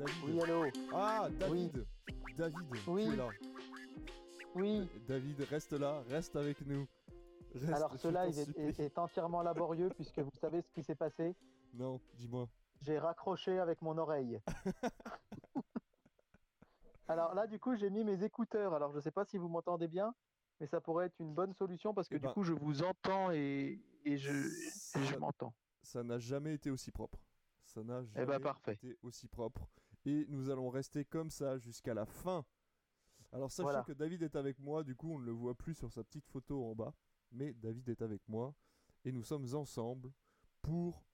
David. Oui, allô Ah, David. David, Oui. tu es là. Oui. David, reste là, reste avec nous. Reste, Alors, je ce t'en live est, est- est entièrement laborieux puisque vous savez ce qui s'est passé. Non, dis-moi. J'ai raccroché avec mon oreille. Alors là, du coup, j'ai mis mes écouteurs. Alors, je sais pas si vous m'entendez bien, mais ça pourrait être une bonne solution parce que Eh du ben, coup, je vous entends et, et je, et Ça- je m'entends. Ça n'a jamais été aussi propre. Ça n'a jamais ben, parfait. été aussi propre. Et nous allons rester comme ça jusqu'à la fin. Alors sachez Voilà. que David est avec moi, du coup on ne le voit plus sur sa petite photo en bas. Mais David est avec moi. Et nous sommes ensemble pour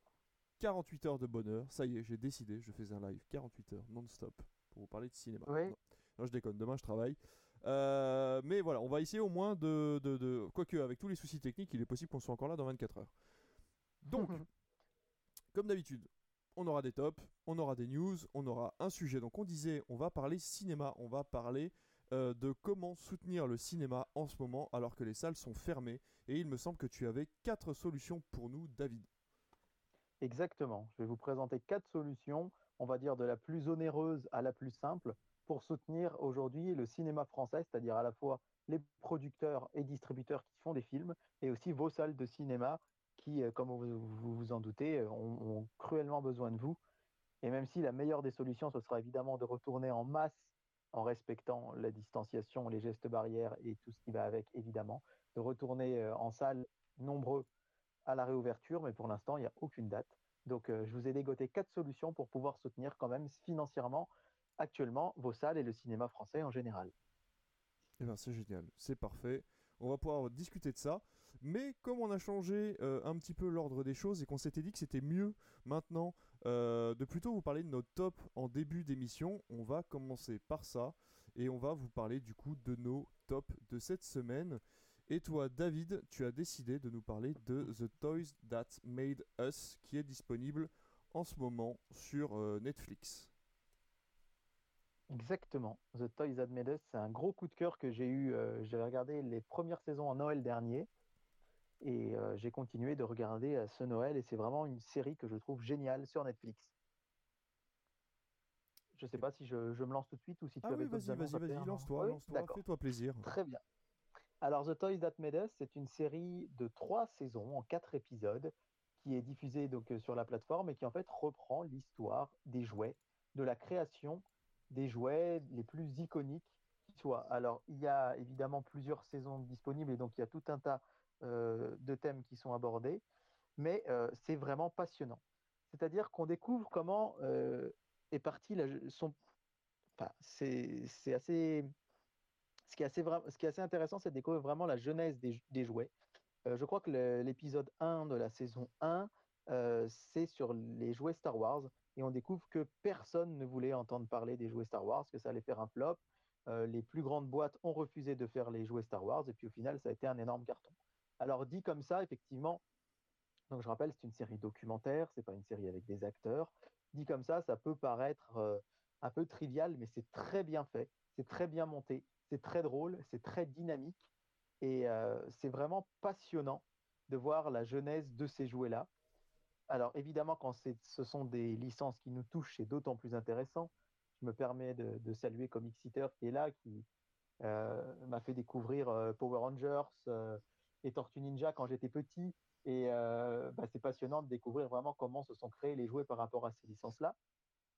48 heures de bonheur. Ça y est, j'ai décidé, je fais un live 48 heures non-stop pour vous parler de cinéma. Oui. Non. Non, je déconne, demain je travaille. Euh, mais voilà, on va essayer au moins de, de, de- Quoique, avec tous les soucis techniques, il est possible qu'on soit encore là dans 24 heures. Donc, comme d'habitude, on aura des tops, on aura des news, on aura un sujet. Donc on disait, on va parler cinéma, on va parler euh, de comment soutenir le cinéma en ce moment alors que les salles sont fermées. Et il me semble que tu avais quatre solutions pour nous, David. Exactement. Je vais vous présenter quatre solutions, on va dire de la plus onéreuse à la plus simple, pour soutenir aujourd'hui le cinéma français, c'est-à-dire à la fois les producteurs et distributeurs qui font des films, et aussi vos salles de cinéma qui, euh, comme vous vous, en doutez, euh, ont, ont cruellement besoin de vous. Et même si la meilleure des solutions, ce sera évidemment de retourner en masse en respectant la distanciation, les gestes barrières et tout ce qui va avec, évidemment, de retourner euh, en salle nombreux à la réouverture, mais pour l'instant, il n'y a aucune date. Donc, je vous ai dégoté quatre solutions pour pouvoir soutenir quand même financièrement actuellement vos salles et le cinéma français en général. Eh bien, c'est génial, c'est parfait. On va pouvoir discuter de ça. Mais comme on a changé euh, un petit peu l'ordre des choses et qu'on s'était dit que c'était mieux maintenant euh, de plutôt vous parler de nos tops en début d'émission, on va commencer par ça. Et on va vous parler du coup de nos tops de cette semaine. Et toi, David, tu as décidé de nous parler de The Toys That Made Us, qui est disponible en ce moment sur euh, Netflix. Exactement. The Toys That Made Us, c'est un gros coup de cœur que j'ai eu. J'avais regardé les premières saisons en Noël dernier et euh, j'ai continué de regarder euh, ce Noël et c'est vraiment une série que je trouve géniale sur Netflix. Je ne sais pas si je, je me lance tout de suite ou si tu Ah avais oui, vas-y, vas-y, à vas-y, lance-toi, lance-toi, fais-toi plaisir. Très bien. Alors, The Toys That Made Us, c'est une série de trois saisons en quatre épisodes qui est diffusée donc euh, sur la plateforme et qui en fait reprend l'histoire des jouets, de la création des jouets les plus iconiques qui soient. Alors, il y a évidemment plusieurs saisons disponibles et donc il y a tout un tas de thèmes qui sont abordés, mais euh, c'est vraiment passionnant. C'est-à-dire qu'on découvre comment euh, est partie la, son... c'est assez ce qui est assez, intéressant, c'est de découvrir vraiment la genèse des, jouets. Euh, je crois que l'épisode 1 de la saison 1, euh, c'est sur les jouets Star Wars. Et on découvre que personne ne voulait entendre parler des jouets Star Wars, que ça allait faire un flop. Euh, les plus grandes boîtes ont refusé de faire les jouets Star Wars. Et puis au final, ça a été un énorme carton. Alors dit comme ça, effectivement, donc je rappelle, c'est une série documentaire, c'est pas une série avec des acteurs. Dit comme ça, ça peut paraître euh, un peu trivial, mais c'est très bien fait, c'est très bien monté, c'est très drôle, c'est très dynamique et euh, c'est vraiment passionnant de voir la genèse de ces jouets-là. Alors évidemment, quand ce sont des licences qui nous touchent, c'est d'autant plus intéressant. Je me permets de, saluer Comic Seater qui est là, qui euh, m'a fait découvrir Power Rangers et Tortue Ninja quand j'étais petit. Et euh, bah, c'est passionnant de découvrir vraiment comment se sont créés les jouets par rapport à ces licences-là.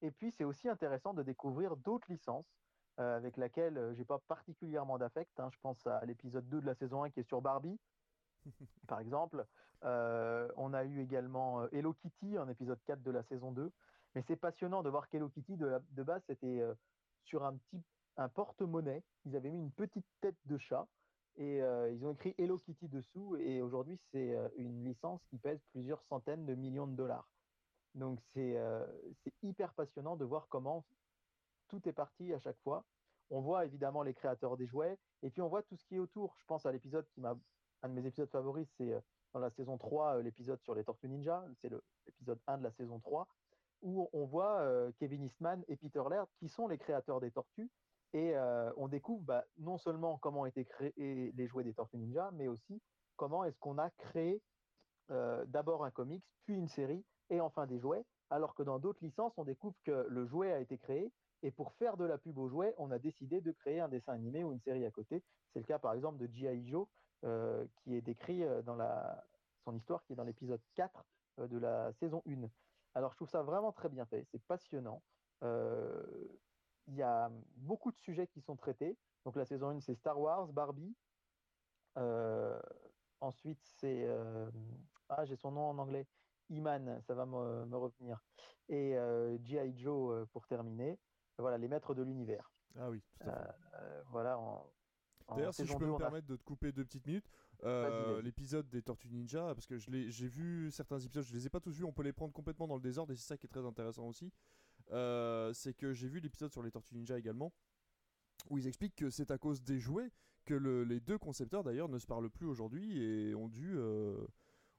Et puis c'est aussi intéressant de découvrir d'autres licences euh, avec laquelle euh, j'ai pas particulièrement d'affect. hein. Je pense à l'épisode 2 de la saison 1 qui est sur Barbie, par exemple. Euh, on a eu également euh, Hello Kitty en épisode 4 de la saison 2. Mais c'est passionnant de voir qu'Hello Kitty, de, la- de base, c'était euh, sur un petit un porte-monnaie. Ils avaient mis une petite tête de chat et euh, ils ont écrit Hello Kitty dessous. Et aujourd'hui, c'est euh, une licence qui pèse plusieurs centaines de millions de dollars. Donc c'est euh, c'est hyper passionnant de voir comment tout est parti à chaque fois. On voit évidemment les créateurs des jouets et puis on voit tout ce qui est autour. Je pense à l'épisode qui m'a un de mes épisodes favoris, c'est dans la saison 3, euh, l'épisode sur les Tortues Ninja, c'est l'épisode 1 de la saison 3, où on voit Kevin Eastman et Peter Laird qui sont les créateurs des Tortues et euh, on découvre bah, non seulement comment ont été créés les jouets des Tortues Ninja, mais aussi comment est-ce qu'on a créé euh, d'abord un comics, puis une série et enfin des jouets. alors que dans d'autres licences, on découvre que le jouet a été créé et pour faire de la pub au jouet, on a décidé de créer un dessin animé ou une série à côté. C'est le cas par exemple de G.I. Joe, euh, qui est décrit dans la... son histoire, qui est dans l'épisode 4 euh, de la saison 1. Alors je trouve ça vraiment très bien fait, c'est passionnant. Il y a beaucoup de sujets qui sont traités. Donc la saison 1, c'est Star Wars, Barbie. ensuite, c'est... ah, j'ai son nom en anglais. Iman, ça va me, me revenir. Et G.I. Joe pour terminer voilà, les maîtres de l'univers. Ah oui, tout à fait. Euh, voilà, D'ailleurs, si je peux me permettre de te couper deux petites minutes, euh, l'épisode des Tortues Ninja, parce que j'ai vu certains épisodes, je les ai pas tous vus, on peut les prendre complètement dans le désordre et c'est ça qui est très intéressant aussi. Euh, c'est que j'ai vu l'épisode sur les Tortues Ninja également, où ils expliquent que c'est à cause des jouets que les deux concepteurs d'ailleurs ne se parlent plus aujourd'hui et ont dû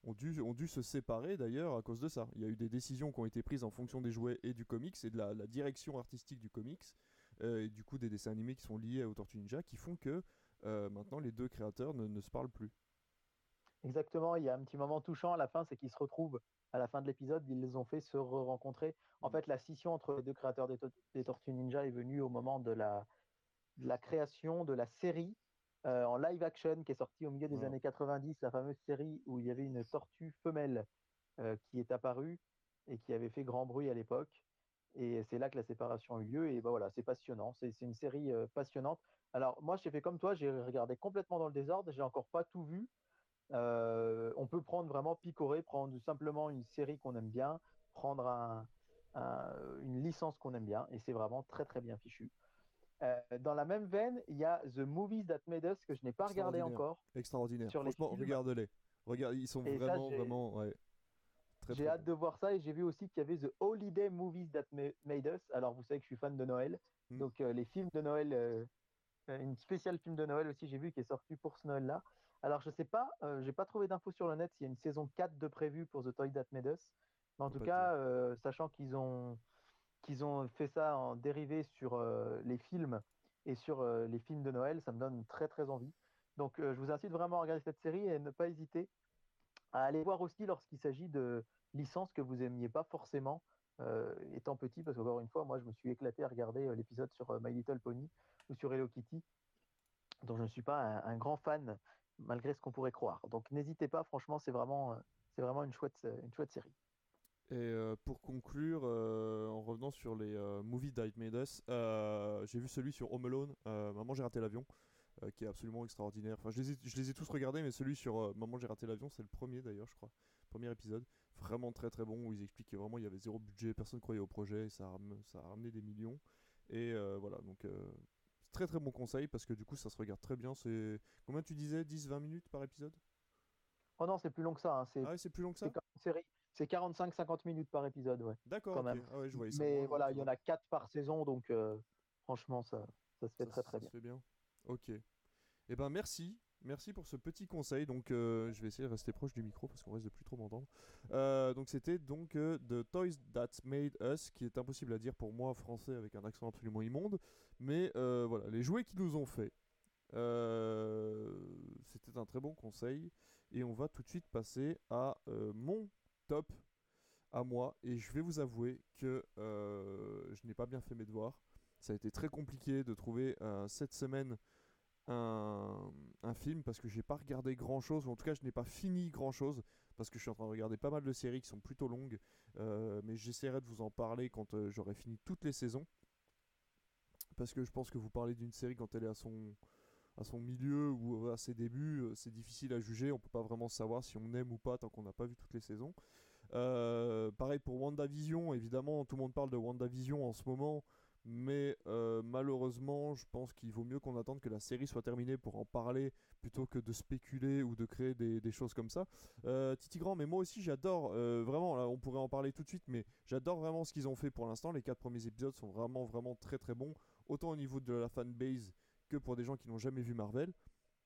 ont dû, se séparer d'ailleurs à cause de ça. Il y a eu des décisions qui ont été prises en fonction des jouets et du comics et de la, direction artistique du comics euh, et du coup des dessins animés qui sont liés aux Tortues Ninja qui font que euh, maintenant les deux créateurs ne, se parlent plus. Exactement, il y a un petit moment touchant à la fin, c'est qu'ils se retrouvent à la fin de l'épisode, ils les ont fait se rencontrer. En mm. fait, la scission entre les deux créateurs des, Tortues Ninja est venue au moment de la, de la création de la série euh, en live action qui est sorti au milieu des années 90, la fameuse série où il y avait une tortue femelle euh, qui est apparue et qui avait fait grand bruit à l'époque. Et c'est là que la séparation a eu lieu. Et bah voilà, c'est passionnant. C'est une série euh, passionnante. Alors moi, j'ai fait comme toi, j'ai regardé complètement dans le désordre. J'ai encore pas tout vu. On peut prendre vraiment picorer, prendre simplement une série qu'on aime bien, prendre une licence qu'on aime bien, et c'est vraiment très très bien fichu. Euh, dans la même veine, il y a The Movies That Made Us que je n'ai pas regardé encore. Extraordinaire. Franchement, regarde-les. Regarde, ils sont vraiment, vraiment, ouais. J'ai hâte de voir ça et j'ai vu aussi qu'il y avait The Holiday Movies That Made Us. Alors, vous savez que je suis fan de Noël. Hmm. Donc, euh, les films de Noël, euh, une spéciale film de Noël aussi, j'ai vu qui est sorti pour ce Noël-là. Alors, je sais pas, j'ai pas trouvé d'infos sur le net s'il y a une saison 4 de prévu pour The Toy That Made Us. Mais en tout cas, sachant qu'ils ont, qu'ils ont fait ça en dérivé sur euh, les films et sur euh, les films de Noël, ça me donne très très envie. Donc euh, je vous incite vraiment à regarder cette série et ne pas hésiter à aller voir aussi lorsqu'il s'agit de licences que vous n'aimiez pas forcément étant petit, parce qu'encore une fois, moi je me suis éclaté à regarder l'épisode sur My Little Pony ou sur Hello Kitty, dont je ne suis pas un, grand fan malgré ce qu'on pourrait croire. Donc n'hésitez pas, franchement, c'est vraiment, c'est vraiment une, chouette, une chouette série. Et euh, pour conclure, euh, en revenant sur les euh, movies That Made Us, j'ai vu celui sur Home Alone, Maman j'ai raté l'avion, qui est absolument extraordinaire. Enfin, je les ai, tous regardés, mais celui sur Maman j'ai raté l'avion, c'est le premier d'ailleurs, je crois. Premier épisode. Vraiment très très bon, où ils expliquent que vraiment il y avait zéro budget, personne croyait au projet, et ça a, ça a ramené des millions. Et voilà, donc très très bon conseil, parce que du coup ça se regarde très bien. C'est Combien tu disais 10-20 minutes par épisode? Oh non, c'est plus long que ça. Hein. C'est... Ah c'est plus long que ça? C'est comme une série. C'est 45-50 minutes par épisode, ouais. D'accord. Ah Mais voilà, il y en a 4 par saison, donc euh, franchement, ça, ça se fait très très bien. Ça se fait bien. Ok. Eh ben merci. Merci pour ce petit conseil. Donc, euh, je vais essayer de rester proche du micro parce qu'on risque de plus trop m'entendre. Euh, donc, c'était donc The Toys That Made Us, qui est impossible à dire pour moi français avec un accent absolument immonde. Mais voilà, les jouets qui nous ont fait. c'était un très bon conseil. Et on va tout de suite passer à mon top à moi et je vais vous avouer que euh, je n'ai pas bien fait mes devoirs. Ça a été très compliqué de trouver euh, cette semaine un, film parce que j'ai pas regardé grand chose, ou en tout cas je n'ai pas fini grand chose parce que je suis en train de regarder pas mal de séries qui sont plutôt longues, euh, mais j'essaierai de vous en parler quand j'aurai fini toutes les saisons parce que je pense que vous parlez d'une série quand elle est à son, à son milieu ou à ses débuts, euh, c'est difficile à juger. On peut pas vraiment savoir si on aime ou pas tant qu'on n'a pas vu toutes les saisons. Euh, pareil pour WandaVision, évidemment, tout le monde parle de WandaVision en ce moment. Mais euh, malheureusement, je pense qu'il vaut mieux qu'on attende que la série soit terminée pour en parler plutôt que de spéculer ou de créer des, choses comme ça. Titi Grand, mais moi aussi j'adore, vraiment, là, on pourrait en parler tout de suite, mais j'adore vraiment ce qu'ils ont fait pour l'instant. Les quatre premiers épisodes sont vraiment, vraiment très très bons, autant au niveau de la fanbase que pour des gens qui n'ont jamais vu Marvel.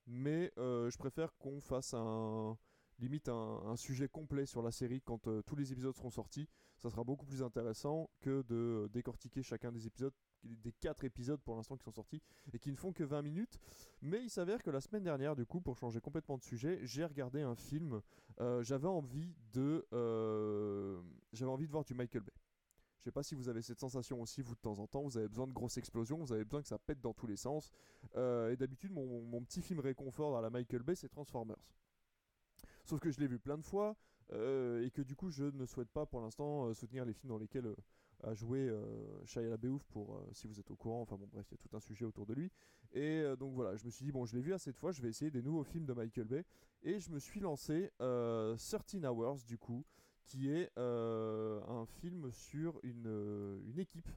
Mais euh, je préfère qu'on fasse un limite un, sujet complet sur la série quand tous les épisodes seront sortis. Ça sera beaucoup plus intéressant que de décortiquer chacun des épisodes des 4 épisodes pour l'instant qui sont sortis et qui ne font que 20 minutes. Mais il s'avère que la semaine dernière, du coup, pour changer complètement de sujet, j'ai regardé un film. j'avais envie de, j'avais envie de voir du Michael Bay. Je sais pas si vous avez cette sensation aussi, vous, de temps en temps. Vous avez besoin de grosses explosions, vous avez besoin que ça pète dans tous les sens. Euh, et d'habitude, mon, petit film réconfort dans la Michael Bay, c'est Transformers. Sauf que je l'ai vu plein de fois, euh, et que du coup, je ne souhaite pas pour l'instant euh, soutenir les films dans lesquels a joué Shia LaBeouf, pour, si vous êtes au courant. Enfin bon, bref, il y a tout un sujet autour de lui. Et donc voilà, je me suis dit, bon, je l'ai vu assez de fois, je vais essayer des nouveaux films de Michael Bay. Et je me suis lancé 13 Hours, du coup qui est euh, un film sur une, euh, une, équipe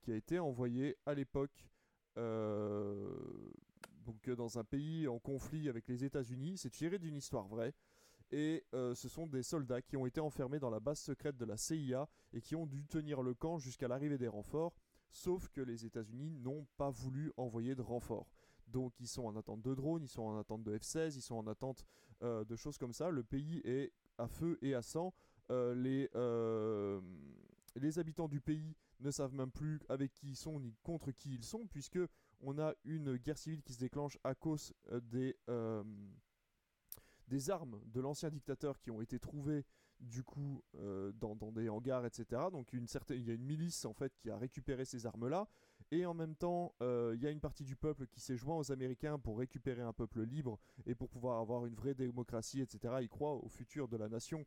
qui a été envoyée à l'époque euh, donc dans un pays en conflit avec les États-Unis. C'est tiré d'une histoire vraie. Et ce sont des soldats qui ont été enfermés dans la base secrète de la CIA et qui ont dû tenir le camp jusqu'à l'arrivée des renforts. Sauf que les États-Unis n'ont pas voulu envoyer de renforts. Donc ils sont en attente de drones, ils sont en attente de F-16, ils sont en attente de choses comme ça. Le pays est à feu et à sang. Euh, les, euh, les habitants du pays ne savent même plus avec qui ils sont ni contre qui ils sont, puisque on a une guerre civile qui se déclenche à cause euh, des, armes de l'ancien dictateur qui ont été trouvées du coup dans, des hangars, etc. Donc il y a une milice en fait qui a récupéré ces armes-là, et en même temps il y a une partie du peuple qui s'est joint aux Américains pour récupérer un peuple libre et pour pouvoir avoir une vraie démocratie, etc. Ils croient au futur de la nation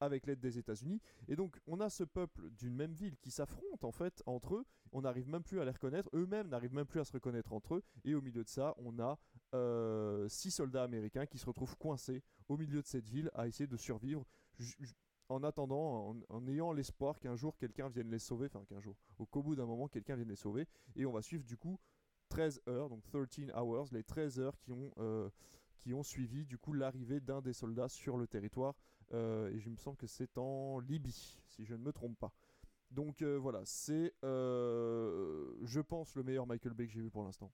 avec l'aide des États-Unis. Et donc, on a ce peuple d'une même ville qui s'affronte en fait entre eux. On n'arrive même plus à les reconnaître. Eux-mêmes n'arrivent même plus à se reconnaître entre eux. Et au milieu de ça, on a euh, six soldats américains qui se retrouvent coincés au milieu de cette ville à essayer de survivre. En attendant, en, ayant l'espoir qu'un jour quelqu'un vienne les sauver, enfin qu'un jour, au qu'au bout d'un moment quelqu'un vienne les sauver, et on va suivre du coup 13 heures, donc 13 hours, les 13 heures qui ont, euh, qui ont suivi du coup l'arrivée d'un des soldats sur le territoire euh, et je me sens que c'est en Libye, si je ne me trompe pas. Donc euh, voilà, c'est, euh, je pense, le meilleur Michael Bay que j'ai vu pour l'instant.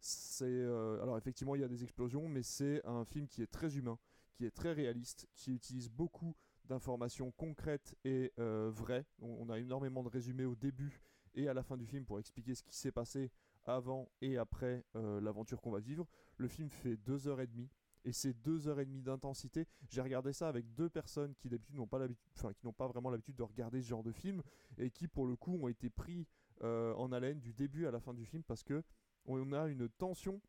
C'est, alors effectivement, il y a des explosions, mais c'est un film qui est très humain, qui est très réaliste, qui utilise beaucoup d'informations concrètes et vraies. On, a énormément de résumés au début et à la fin du film pour expliquer ce qui s'est passé avant et après l'aventure qu'on va vivre. Le film fait deux heures et demie et c'est deux heures et demie d'intensité. J'ai regardé ça avec deux personnes qui d'habitude n'ont pas l'habitude, enfin qui n'ont pas vraiment l'habitude de regarder ce genre de film et qui pour le coup ont été pris euh, en haleine du début à la fin du film parce que on a une tension.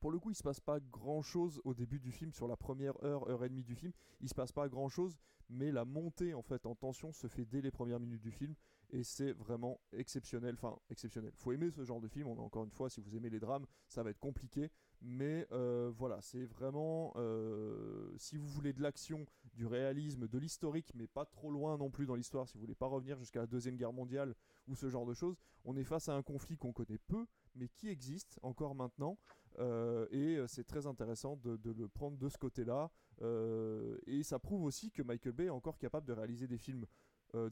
Pour le coup, il se passe pas grand chose au début du film, sur la première heure, heure et demie du film. Il se passe pas grand chose, mais la montée en fait en tension se fait dès les premières minutes du film et c'est vraiment exceptionnel. Enfin, exceptionnel. Faut aimer ce genre de film. Encore une fois, si vous aimez les drames, ça va être compliqué. Mais euh, voilà, c'est vraiment, euh, si vous voulez de l'action, du réalisme, de l'historique, mais pas trop loin non plus dans l'histoire, si vous voulez pas revenir jusqu'à la Deuxième Guerre mondiale ou ce genre de choses, on est face à un conflit qu'on connaît peu, mais qui existe encore maintenant. Euh, et c'est très intéressant de, le prendre de ce côté-là. et ça prouve aussi que Michael Bay est encore capable de réaliser des films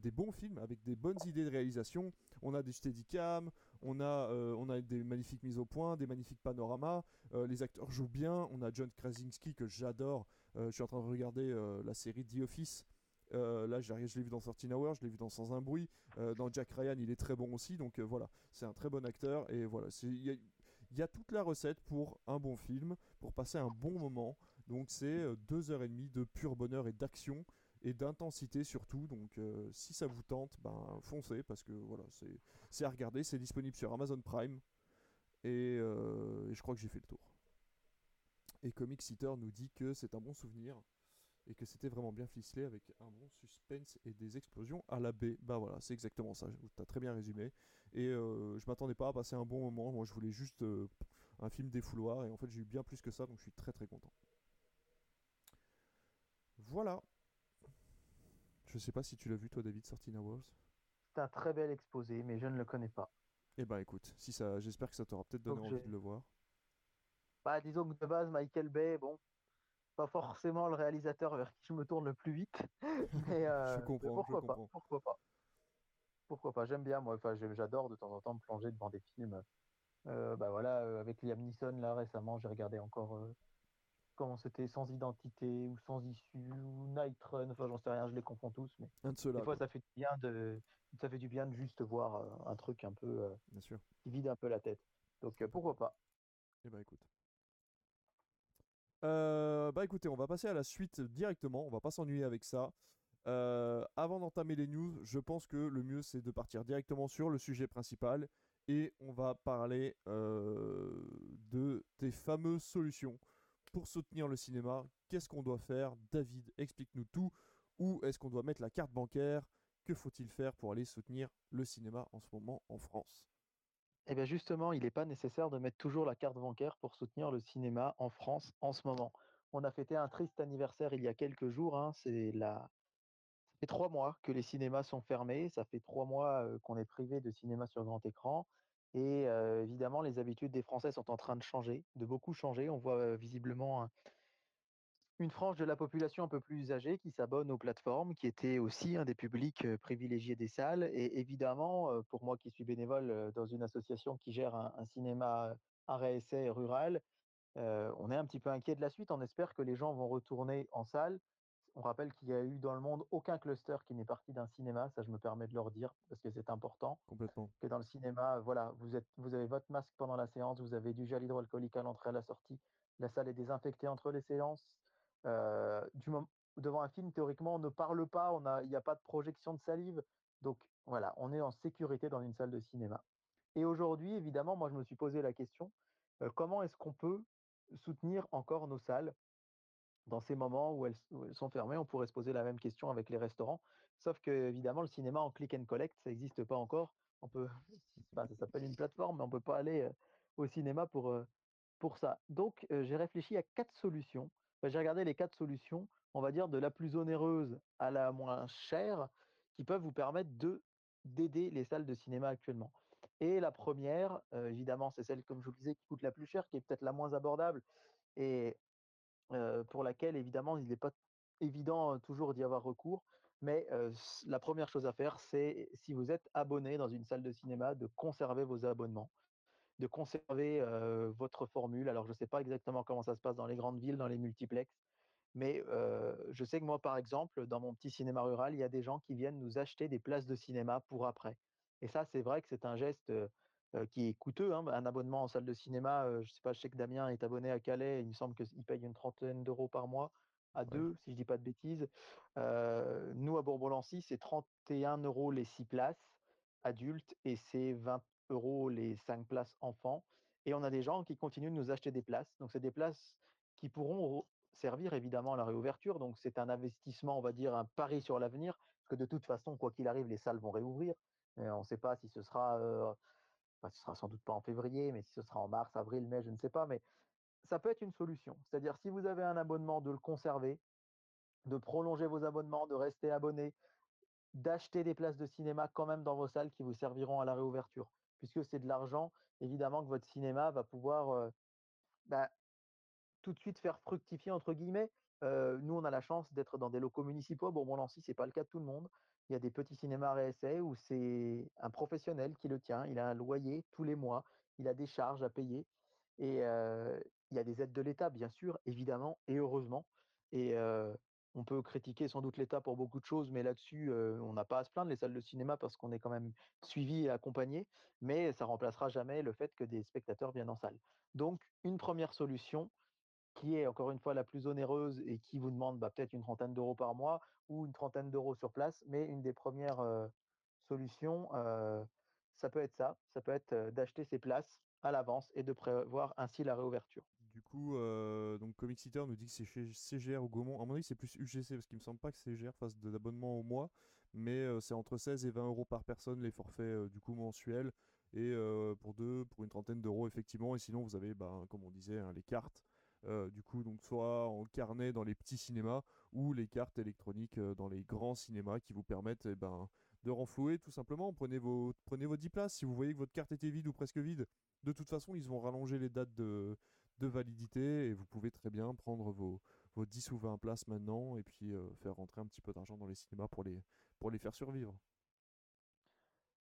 des bons films avec des bonnes idées de réalisation. On a des steadicam, on a, euh, on a des magnifiques mises au point, des magnifiques panoramas. Euh, les acteurs jouent bien. On a John Krasinski que j'adore. Euh, je suis en train de regarder la série The Office. là, je l'ai vu dans 13 Hours, je l'ai vu dans Sans un bruit. dans Jack Ryan, il est très bon aussi. Donc voilà, c'est un très bon acteur. Et voilà, il y, a toute la recette pour un bon film, pour passer un bon moment. Donc c'est deux heures et demie de pur bonheur et d'action et d'intensité surtout. Donc euh, si ça vous tente, ben foncez parce que voilà, c'est à regarder. C'est disponible sur Amazon Prime euh, et, je crois que j'ai fait le tour. Et Comic Seater nous dit que c'est un bon souvenir et que c'était vraiment bien ficelé avec un bon suspense et des explosions à la baie. Bah voilà, c'est exactement ça. Tu as très bien résumé. Et euh, je m'attendais pas à passer un bon moment. Moi, je voulais juste un film défouloir et en fait, j'ai eu bien plus que ça, donc je suis très très content. Voilà. Je sais pas si tu l'as vu toi David Sortina Wars. C'est un très bel exposé, mais je ne le connais pas. Eh ben écoute, si ça, j'espère que ça t'aura peut-être donné envie de le voir. Bah disons que de base Michael Bay, bon, pas forcément le réalisateur vers qui je me tourne le plus vite, mais, euh, je comprends, pourquoi pas, pourquoi pas, pourquoi pas. J'aime bien moi, enfin j'adore de temps en temps me plonger devant des films. Euh, bah voilà, euh, avec Liam Neeson là récemment, j'ai regardé encore comment c'était, sans identité ou sans issue ou Night Run, enfin j'en sais rien, je les confonds tous, mais Un de ceux-là. des fois ça fait du bien de, ça fait du bien de juste voir euh, un truc un peu euh, Bien sûr. qui vide un peu la tête. Donc euh, pourquoi pas. Eh ben écoute. Euh, bah écoutez, on va passer à la suite directement. On va pas s'ennuyer avec ça. Avant d'entamer les news, je pense que le mieux c'est de partir directement sur le sujet principal et on va parler de tes fameuses solutions pour soutenir le cinéma. Qu'est-ce qu'on doit faire? David, explique-nous tout. Où est-ce qu'on doit mettre la carte bancaire? Que faut-il faire pour aller soutenir le cinéma en ce moment en France? Eh bien justement, il n'est pas nécessaire de mettre toujours la carte bancaire pour soutenir le cinéma en France en ce moment. On a fêté un triste anniversaire il y a quelques jours. hein, C'est. Ça fait trois mois que les cinémas sont fermés. Ça fait trois mois euh, qu'on est privé de cinéma sur grand écran. Et évidemment, les habitudes des Français sont en train de changer, de beaucoup changer. On voit visiblement un- une frange de la population un peu plus âgée qui s'abonne aux plateformes, qui était aussi un des publics privilégiés des salles. Et évidemment, pour moi qui suis bénévole dans une association qui gère un, cinéma arrêt essai rural, on est un petit peu inquiet de la suite. On espère que les gens vont retourner en salle. On rappelle qu'il n'y a eu dans le monde aucun cluster qui n'est parti d'un cinéma. Ça, je me permets de leur dire parce que c'est important Complètement. que dans le cinéma, voilà, vous, êtes, vous avez votre masque pendant la séance, vous avez du gel hydroalcoolique à l'entrée et à la sortie, la salle est désinfectée entre les séances. Euh, du devant un film, théoriquement, on ne parle pas, on a- il n'y a pas de projection de salive. Donc voilà, on est en sécurité dans une salle de cinéma. Et aujourd'hui, évidemment, moi, je me suis posé la question, euh, comment est-ce qu'on peut soutenir encore nos salles dans ces moments où elles, sont fermées, on pourrait se poser la même question avec les restaurants. Sauf que, évidemment, le cinéma en click and collect, ça n'existe pas encore. On peut, ça s'appelle une plateforme, mais on ne peut pas aller au cinéma pour, pour ça. Donc, j'ai réfléchi à quatre solutions. J'ai regardé les quatre solutions, on va dire de la plus onéreuse à la moins chère, qui peuvent vous permettre de d'aider les salles de cinéma actuellement. Et la première, évidemment, c'est celle, comme je vous le disais, qui coûte la plus cher, qui est peut-être la moins abordable. Et pour laquelle évidemment il n'est pas évident toujours d'y avoir recours. Mais la première chose à faire, c'est si vous êtes abonné dans une salle de cinéma, de conserver vos abonnements, de conserver votre formule. Alors je ne sais pas exactement comment ça se passe dans les grandes villes, dans les multiplex, mais je sais que moi, par exemple, dans mon petit cinéma rural, il y a des gens qui viennent nous acheter des places de cinéma pour après. Et ça, c'est vrai que c'est un geste euh, qui est coûteux. hein. Un abonnement en salle de cinéma, euh, je sais pas, je sais que Damien est abonné à Calais, il me semble qu'il paye une trentaine d'euros par mois à deux, si je dis pas de bêtises. Euh, nous, à Bourbon-Lancy, c'est 31 euros les 6 places adultes et c'est 20 euros les 5 places enfants. Et on a des gens qui continuent de nous acheter des places. Donc, c'est des places qui pourront servir évidemment à la réouverture. Donc, c'est un investissement, on va dire, un pari sur l'avenir. Parce que de toute façon, quoi qu'il arrive, les salles vont réouvrir. Et on ne sait pas si ce sera, enfin, ce sera sans doute pas en février, mais si ce sera en mars, avril, mai, je ne sais pas. Mais ça peut être une solution. C'est-à-dire, si vous avez un abonnement, de le conserver, de prolonger vos abonnements, de rester abonné, d'acheter des places de cinéma quand même dans vos salles qui vous serviront à la réouverture, puisque c'est de l'argent, évidemment, que votre cinéma va pouvoir euh, bah, tout de suite faire fructifier, entre guillemets. Euh, nous, on a la chance d'être dans des locaux municipaux. Bon, Nancy, ce n'est pas le cas de tout le monde. Il y a des petits cinémas RSA où c'est un professionnel qui le tient. Il a un loyer tous les mois. Il a des charges à payer. Et il y a des aides de l'État, bien sûr, évidemment, et heureusement. Et on peut critiquer sans doute l'État pour beaucoup de choses, mais là-dessus, on n'a pas à se plaindre, les salles de cinéma, parce qu'on est quand même suivi et accompagné. Mais ça remplacera jamais le fait que des spectateurs viennent en salle. Donc, une première solution, qui est encore une fois la plus onéreuse et qui vous demande bah, peut-être une trentaine d'euros par mois ou une trentaine d'euros sur place, mais une des premières solutions, ça peut être ça, ça peut être d'acheter ses places à l'avance et de prévoir ainsi la réouverture. Du coup, donc Comic Seater nous dit que c'est chez CGR ou Gaumont. À mon avis, c'est plus UGC parce qu'il me semble pas que CGR fasse de l'abonnement au mois, mais c'est entre 16 et 20 euros par personne les forfaits du coup mensuels et pour deux, pour une trentaine d'euros effectivement. Et sinon, vous avez, bah, comme on disait, hein, les cartes. Euh, du coup, donc soit en carnet dans les petits cinémas ou les cartes électroniques euh, dans les grands cinémas qui vous permettent eh ben, de renflouer tout simplement. Prenez vos, prenez vos 10 places. Si vous voyez que votre carte était vide ou presque vide, de toute façon, ils vont rallonger les dates de, de validité et vous pouvez très bien prendre vos, vos 10 ou 20 places maintenant et puis euh, faire rentrer un petit peu d'argent dans les cinémas pour les, pour les faire survivre.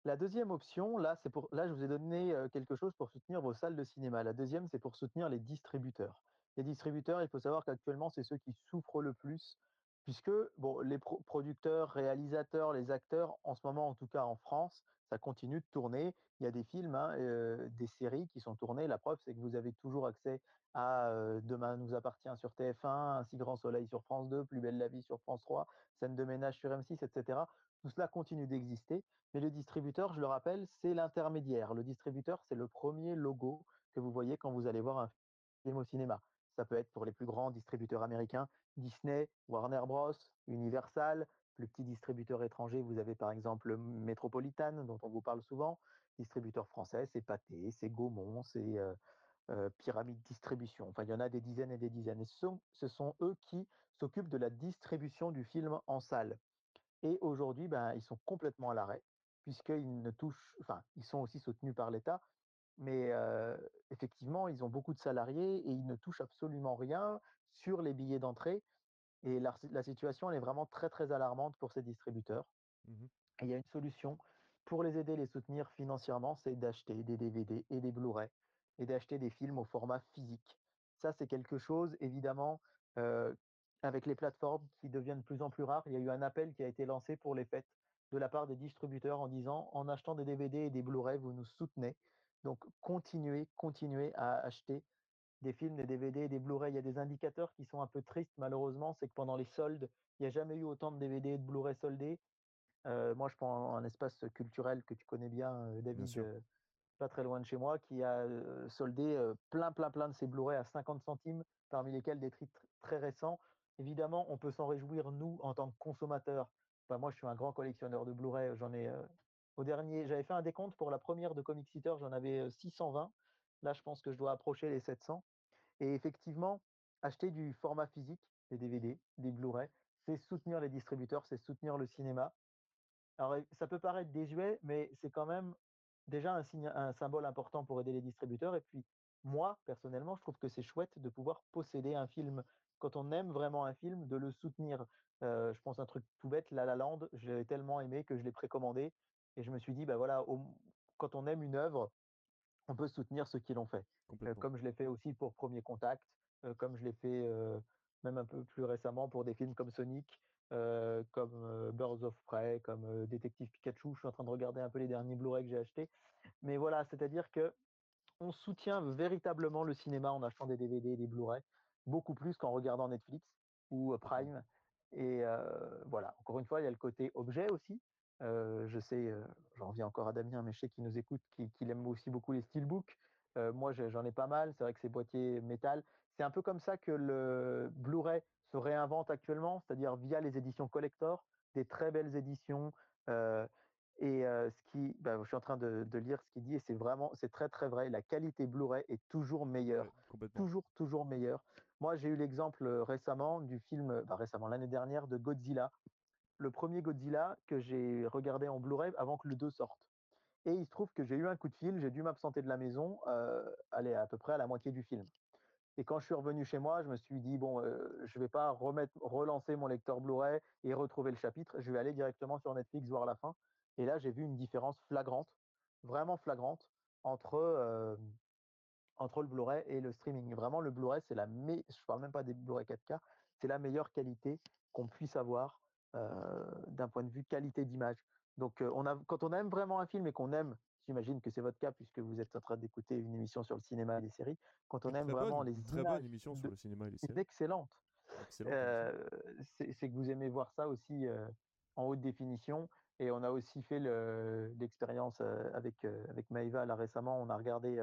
La deuxième option, là, c'est pour, là, je vous ai donné quelque chose pour soutenir vos salles de cinéma. La deuxième, c'est pour soutenir les distributeurs. Les distributeurs, il faut savoir qu'actuellement, c'est ceux qui souffrent le plus, puisque bon, les producteurs, réalisateurs, les acteurs, en ce moment, en tout cas en France, ça continue de tourner. Il y a des films, hein, euh, des séries qui sont tournées. La preuve, c'est que vous avez toujours accès à euh, Demain nous appartient sur TF1, Ainsi grand soleil sur France 2, Plus belle la vie sur France 3, Scène de ménage sur M6, etc. Tout cela continue d'exister. Mais le distributeur, je le rappelle, c'est l'intermédiaire. Le distributeur, c'est le premier logo que vous voyez quand vous allez voir un film au cinéma. Ça peut être pour les plus grands distributeurs américains, Disney, Warner Bros, Universal. Plus petits distributeurs étrangers, vous avez par exemple Metropolitan, dont on vous parle souvent. Distributeur français, c'est Pathé, c'est Gaumont, c'est euh, euh, Pyramide Distribution. Enfin, il y en a des dizaines et des dizaines. Ce sont, ce sont eux qui s'occupent de la distribution du film en salle. Et aujourd'hui, ben, ils sont complètement à l'arrêt, puisqu'ils ne touchent, enfin, ils sont aussi soutenus par l'État, mais effectivement, ils ont beaucoup de salariés et ils ne touchent absolument rien sur les billets d'entrée. Et la, situation, elle est vraiment très, très alarmante pour ces distributeurs. Mmh et il y a une solution pour les aider, les soutenir financièrement, c'est d'acheter des DVD et des Blu-ray et d'acheter des films au format physique. Ça, c'est quelque chose, évidemment, avec les plateformes qui deviennent de plus en plus rares. Il y a eu un appel qui a été lancé pour les fêtes de la part des distributeurs en disant, en achetant des DVD et des Blu-ray, vous nous soutenez. Donc continuez, continuez à acheter des films, des DVD, des Blu-ray. Il y a des indicateurs qui sont un peu tristes malheureusement, c'est que pendant les soldes, il n'y a jamais eu autant de DVD et de Blu-ray soldés. Euh, moi, je prends un espace culturel que tu connais bien, euh, David, euh, pas très loin de chez moi, qui a soldé plein, plein, plein de ces Blu-ray à 50 centimes, parmi lesquels des titres très récents. Évidemment, on peut s'en réjouir, nous, en tant que consommateurs. moi, je suis un grand collectionneur de Blu-ray, j'en ai au dernier, j'avais fait un décompte pour la première de Comic Seater, j'en avais 620. Là, je pense que je dois approcher les 700. Et effectivement, acheter du format physique, des DVD, des Blu-ray, c'est soutenir les distributeurs, c'est soutenir le cinéma. Alors, ça peut paraître désuet, mais c'est quand même déjà un, signe, un symbole important pour aider les distributeurs. Et puis, moi, personnellement, je trouve que c'est chouette de pouvoir posséder un film. Quand on aime vraiment un film, de le soutenir. je pense un truc tout bête, La La Land, je l'ai tellement aimé que je l'ai précommandé. Et je me suis dit, bah voilà, quand on aime une œuvre, on peut soutenir ceux qui l'ont fait. Euh, comme je l'ai fait aussi pour Premier Contact, euh, comme je l'ai fait euh, même un peu plus récemment pour des films comme Sonic, comme Birds of Prey, comme Détective Pikachu. Je suis en train de regarder un peu les derniers Blu-ray que j'ai achetés. Mais voilà, c'est-à-dire que on soutient véritablement le cinéma en achetant des DVD et des Blu-ray, beaucoup plus qu'en regardant Netflix ou Prime. Et voilà, encore une fois, il y a le côté objet aussi je sais, j'en reviens encore à Damien, mais je sais qu'il nous écoute, qu'il aime aussi beaucoup les steelbooks. moi, j'en ai pas mal. C'est vrai que ces boîtiers métal, c'est un peu comme ça que le Blu-ray se réinvente actuellement, c'est-à-dire via les éditions collector, des très belles éditions. et ce qui, bah, je suis en train de, lire ce qu'il dit et c'est vraiment, c'est très très vrai. La qualité Blu-ray est toujours meilleure, toujours toujours meilleure. Moi, j'ai eu l'exemple récemment du film, bah, récemment l'année dernière, de Godzilla, le premier Godzilla que j'ai regardé en Blu-ray avant que le 2 sorte. Et il se trouve que j'ai eu un coup de fil, j'ai dû m'absenter de la maison, euh, aller à peu près à la moitié du film. Et quand je suis revenu chez moi, je me suis dit, bon, euh, je ne vais pas remettre, relancer mon lecteur Blu-ray et retrouver le chapitre, je vais aller directement sur Netflix voir la fin. Et là, j'ai vu une différence flagrante, vraiment flagrante, entre, euh, entre le Blu-ray et le streaming. Vraiment, le Blu-ray, c'est la meilleure, je parle même pas des Blu-ray 4K, c'est la meilleure qualité qu'on puisse avoir d'un point de vue qualité d'image. Donc, euh, on a, quand on aime vraiment un film et qu'on aime, j'imagine que c'est votre cas puisque vous êtes en train d'écouter une émission sur le cinéma et les séries, quand on aime vraiment les très bonne émission sur le cinéma et les séries. excellente. Euh, c'est que vous aimez voir ça aussi en haute définition. Et on a aussi fait l'expérience avec, avec Maïva là récemment. On a regardé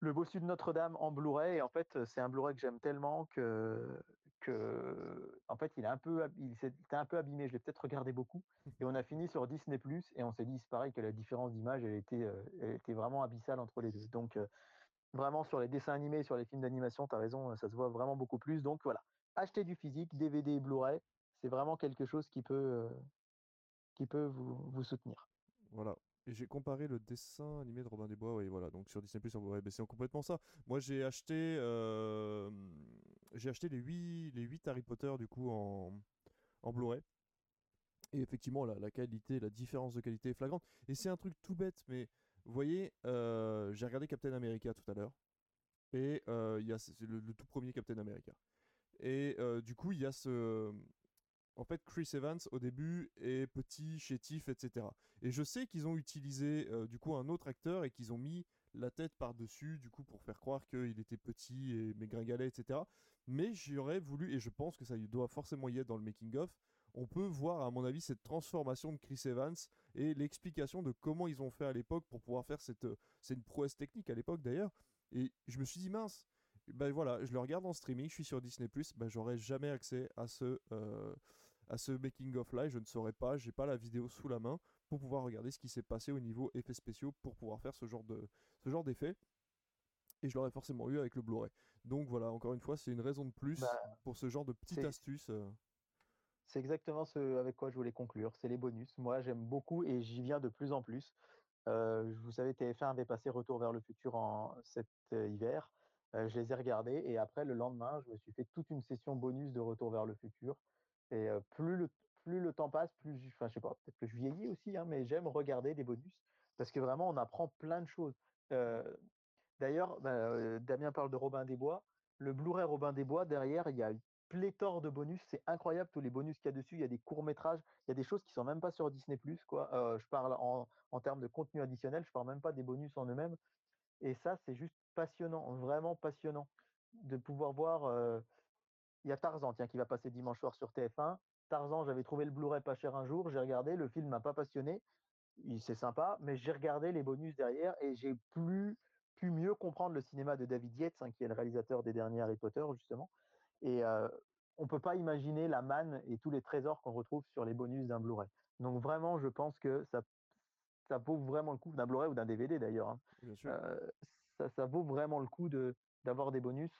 Le Bossu de Notre-Dame en Blu-ray. Et en fait, c'est un Blu-ray que j'aime tellement que, en fait, il, est un peu, il s'était un peu abîmé. Je l'ai peut-être regardé beaucoup. Et on a fini sur Disney Plus et on s'est dit, c'est pareil que la différence d'image, elle était, euh, elle était vraiment abyssale entre les deux. Donc, euh, vraiment sur les dessins animés, sur les films d'animation, tu as raison, ça se voit vraiment beaucoup plus. Donc voilà, acheter du physique, DVD et Blu-ray, c'est vraiment quelque chose qui peut, euh, qui peut vous soutenir. Voilà, et j'ai comparé le dessin animé de Robin des Bois, oui, voilà, donc sur Disney Plus, ouais, c'est complètement ça. Moi, j'ai acheté, euh, j'ai acheté les 8, les 8 Harry Potter du coup en, en Blu-ray. Et effectivement, la, qualité, la différence de qualité est flagrante. Et c'est un truc tout bête, mais vous voyez, euh, j'ai regardé Captain America tout à l'heure. Et il y a le, tout premier Captain America. Et du coup, il y a ce, en fait, Chris Evans au début est petit, chétif, etc. Et je sais qu'ils ont utilisé du coup un autre acteur et qu'ils ont mis la tête par-dessus, du coup, pour faire croire qu'il était petit et maigringalait, etc. Mais j'aurais voulu, et je pense que ça doit forcément y être dans le making-of, on peut voir, à mon avis, cette transformation de Chris Evans et l'explication de comment ils ont fait à l'époque pour pouvoir faire cette. C'est une prouesse technique à l'époque d'ailleurs. Et je me suis dit, mince, ben voilà, je le regarde en streaming, je suis sur Disney, ben j'aurais jamais accès à ce, à ce making of là je ne saurais pas, j'ai pas la vidéo sous la main pour pouvoir regarder ce qui s'est passé au niveau effets spéciaux pour pouvoir faire ce genre de ce genre d'effet. Et je l'aurais forcément eu avec le Blu-ray. Donc voilà, encore une fois, c'est une raison de plus bah, pour ce genre de petite astuce. Euh. C'est exactement ce avec quoi je voulais conclure, c'est les bonus. Moi, j'aime beaucoup et j'y viens de plus en plus. Euh, vous savez, TF1 avait passé Retour vers le futur en cet euh, hiver. je les ai regardés et après, le lendemain, je me suis fait toute une session bonus de Retour vers le futur. Et plus, le, temps passe, plus, enfin, je sais pas, peut-être que je vieillis aussi, hein, mais j'aime regarder des bonus parce que vraiment, on apprend plein de choses. D'ailleurs, bah, Damien parle de Robin des Bois. Le Blu-ray Robin des Bois, derrière, il y a une pléthore de bonus. C'est incroyable tous les bonus qu'il y a dessus. Il y a des courts-métrages, il y a des choses qui sont même pas sur Disney+. Quoi. je parle en, en termes de contenu additionnel, je parle même pas des bonus en eux-mêmes. Et ça, c'est juste passionnant, vraiment passionnant de pouvoir voir il y a Tarzan, tiens, qui va passer dimanche soir sur TF1. Tarzan, j'avais trouvé le Blu-ray pas cher un jour, j'ai regardé, le film m'a pas passionné, c'est sympa, mais j'ai regardé les bonus derrière et j'ai plus pu mieux comprendre le cinéma de David Yates, hein, qui est le réalisateur des derniers Harry Potter justement. Et euh, on peut pas imaginer la manne et tous les trésors qu'on retrouve sur les bonus d'un Blu-ray. Donc vraiment, je pense que ça, ça vaut vraiment le coup d'un Blu-ray ou d'un DVD d'ailleurs. Hein. Euh, ça, ça, vaut vraiment le coup de d'avoir des bonus.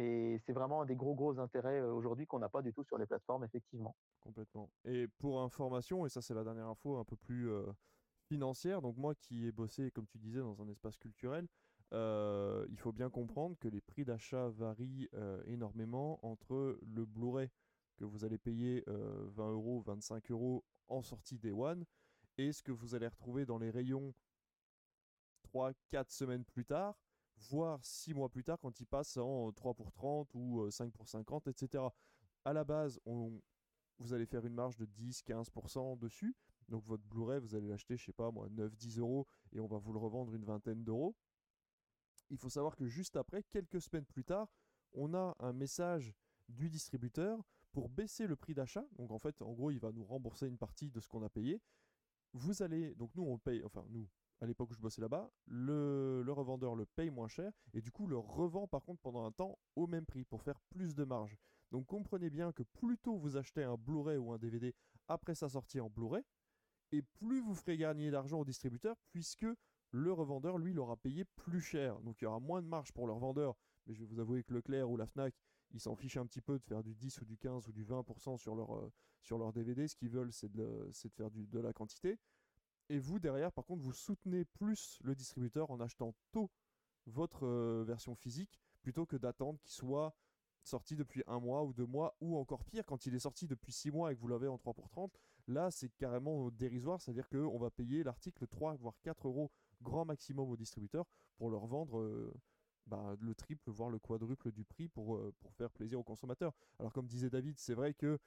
Et c'est vraiment un des gros gros intérêts aujourd'hui qu'on n'a pas du tout sur les plateformes, effectivement. Complètement. Et pour information, et ça c'est la dernière info un peu plus financière, donc moi qui ai bossé, comme tu disais, dans un espace culturel, il faut bien comprendre que les prix d'achat varient énormément entre le Blu-ray que vous allez payer 20 euros, 25 euros en sortie Day One, et ce que vous allez retrouver dans les rayons 3-4 semaines plus tard, voire 6 mois plus tard quand il passe en 3 pour 30 ou 5 pour 50, etc. À la base, on, vous allez faire une marge de 10-15% dessus. Donc votre Blu-ray, vous allez l'acheter, je sais pas moi, 9-10 euros et on va vous le revendre une vingtaine d'euros. Il faut savoir que juste après, quelques semaines plus tard, on a un message du distributeur pour baisser le prix d'achat. Donc en fait, en gros, il va nous rembourser une partie de ce qu'on a payé. Vous allez, donc nous on paye, enfin nous, à l'époque où je bossais là-bas, le, revendeur le paye moins cher et du coup le revend par contre pendant un temps au même prix pour faire plus de marge. Donc comprenez bien que plus tôt vous achetez un Blu-ray ou un DVD après sa sortie en Blu-ray, et plus vous ferez gagner d'argent au distributeur puisque le revendeur lui l'aura payé plus cher. Donc il y aura moins de marge pour le revendeur, mais je vais vous avouer que Leclerc ou la Fnac, ils s'en fichent un petit peu de faire du 10 ou du 15 ou du 20% sur leur, euh, sur leur DVD. Ce qu'ils veulent, c'est de, de, faire du, de la quantité. Et vous, derrière, par contre, vous soutenez plus le distributeur en achetant tôt votre euh, version physique plutôt que d'attendre qu'il soit sorti depuis un mois ou deux mois ou encore pire quand il est sorti depuis six mois et que vous l'avez en 3 pour 30 là c'est carrément dérisoire c'est à dire qu'on va payer l'article 3 voire 4 euros grand maximum au distributeur pour leur vendre euh, bah, le triple voire le quadruple du prix pour, euh, pour faire plaisir aux consommateurs alors comme disait David c'est vrai que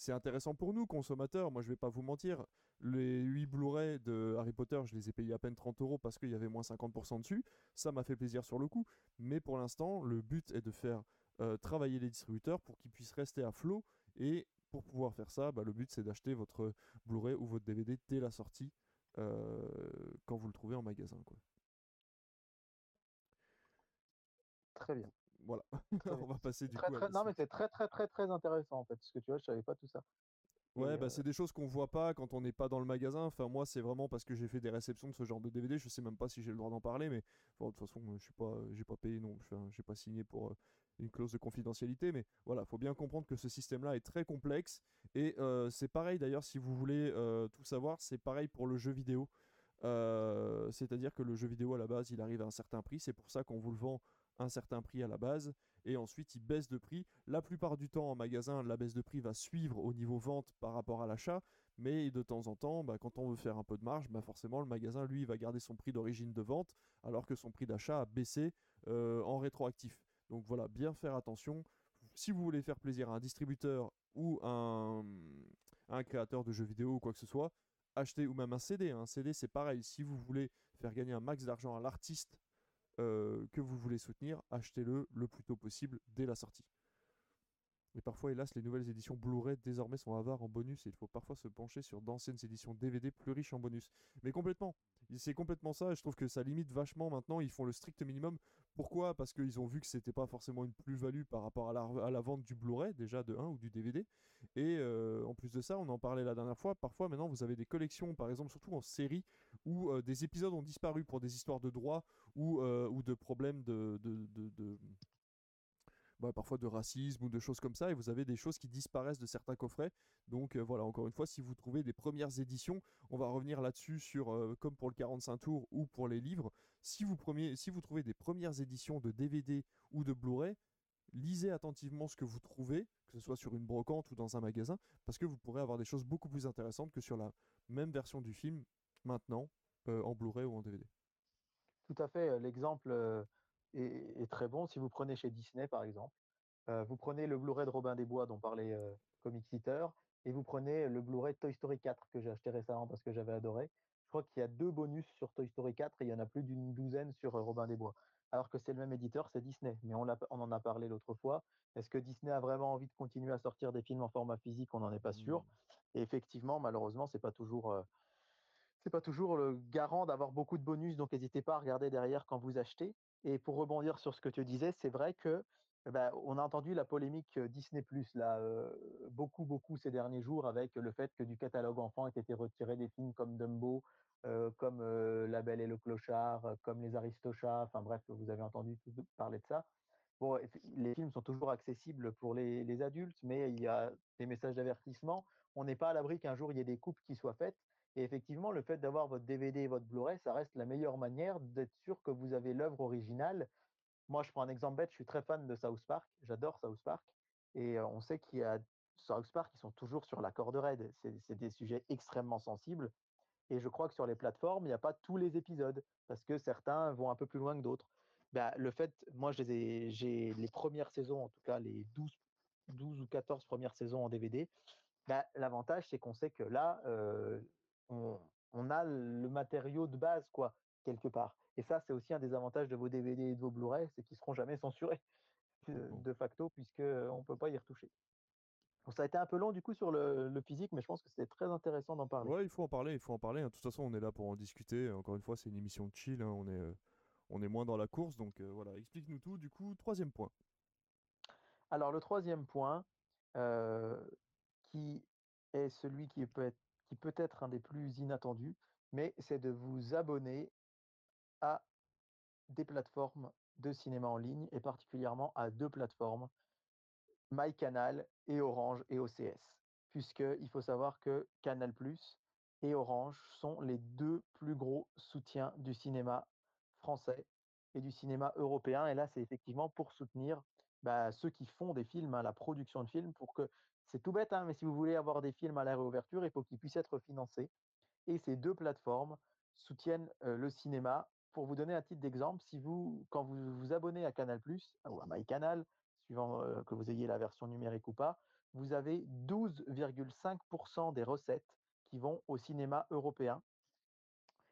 c'est intéressant pour nous, consommateurs. Moi, je vais pas vous mentir. Les 8 Blu-ray de Harry Potter, je les ai payés à peine 30 euros parce qu'il y avait moins 50% dessus. Ça m'a fait plaisir sur le coup. Mais pour l'instant, le but est de faire euh, travailler les distributeurs pour qu'ils puissent rester à flot. Et pour pouvoir faire ça, bah, le but c'est d'acheter votre Blu-ray ou votre DVD dès la sortie euh, quand vous le trouvez en magasin. Très bien. Voilà, on va passer du coup. non, mais c'est très, très, très, très intéressant en fait. Parce que tu vois, je savais pas tout ça. Ouais, bah, c'est des choses qu'on voit pas quand on n'est pas dans le magasin. Enfin, moi, c'est vraiment parce que j'ai fait des réceptions de ce genre de DVD. Je sais même pas si j'ai le droit d'en parler, mais de toute façon, je suis pas, j'ai pas payé, non, j'ai pas signé pour une clause de confidentialité. Mais voilà, faut bien comprendre que ce système-là est très complexe. Et c'est pareil d'ailleurs, si vous voulez tout savoir, c'est pareil pour le jeu vidéo. C'est-à-dire que le jeu vidéo à la base, il arrive à un certain prix. C'est pour ça qu'on vous le vend un certain prix à la base et ensuite il baisse de prix. La plupart du temps en magasin, la baisse de prix va suivre au niveau vente par rapport à l'achat, mais de temps en temps, bah, quand on veut faire un peu de marge, bah, forcément le magasin, lui, va garder son prix d'origine de vente, alors que son prix d'achat a baissé euh, en rétroactif. Donc voilà, bien faire attention. Si vous voulez faire plaisir à un distributeur ou un, un créateur de jeux vidéo ou quoi que ce soit, achetez ou même un CD. Un CD, c'est pareil. Si vous voulez faire gagner un max d'argent à l'artiste euh, que vous voulez soutenir, achetez-le le plus tôt possible dès la sortie. Et parfois, hélas, les nouvelles éditions Blu-ray désormais sont avares en bonus et il faut parfois se pencher sur d'anciennes éditions DVD plus riches en bonus. Mais complètement, c'est complètement ça et je trouve que ça limite vachement maintenant. Ils font le strict minimum. Pourquoi? Parce qu'ils ont vu que c'était pas forcément une plus-value par rapport à la, vente du Blu-ray, déjà de 1 ou du DVD. Et euh, en plus de ça, on en parlait la dernière fois, parfois maintenant vous avez des collections, par exemple, surtout en série, où euh, des épisodes ont disparu pour des histoires de droit ou, euh, ou de problèmes de, bah, parfois de racisme ou de choses comme ça, et vous avez des choses qui disparaissent de certains coffrets. Donc euh, voilà, encore une fois, si vous trouvez des premières éditions, on va revenir là-dessus sur euh, comme pour le 45 tours ou pour les livres. Si vous, trouvez des premières éditions de DVD ou de Blu-ray, lisez attentivement ce que vous trouvez, que ce soit sur une brocante ou dans un magasin, parce que vous pourrez avoir des choses beaucoup plus intéressantes que sur la même version du film maintenant en Blu-ray ou en DVD. Tout à fait. L'exemple est, très bon. Si vous prenez chez Disney, par exemple, vous prenez le Blu-ray de Robin des Bois dont parlait Comic Eater, et vous prenez le Blu-ray Toy Story 4 que j'ai acheté récemment parce que j'avais adoré. Je crois qu'il y a deux bonus sur Toy Story 4 et il y en a plus d'une douzaine sur Robin des Bois. Alors que c'est le même éditeur, c'est Disney. Mais on, on en a parlé l'autre fois. Est-ce que Disney a vraiment envie de continuer à sortir des films en format physique? On n'en est pas sûr. Mmh. Et effectivement, malheureusement, c'est pas toujours c'est pas toujours le garant d'avoir beaucoup de bonus, donc n'hésitez pas à regarder derrière quand vous achetez. Et pour rebondir sur ce que tu disais, c'est vrai que bah, on a entendu la polémique Disney Plus là beaucoup beaucoup ces derniers jours avec le fait que du catalogue enfant ait été retiré des films comme Dumbo, comme La Belle et le Clochard, comme Les Aristochats. Enfin bref, vous avez entendu parler de ça. Bon, les films sont toujours accessibles pour les adultes, mais il y a des messages d'avertissement. On n'est pas à l'abri qu'un jour il y ait des coupes qui soient faites. Et effectivement, le fait d'avoir votre DVD et votre Blu-ray, ça reste la meilleure manière d'être sûr que vous avez l'œuvre originale. Moi, je prends un exemple bête, je suis très fan de South Park, j'adore South Park, et on sait qu'il y a South Park qui sont toujours sur la corde raide. C'est des sujets extrêmement sensibles. Et je crois que sur les plateformes, il n'y a pas tous les épisodes, parce que certains vont un peu plus loin que d'autres. Bah, le fait, moi, j'ai les premières saisons, en tout cas les 12, 12 ou 14 premières saisons en DVD. Bah, l'avantage, c'est qu'on sait que là, on, a le matériau de base, quoi, quelque part. Et ça, c'est aussi un des avantages de vos DVD et de vos Blu-ray, c'est qu'ils seront jamais censurés de facto, puisque on peut pas y retoucher. ça a été un peu long du coup sur le, physique, mais je pense que c'était très intéressant d'en parler. Ouais, il faut en parler, il faut en parler. Hein. De toute façon, on est là pour en discuter. Encore une fois, c'est une émission de chill. Hein. On est, euh, on est moins dans la course, donc euh, voilà. Explique-nous tout. Du coup, troisième point. Alors le troisième point, euh, qui est celui qui peut être qui peut être un des plus inattendus, mais c'est de vous abonner à des plateformes de cinéma en ligne et particulièrement à deux plateformes, MyCanal et Orange et OCS. Puisqu'il faut savoir que Canal et Orange sont les deux plus gros soutiens du cinéma français et du cinéma européen. Et là, c'est effectivement pour soutenir bah, ceux qui font des films, hein, la production de films, pour que c'est tout bête, hein, mais si vous voulez avoir des films à la réouverture, il faut qu'ils puissent être financés. Et ces deux plateformes soutiennent le cinéma. Pour vous donner un titre d'exemple, si vous, quand vous vous abonnez à Canal+, ou à MyCanal, suivant que vous ayez la version numérique ou pas, vous avez 12,5% des recettes qui vont au cinéma européen.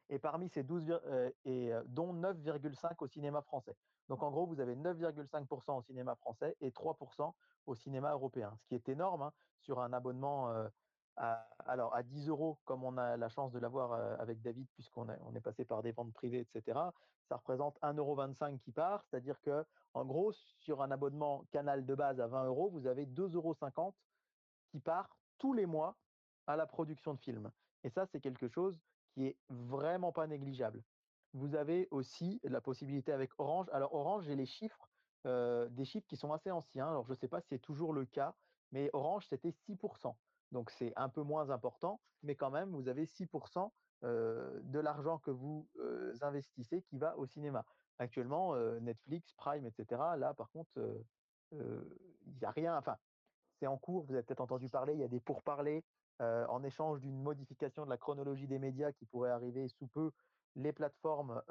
Et parmi ces 12, et dont 9,5% au cinéma français. Donc en gros, vous avez 9,5% au cinéma français et 3% au cinéma européen, ce qui est énorme hein, sur un abonnement à, alors à 10 euros, comme on a la chance de l'avoir avec David, puisqu'on on est passé par des ventes privées, etc. Ça représente 1,25 euros qui part, c'est-à-dire que en gros, sur un abonnement canal de base à 20 euros, vous avez 2,50 euros qui part tous les mois à la production de films. Et ça, c'est quelque chose qui est vraiment pas négligeable. Vous avez aussi la possibilité avec Orange. Alors Orange, j'ai les chiffres des chiffres qui sont assez anciens. Alors, je ne sais pas si c'est toujours le cas, mais Orange, c'était 6%. Donc, c'est un peu moins important, mais quand même, vous avez 6% de l'argent que vous investissez qui va au cinéma. Actuellement, Netflix, Prime, etc., là, par contre, il n'y a rien. Enfin, c'est en cours, vous avez peut-être entendu parler, il y a des pourparlers en échange d'une modification de la chronologie des médias qui pourrait arriver sous peu, les plateformes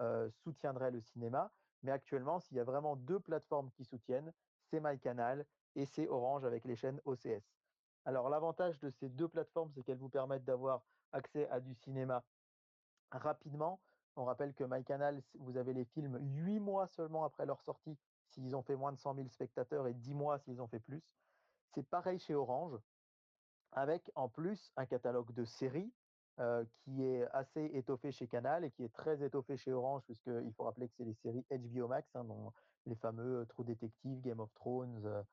soutiendraient le cinéma. Mais actuellement, s'il y a vraiment deux plateformes qui soutiennent, c'est MyCanal et c'est Orange avec les chaînes OCS. Alors l'avantage de ces deux plateformes, c'est qu'elles vous permettent d'avoir accès à du cinéma rapidement. On rappelle que MyCanal, vous avez les films huit mois seulement après leur sortie s'ils ont fait moins de 100 000 spectateurs et 10 mois s'ils ont fait plus. C'est pareil chez Orange, avec en plus un catalogue de séries euh, qui est assez étoffé chez Canal et qui est très étoffé chez Orange, puisqu'il faut rappeler que c'est les séries HBO Max, hein, dont les fameux True Detective, Game of Thrones, euh,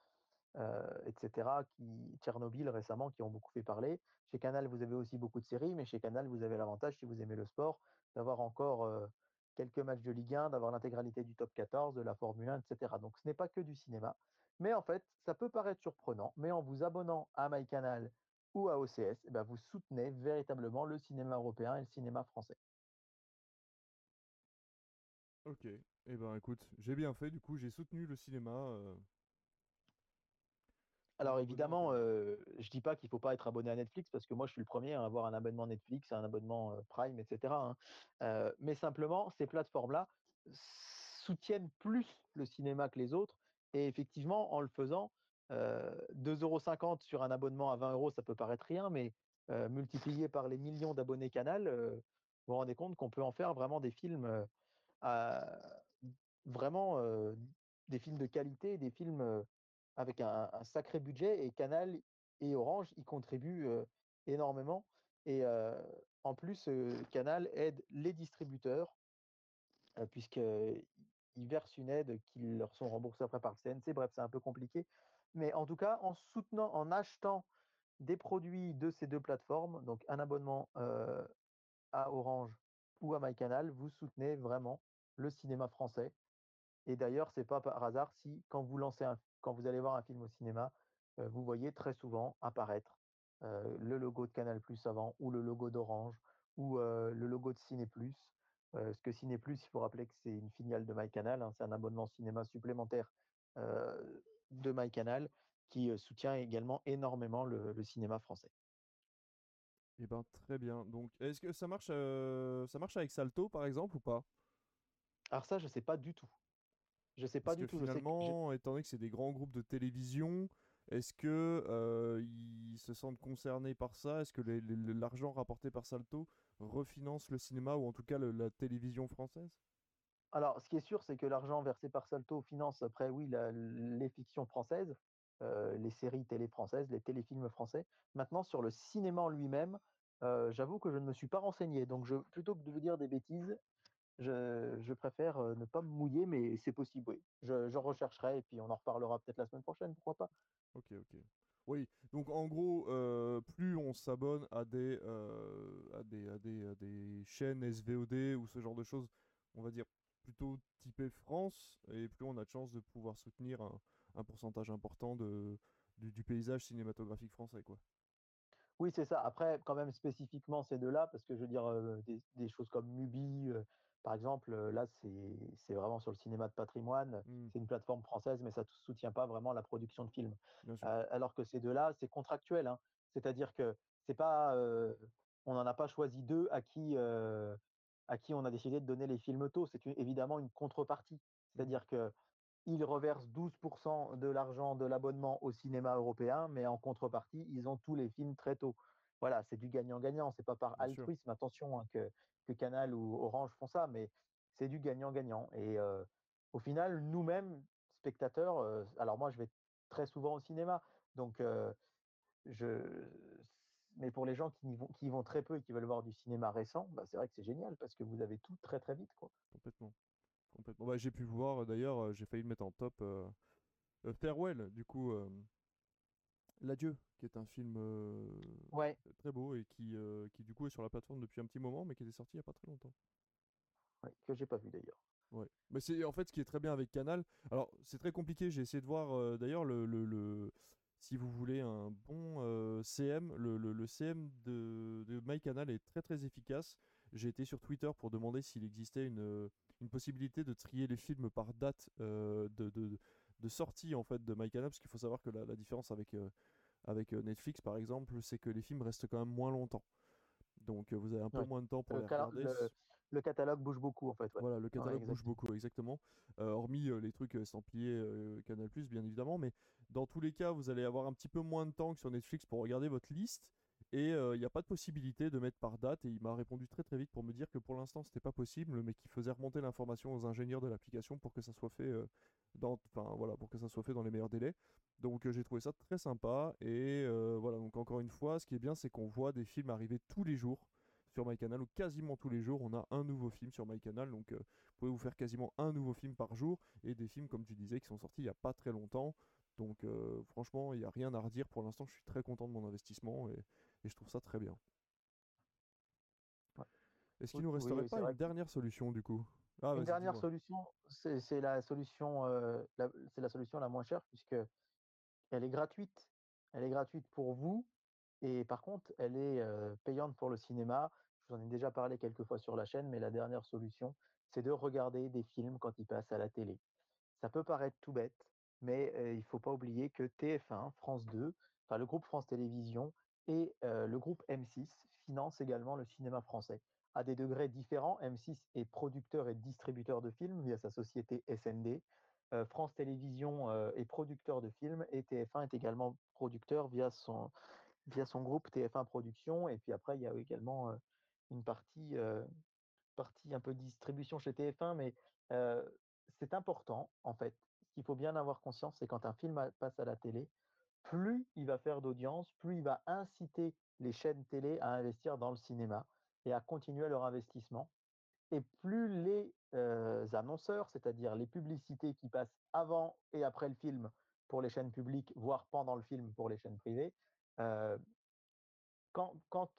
euh, etc., qui, Tchernobyl récemment, qui ont beaucoup fait parler. Chez Canal, vous avez aussi beaucoup de séries, mais chez Canal, vous avez l'avantage, si vous aimez le sport, d'avoir encore quelques matchs de Ligue 1, d'avoir l'intégralité du top 14, de la Formule 1, etc. Donc ce n'est pas que du cinéma. Mais en fait, ça peut paraître surprenant, mais en vous abonnant à MyCanal ou à OCS, eh ben, vous soutenez véritablement le cinéma européen et le cinéma français. Ok, et eh ben écoute, j'ai bien fait, du coup j'ai soutenu le cinéma. Euh, Alors évidemment, euh, je dis pas qu'il faut pas être abonné à Netflix parce que moi je suis le premier à avoir un abonnement Netflix, un abonnement euh, Prime, etc. Hein. mais simplement, ces plateformes-là soutiennent plus le cinéma que les autres et effectivement, en le faisant, 2,50€ sur un abonnement à 20 euros, ça peut paraître rien, mais multiplié par les millions d'abonnés Canal, vous vous rendez compte qu'on peut en faire vraiment des films, vraiment des films de qualité, des films avec un, sacré budget. Et Canal et Orange y contribuent énormément. Et en plus, Canal aide les distributeurs, puisqu'ils versent une aide qui leur sont remboursées après par le CNC. Bref, c'est un peu compliqué. Mais en tout cas, en soutenant, en achetant des produits de ces deux plateformes, donc un abonnement à Orange ou à MyCanal, vous soutenez vraiment le cinéma français. Et d'ailleurs, c'est pas par hasard si quand vous lancez quand vous allez voir un film au cinéma, vous voyez très souvent apparaître le logo de Canal Plus avant ou le logo d'Orange ou le logo de Ciné Plus. que Ciné Plus, il faut rappeler que c'est une filiale de MyCanal, hein, c'est un abonnement cinéma supplémentaire de MyCanal qui soutient également énormément le, cinéma français. Eh ben très bien. Donc est-ce que ça marche ça marche avec Salto par exemple ou pas? Alors ça je sais pas du tout. Je sais pas du tout. Finalement, étant donné que c'est des grands groupes de télévision, est-ce que ils se sentent concernés par ça? Est-ce que l'argent rapporté par Salto refinance le cinéma ou en tout cas la télévision française? Alors, ce qui est sûr, c'est que l'argent versé par Salto finance après, oui, les fictions françaises, euh, les séries télé françaises, les téléfilms français. Maintenant, sur le cinéma lui-même, euh, j'avoue que je ne me suis pas renseigné. Donc, plutôt que de vous dire des bêtises, je, préfère euh, ne pas me mouiller, mais c'est possible, oui. Je, rechercherai et puis on en reparlera peut-être la semaine prochaine, pourquoi pas. Ok, ok. Oui, donc en gros, plus on s'abonne à à, des, à, des, à des chaînes SVOD ou ce genre de choses, on va dire plutôt typé France, et plus on a de chances de pouvoir soutenir un, pourcentage important de, du, paysage cinématographique français. quoi. Oui, c'est ça. Après, quand même spécifiquement ces deux-là, parce que je veux dire, euh, des, choses comme Mubi, euh, par exemple, euh, là, c'est vraiment sur le cinéma de patrimoine. Mmh. C'est une plateforme française, mais ça ne soutient pas vraiment la production de films. alors que ces deux-là, c'est contractuel. Hein. C'est-à-dire que c'est pas, on n'en a pas choisi deux à qui à qui on a décidé de donner les films tôt. C'est évidemment une contrepartie. C'est-à-dire qu'ils reversent 12% de l'argent de l'abonnement au cinéma européen, mais en contrepartie, ils ont tous les films très tôt. Voilà, c'est du gagnant-gagnant. C'est pas par altruisme, attention, hein, que, Canal ou Orange font ça, mais c'est du gagnant-gagnant. Et au final, nous-mêmes, spectateurs, alors moi, je vais très souvent au cinéma, donc je, mais pour les gens qui y, vont, qui vont très peu et qui veulent voir du cinéma récent, bah, c'est vrai que c'est génial parce que vous avez tout très très vite. Quoi. Complètement. Complètement. Bah, j'ai pu voir d'ailleurs, euh, j'ai failli le mettre en top. Euh, euh, Farewell, du coup, L'Adieu, qui est un film ouais. très beau et qui, qui du coup est sur la plateforme depuis un petit moment, mais qui est sorti il n'y a pas très longtemps. Ouais, que j'ai pas vu d'ailleurs. Ouais. Mais c'est en fait ce qui est très bien avec Canal. Alors c'est très compliqué. J'ai essayé de voir d'ailleurs le, le, le, si vous voulez un bon euh, CM, le, CM de, de MyCanal est très très efficace. J'ai été sur Twitter pour demander s'il existait une, euh, une, possibilité de trier les films par date euh, de, de, sortie en fait de MyCanal, parce qu'il faut savoir que la, différence avec avec Netflix par exemple, c'est que les films restent quand même moins longtemps. Donc vous avez un peu moins de temps pour les regarder. Le, catalogue bouge beaucoup en fait. Voilà, le catalogue bouge beaucoup, exactement. hormis les trucs estampillés Canal+, bien évidemment, mais dans tous les cas, vous allez avoir un petit peu moins de temps que sur Netflix pour regarder votre liste. Et il n'y a pas de possibilité de mettre par date. Et il m'a répondu très très vite pour me dire que pour l'instant c'était pas possible, mais qu'il faisait remonter l'information aux ingénieurs de l'application pour que ça soit fait dans, enfin voilà, pour que ça soit fait dans les meilleurs délais. Donc j'ai trouvé ça très sympa. Et voilà, donc encore une fois, ce qui est bien, c'est qu'on voit des films arriver tous les jours sur MyCanal ou quasiment tous les jours on a un nouveau film sur MyCanal donc vous pouvez vous faire quasiment un nouveau film par jour et des films comme tu disais qui sont sortis il n'y a pas très longtemps donc franchement il n'y a rien à redire pour l'instant je suis très content de mon investissement et, et je trouve ça très bien. Est-ce qu'il nous resterait pas une dernière solution du coup? Ah, Une dernière solution, c'est la solution, euh, c'est la solution la moins chère puisque elle est gratuite. Elle est gratuite pour vous et par contre, elle est euh, payante pour le cinéma. Vous en ai déjà parlé quelques fois sur la chaîne, mais la dernière solution, c'est de regarder des films quand ils passent à la télé. Ça peut paraître tout bête, mais il ne faut pas oublier que TF1, France 2, enfin le groupe France Télévisions et le groupe M6 finance également le cinéma français. À des degrés différents, M6 est producteur et distributeur de films via sa société SND. France Télévisions est producteur de films et TF1 est également producteur via son, via son groupe TF1 Productions. Et puis après, il y a également une partie, partie un peu distribution chez TF1, mais c'est important en fait. Ce qu'il faut bien avoir conscience, c'est quand un film passe à la télé, plus il va faire d'audience, plus il va inciter les chaînes télé à investir dans le cinéma et à continuer leur investissement. Et plus les annonceurs, c'est-à-dire les publicités qui passent avant et après le film pour les chaînes publiques, voire pendant le film pour les chaînes privées, quand, quand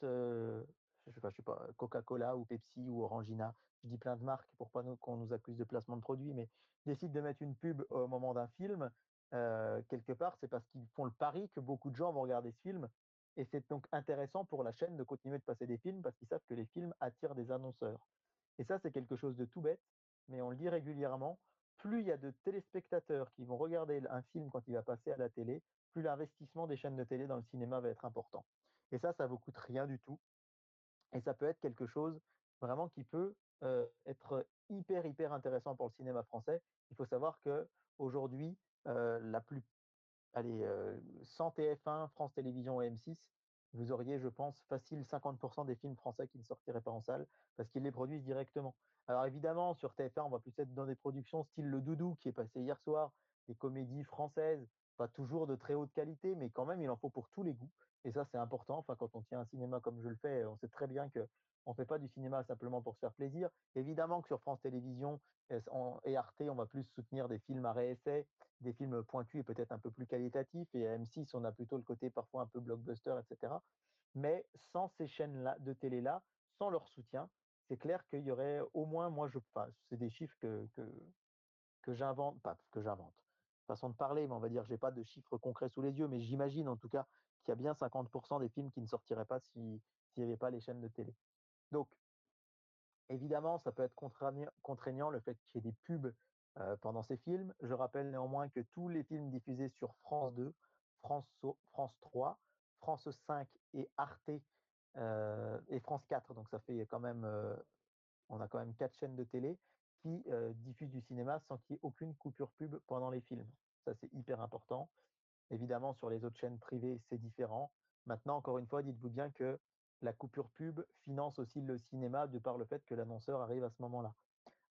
je sais pas, Coca-Cola ou Pepsi ou Orangina, je dis plein de marques pour pas qu'on nous accuse de placement de produits, mais décident de mettre une pub au moment d'un film, quelque part, c'est parce qu'ils font le pari que beaucoup de gens vont regarder ce film. Et c'est donc intéressant pour la chaîne de continuer de passer des films parce qu'ils savent que les films attirent des annonceurs. Et ça, c'est quelque chose de tout bête, mais on le dit régulièrement. Plus il y a de téléspectateurs qui vont regarder un film quand il va passer à la télé, plus l'investissement des chaînes de télé dans le cinéma va être important. Et ça, ça vous coûte rien du tout. Et ça peut être quelque chose vraiment qui peut être hyper, hyper intéressant pour le cinéma français. Il faut savoir que aujourd'hui, la plus, allez, sans TF1, France Télévisions et M6, vous auriez, je pense, facile 50% des films français qui ne sortiraient pas en salle parce qu'ils les produisent directement. Alors évidemment, sur TF1, on va plus être dans des productions style Le Doudou qui est passé hier soir, des comédies françaises, pas toujours de très haute qualité, mais quand même, il en faut pour tous les goûts. Et ça, c'est important. Enfin, quand on tient un cinéma comme je le fais, on sait très bien que on ne fait pas du cinéma simplement pour se faire plaisir. Évidemment que sur France Télévisions et Arte, on va plus soutenir des films à réessai, des films pointus et peut-être un peu plus qualitatifs. Et à M6, on a plutôt le côté parfois un peu blockbuster, etc. Mais sans ces chaînes-là de télé-là, sans leur soutien, c'est clair qu'il y aurait au moins, moi, je, enfin, c'est des chiffres que, que, que j'invente, pas que j'invente, façon de parler, mais on va dire, j'ai pas de chiffres concrets sous les yeux, mais j'imagine en tout cas qu'il y a bien 50% des films qui ne sortiraient pas s'il n'y avait pas les chaînes de télé. Donc, évidemment, ça peut être contraignant le fait qu'il y ait des pubs pendant ces films. Je rappelle néanmoins que tous les films diffusés sur France 2, France, France 3, France 5 et Arte et France 4, donc ça fait quand même, on a quand même quatre chaînes de télé qui diffusent du cinéma sans qu'il y ait aucune coupure pub pendant les films. Ça, c'est hyper important. Évidemment, sur les autres chaînes privées, c'est différent. Maintenant, encore une fois, dites-vous bien que la coupure pub finance aussi le cinéma de par le fait que l'annonceur arrive à ce moment-là.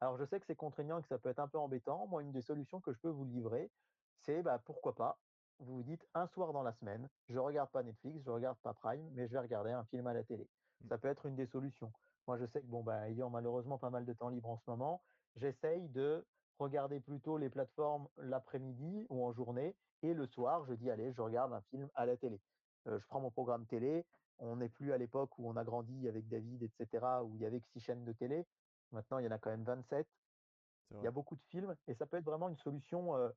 Alors je sais que c'est contraignant et que ça peut être un peu embêtant. Moi, une des solutions que je peux vous livrer, c'est bah, pourquoi pas, vous vous dites un soir dans la semaine, je regarde pas Netflix, je regarde pas Prime, mais je vais regarder un film à la télé. Mmh. Ça peut être une des solutions. Moi, je sais que bon, bah, ayant malheureusement pas mal de temps libre en ce moment, j'essaye de regarder plutôt les plateformes l'après-midi ou en journée, et le soir, je dis allez, je regarde un film à la télé. Euh, je prends mon programme télé, on n'est plus à l'époque où on a grandi avec David, etc., où il y avait que six chaînes de télé. Maintenant, il y en a quand même 27. Il y a beaucoup de films et ça peut être vraiment une solution. Euh,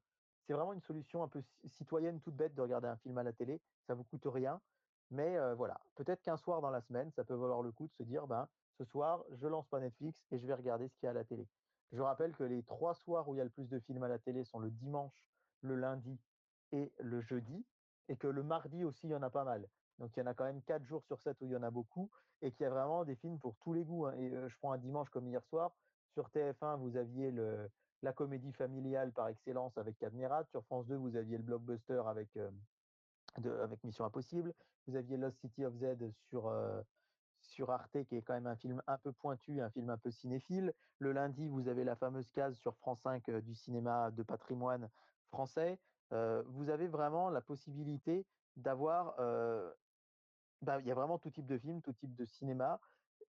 c'est vraiment une solution un peu citoyenne, toute bête de regarder un film à la télé. Ça vous coûte rien. Mais euh, voilà, peut-être qu'un soir dans la semaine, ça peut valoir le coup de se dire, ben, ce soir, je lance pas Netflix et je vais regarder ce qu'il y a à la télé. Je rappelle que les trois soirs où il y a le plus de films à la télé sont le dimanche, le lundi et le jeudi. et que le mardi aussi, il y en a pas mal. Donc il y en a quand même 4 jours sur 7 où il y en a beaucoup et qu'il y a vraiment des films pour tous les goûts. Hein. Et je prends un dimanche comme hier soir. Sur TF1, vous aviez la comédie familiale par excellence avec Cadmerat. Sur France 2, vous aviez le blockbuster avec Mission Impossible. Vous aviez Lost City of Z sur, sur Arte, qui est quand même un film un peu pointu, un film un peu cinéphile. Le lundi, vous avez la fameuse case sur France 5 du cinéma de patrimoine français. vous avez vraiment la possibilité d'avoir bah, il y a vraiment tout type de film, tout type de cinéma.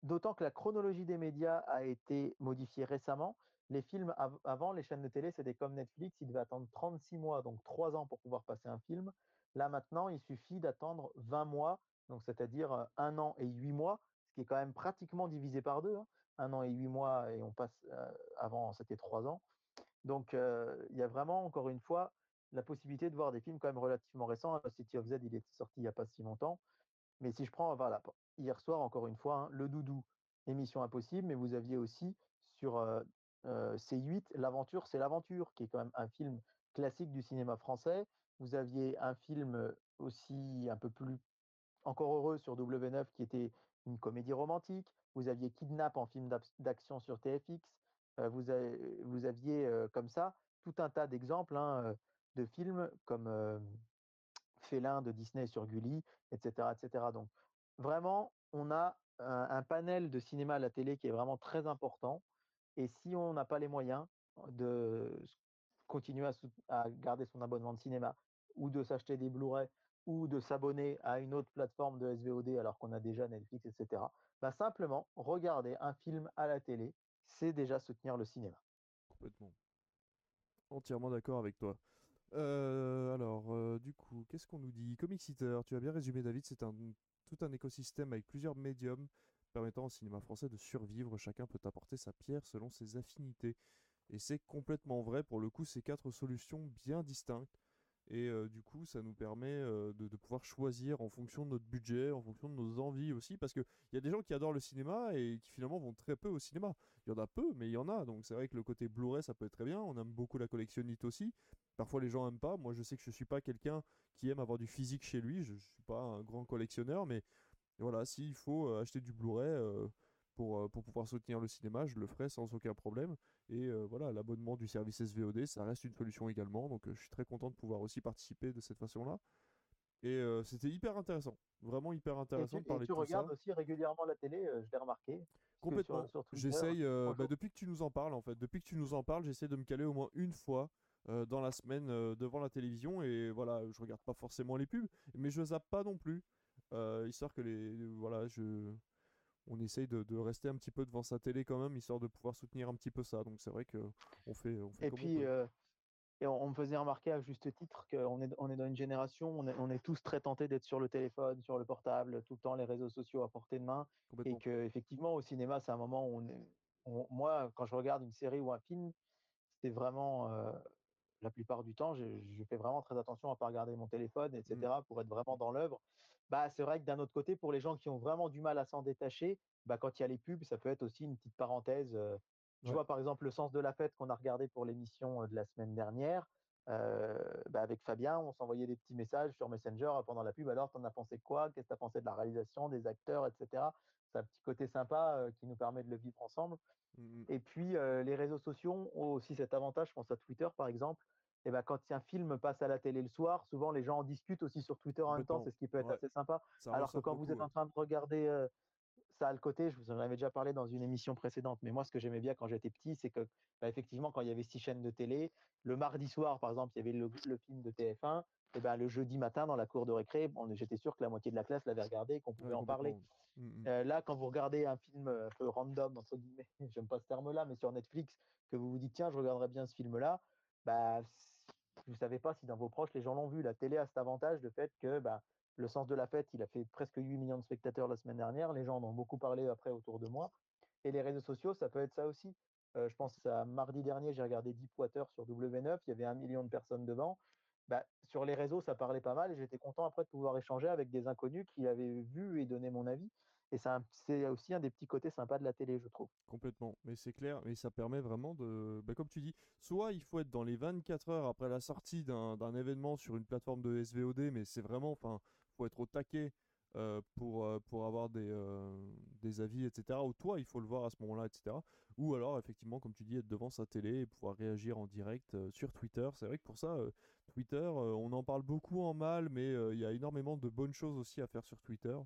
D'autant que la chronologie des médias a été modifiée récemment. Les films avant, les chaînes de télé, c'était comme Netflix, ils devaient attendre 36 mois, donc 3 ans pour pouvoir passer un film. Là maintenant, il suffit d'attendre 20 mois, donc c'est-à-dire un an et 8 mois, qui est quand même pratiquement divisé par deux. Hein. Un an et 8 mois et on passe avant, c'était 3 ans. Donc il y a vraiment, encore une fois, la possibilité de voir des films quand même relativement récents. City of Z, il est sorti il n'y a pas si longtemps. Mais si je prends, voilà, hier soir, encore une fois, hein, Le Doudou, émission impossible, mais vous aviez aussi sur C8, L'Aventure, c'est l'aventure, qui est quand même un film classique du cinéma français. Vous aviez un film aussi un peu plus encore heureux sur W9 qui était une comédie romantique. Vous aviez Kidnap en film d'action sur TFX. vous, aviez comme ça tout un tas d'exemples hein, de films comme Félin de Disney sur Gulli, etc., etc. Donc vraiment, on a un, panel de cinéma à la télé qui est vraiment très important. Et si on n'a pas les moyens de continuer à, garder son abonnement de cinéma ou de s'acheter des Blu-ray ou de s'abonner à une autre plateforme de SVOD alors qu'on a déjà Netflix, etc., bah simplement regarder un film à la télé, c'est déjà soutenir le cinéma. Complètement. Entièrement d'accord avec toi. Euh, alors, euh, du coup, qu'est-ce qu'on nous dit? Comic Eater, tu as bien résumé David, c'est un, tout un écosystème avec plusieurs médiums permettant au cinéma français de survivre. Chacun peut apporter sa pierre selon ses affinités. Et c'est complètement vrai, pour le coup, ces quatre solutions bien distinctes. Et euh, du coup, ça nous permet euh, de, pouvoir choisir en fonction de notre budget, en fonction de nos envies aussi, parce qu'il y a des gens qui adorent le cinéma et qui finalement vont très peu au cinéma. Il y en a peu, mais il y en a. Donc c'est vrai que le côté Blu-ray, ça peut être très bien. On aime beaucoup la collectionnite aussi. Parfois, les gens n'aiment pas. Moi, je sais que je ne suis pas quelqu'un qui aime avoir du physique chez lui. Je ne suis pas un grand collectionneur, mais voilà, s'il faut euh, acheter du Blu-ray pour, pour pouvoir soutenir le cinéma, je le ferai sans aucun problème. Et voilà, l'abonnement du service SVOD, ça reste une solution également. Donc je suis très content de pouvoir aussi participer de cette façon-là. Et c'était hyper intéressant, vraiment hyper intéressant de parler et tu regardes aussi régulièrement la télé, je l'ai remarqué. Complètement. J'essaye, bah, depuis que tu nous en parles en fait, depuis que tu nous en parles, j'essaie de me caler au moins une fois dans la semaine devant la télévision et voilà, je regarde pas forcément les pubs, mais je zappe pas non plus, histoire que les, voilà, je on essaye de, rester un petit peu devant sa télé quand même, histoire de pouvoir soutenir un petit peu ça. Donc c'est vrai qu'on fait, on fait. Et puis, euh, et on, me faisait remarquer à juste titre qu'on est, on est dans une génération, on est, on est tous très tentés d'être sur le téléphone, sur le portable, tout le temps les réseaux sociaux à portée de main. Et que effectivement au cinéma, c'est un moment où on est. moi, quand je regarde une série ou un film, c'est vraiment. Euh, la plupart du temps, je, fais vraiment très attention à ne pas regarder mon téléphone, etc., mmh. pour être vraiment dans l'œuvre bah, c'est vrai que d'un autre côté, pour les gens qui ont vraiment du mal à s'en détacher, bah, quand il y a les pubs, ça peut être aussi une petite parenthèse. Je vois par exemple le sens de la fête qu'on a regardé pour l'émission de la semaine dernière. Bah, avec Fabien, on s'envoyait des petits messages sur Messenger pendant la pub. Alors, t'en as pensé quoi? Qu'est-ce que t'as pensé de la réalisation, des acteurs, etc. C'est un petit côté sympa qui nous permet de le vivre ensemble. Mmh Et puis, les réseaux sociaux ont aussi cet avantage. Je pense à Twitter, par exemple, et ben, quand un film passe à la télé le soir, souvent les gens en discutent aussi sur Twitter en même temps, c'est ce qui peut être assez sympa. Alors que quand vous êtes en train de regarder ça à le côté, je vous en avais déjà parlé dans une émission précédente, mais moi ce que j'aimais bien quand j'étais petit, c'est que bah, effectivement quand il y avait six chaînes de télé, le mardi soir par exemple, il y avait le, film de TF1, et ben, le jeudi matin dans la cour de récré, bon, j'étais sûr que la moitié de la classe l'avait regardé et qu'on pouvait en parler. Mmh, mmh. là, quand vous regardez un film un peu random, entre guillemets, j'aime pas ce terme-là, mais sur Netflix, que vous vous dites tiens, je regarderais bien ce film-là, bah, vous ne savez pas si dans vos proches, les gens l'ont vu. La télé a cet avantage, le fait que bah, le sens de la fête, il a fait presque 8 millions de spectateurs la semaine dernière. Les gens en ont beaucoup parlé après autour de moi. Et les réseaux sociaux, ça peut être ça aussi. Euh, je pense à mardi dernier, j'ai regardé Deepwater sur W9, il y avait un million de personnes devant. Bah, sur les réseaux, ça parlait pas mal et j'étais content après de pouvoir échanger avec des inconnus qui avaient vu et donné mon avis. Et c'est aussi un des petits côtés sympas de la télé, je trouve. Complètement, mais c'est clair, mais ça permet vraiment de, bah, comme tu dis, soit il faut être dans les 24 heures après la sortie d'un événement sur une plateforme de SVOD, mais c'est vraiment, enfin, faut être au taquet euh, pour, euh, pour avoir des, euh, des avis, etc. Ou toi, il faut le voir à ce moment-là, etc. Ou alors, effectivement, comme tu dis, être devant sa télé et pouvoir réagir en direct sur Twitter. C'est vrai que pour ça, Twitter, on en parle beaucoup en mal, mais il y a énormément de bonnes choses aussi à faire sur Twitter.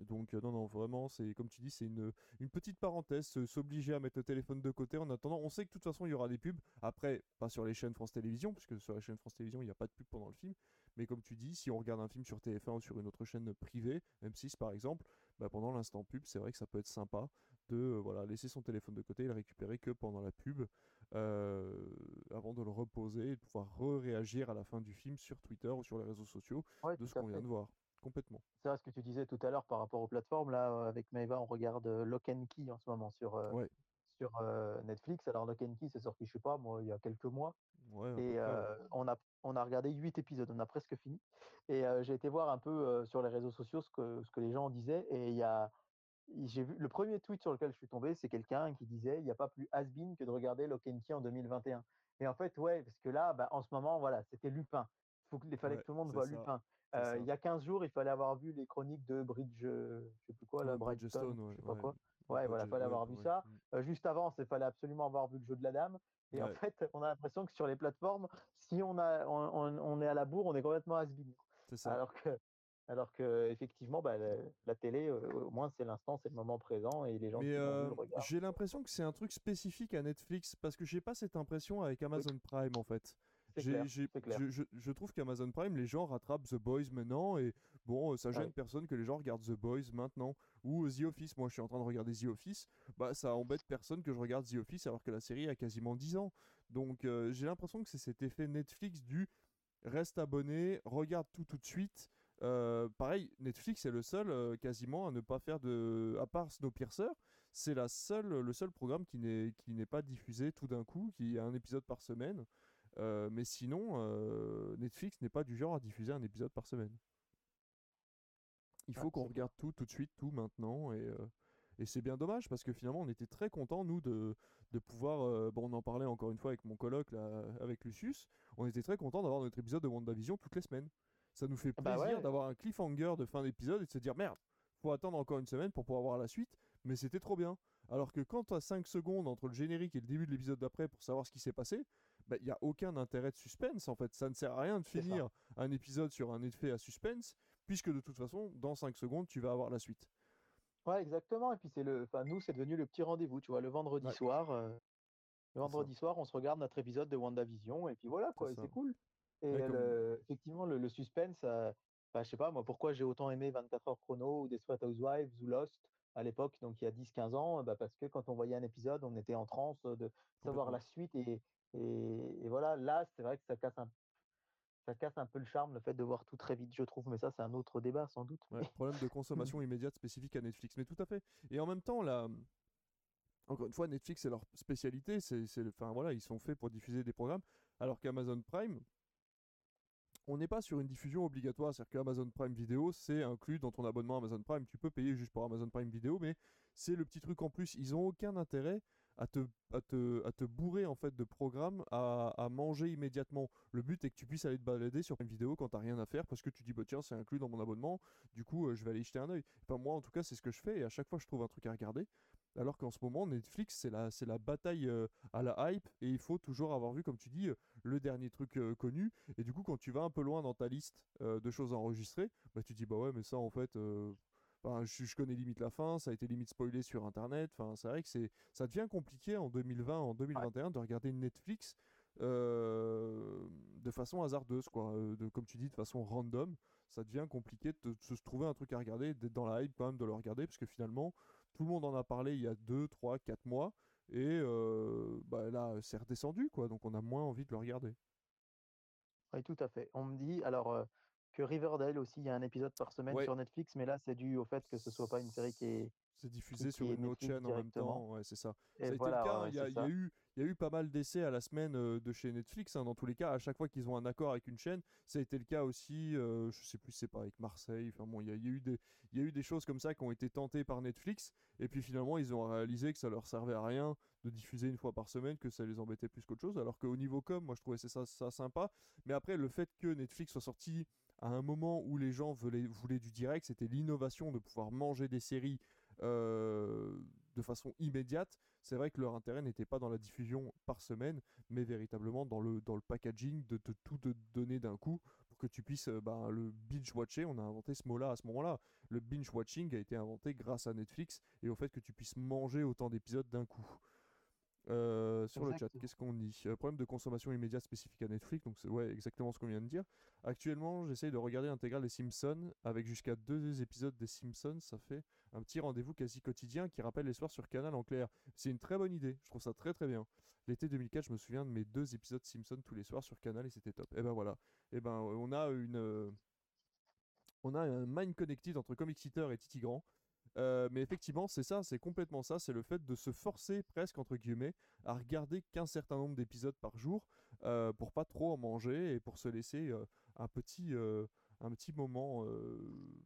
Donc non, non, vraiment, c'est comme tu dis, c'est une, petite parenthèse, s'obliger à mettre le téléphone de côté en attendant. On sait que de toute façon, il y aura des pubs. Après, pas sur les chaînes France Télévisions, puisque sur les chaînes France Télévisions, il n'y a pas de pub pendant le film. Mais comme tu dis, si on regarde un film sur TF1 ou sur une autre chaîne privée, M6 par exemple, bah pendant l'instant pub, c'est vrai que ça peut être sympa de euh, voilà, laisser son téléphone de côté et le récupérer que pendant la pub, euh, avant de le reposer et de pouvoir re-réagir à la fin du film sur Twitter ou sur les réseaux sociaux de ce qu'on vient de voir. Complètement. C'est vrai ce que tu disais tout à l'heure par rapport aux plateformes. Là, avec Maeva, on regarde Lock and Key en ce moment sur, euh, sur Netflix. Alors, Lock and Key, c'est sorti, je sais pas, moi, il y a quelques mois. et on, a, on a regardé huit épisodes, on a presque fini. Et j'ai été voir un peu sur les réseaux sociaux ce que, ce que les gens disaient. Et il y a. J'ai vu le premier tweet sur lequel je suis tombé, c'est quelqu'un qui disait il n'y a pas plus has-been que de regarder Lock and Key en 2021. Et en fait, ouais, parce que là, bah, en ce moment, voilà, c'était Lupin. Il fallait que tout le monde voit Lupin il y a 15 jours, il fallait avoir vu les chroniques de Bridge, je sais plus quoi, la Bridgestone, ouais, je sais pas quoi. Ouais, voilà, il fallait avoir vu ça. juste avant, il fallait absolument avoir vu le jeu de la dame. Et en fait, on a l'impression que sur les plateformes, si on, a, on, est à la bourre, on est complètement has ça. Alors que, alors que effectivement, bah, la, télé, au moins c'est l'instant, c'est le moment présent et les gens. Mais j'ai l'impression que c'est un truc spécifique à Netflix parce que j'ai pas cette impression avec Amazon Prime en fait je, trouve qu'Amazon Prime, les gens rattrapent The Boys maintenant et bon, euh, ça gêne personne que les gens regardent The Boys maintenant ou The Office. Moi, je suis en train de regarder The Office, bah ça embête personne que je regarde The Office alors que la série a quasiment 10 ans. Donc euh, j'ai l'impression que c'est cet effet Netflix du reste abonné, regarde tout tout de suite. Euh, pareil, Netflix est le seul quasiment à ne pas faire de, à part Snowpiercer, c'est la seule, le seul programme qui n'est qui n'est pas diffusé tout d'un coup, qui a un épisode par semaine. Euh, mais sinon, euh, Netflix n'est pas du genre à diffuser un épisode par semaine. Il faut qu'on regarde tout tout de suite, tout maintenant. Et, euh, et c'est bien dommage parce que finalement, on était très contents, nous, de, de pouvoir. bon, on en parlait encore une fois avec mon colloque, là, avec Lucius. On était très contents d'avoir notre épisode de WandaVision toutes les semaines. Ça nous fait bah plaisir d'avoir un cliffhanger de fin d'épisode et de se dire merde, faut attendre encore une semaine pour pouvoir voir la suite. Mais c'était trop bien. Alors que quand tu as 5 secondes entre le générique et le début de l'épisode d'après pour savoir ce qui s'est passé, bah, il n'y a aucun intérêt de suspense en fait. Ça ne sert à rien de finir un épisode sur un effet à suspense, puisque de toute façon, dans 5 secondes, tu vas avoir la suite. Ouais, exactement. Et puis c'est le, enfin nous, c'est devenu le petit rendez-vous, tu vois, le vendredi soir. Euh, le vendredi soir, on se regarde notre épisode de WandaVision, et puis voilà quoi, c'est cool. Et effectivement, le, suspense, euh, je sais pas moi, pourquoi j'ai autant aimé 24 heures chrono ou Desperate Housewives ou Lost à l'époque, donc il y a 10-15 ans, bah parce que quand on voyait un épisode, on était en transe de savoir la suite et, et, voilà, là, c'est vrai que ça casse un ça casse un peu le charme, le fait de voir tout très vite, je trouve. Mais ça, c'est un autre débat, sans doute. problème de consommation immédiate spécifique à Netflix. Mais tout à fait. Et en même temps, là, encore une fois, Netflix, c'est leur spécialité. C'est, enfin, voilà, ils sont faits pour diffuser des programmes. Alors qu'Amazon Prime, on n'est pas sur une diffusion obligatoire. C'est-à-dire qu'Amazon Prime Vidéo, c'est inclus dans ton abonnement Amazon Prime. Tu peux payer juste pour Amazon Prime Vidéo, mais c'est le petit truc en plus. Ils n'ont aucun intérêt à te, à te, à te bourrer en fait de programmes à, à, manger immédiatement. Le but est que tu puisses aller te balader sur une vidéo quand t'as rien à faire parce que tu dis bah tiens c'est inclus dans mon abonnement, du coup euh, je vais aller jeter un oeil. Enfin moi en tout cas c'est ce que je fais et à chaque fois je trouve un truc à regarder. Alors qu'en ce moment Netflix c'est la, c'est la bataille euh, à la hype et il faut toujours avoir vu comme tu dis euh, le dernier truc connu et du coup quand tu vas un peu loin dans ta liste de choses à enregistrer, bah tu dis bah ouais mais ça en fait je, connais limite la fin, ça a été limite spoilé sur internet. Enfin, c'est vrai que c'est, ça devient compliqué en 2020, en 2021 de regarder Netflix euh, de façon hasardeuse, quoi. Euh, de, comme tu dis, de façon random. Ça devient compliqué de, se trouver un truc à regarder, d'être dans la hype quand même de le regarder, parce que finalement, tout le monde en a parlé il y a 2, 3, 4 mois. Et euh, bah, là, c'est redescendu, quoi. Donc on a moins envie de le regarder. Oui, tout à fait. On me dit, alors, Riverdale aussi, il y a un épisode par semaine sur Netflix, mais là c'est dû au fait que ce soit pas une série qui est, C'est diffusé sur une autre chaîne en même temps, ouais, c'est ça. ça a été voilà, le cas, ouais, il y, a, c'est il y a ça. eu, il y a eu pas mal d'essais à la semaine euh, de chez Netflix, hein, dans tous les cas, à chaque fois qu'ils ont un accord avec une chaîne, ça a été le cas aussi, euh, je sais plus c'est pas avec Marseille, enfin bon, il y, a- il y a eu des, il y a eu des choses comme ça qui ont été tentées par Netflix, et puis finalement ils ont réalisé que ça leur servait à rien de diffuser une fois par semaine, que ça les embêtait plus qu'autre chose, alors qu'au niveau com, moi je trouvais ça, ça sympa, mais après le fait que Netflix soit sorti à un moment où les gens voulaient, voulaient du direct, c'était l'innovation de pouvoir manger des séries euh, de façon immédiate. C'est vrai que leur intérêt n'était pas dans la diffusion par semaine, mais véritablement dans le, dans le packaging de tout te donner d'un coup pour que tu puisses euh, bah, le binge-watcher. On a inventé ce mot-là à ce moment-là. Le binge-watching a été inventé grâce à Netflix et au fait que tu puisses manger autant d'épisodes d'un coup. Euh, sur le chat, qu'est-ce qu'on dit? Euh, Problème de consommation immédiate spécifique à Netflix, donc c'est ouais, exactement ce qu'on vient de dire. Actuellement, j'essaye de regarder l'intégrale des Simpsons avec jusqu'à deux épisodes des Simpsons. Ça fait un petit rendez-vous quasi quotidien qui rappelle les soirs sur Canal en clair. C'est une très bonne idée, je trouve ça très très bien. L'été 2004, je me souviens de mes deux épisodes Simpsons tous les soirs sur Canal et c'était top. Et ben voilà. Et ben euh, on a une. euh, On a un mind connected entre Comic et Titi Grand. Euh, mais effectivement, c'est ça, c'est complètement ça, c'est le fait de se forcer presque entre guillemets à regarder qu'un certain nombre d'épisodes par jour pour pas trop en manger et pour se laisser un petit un petit moment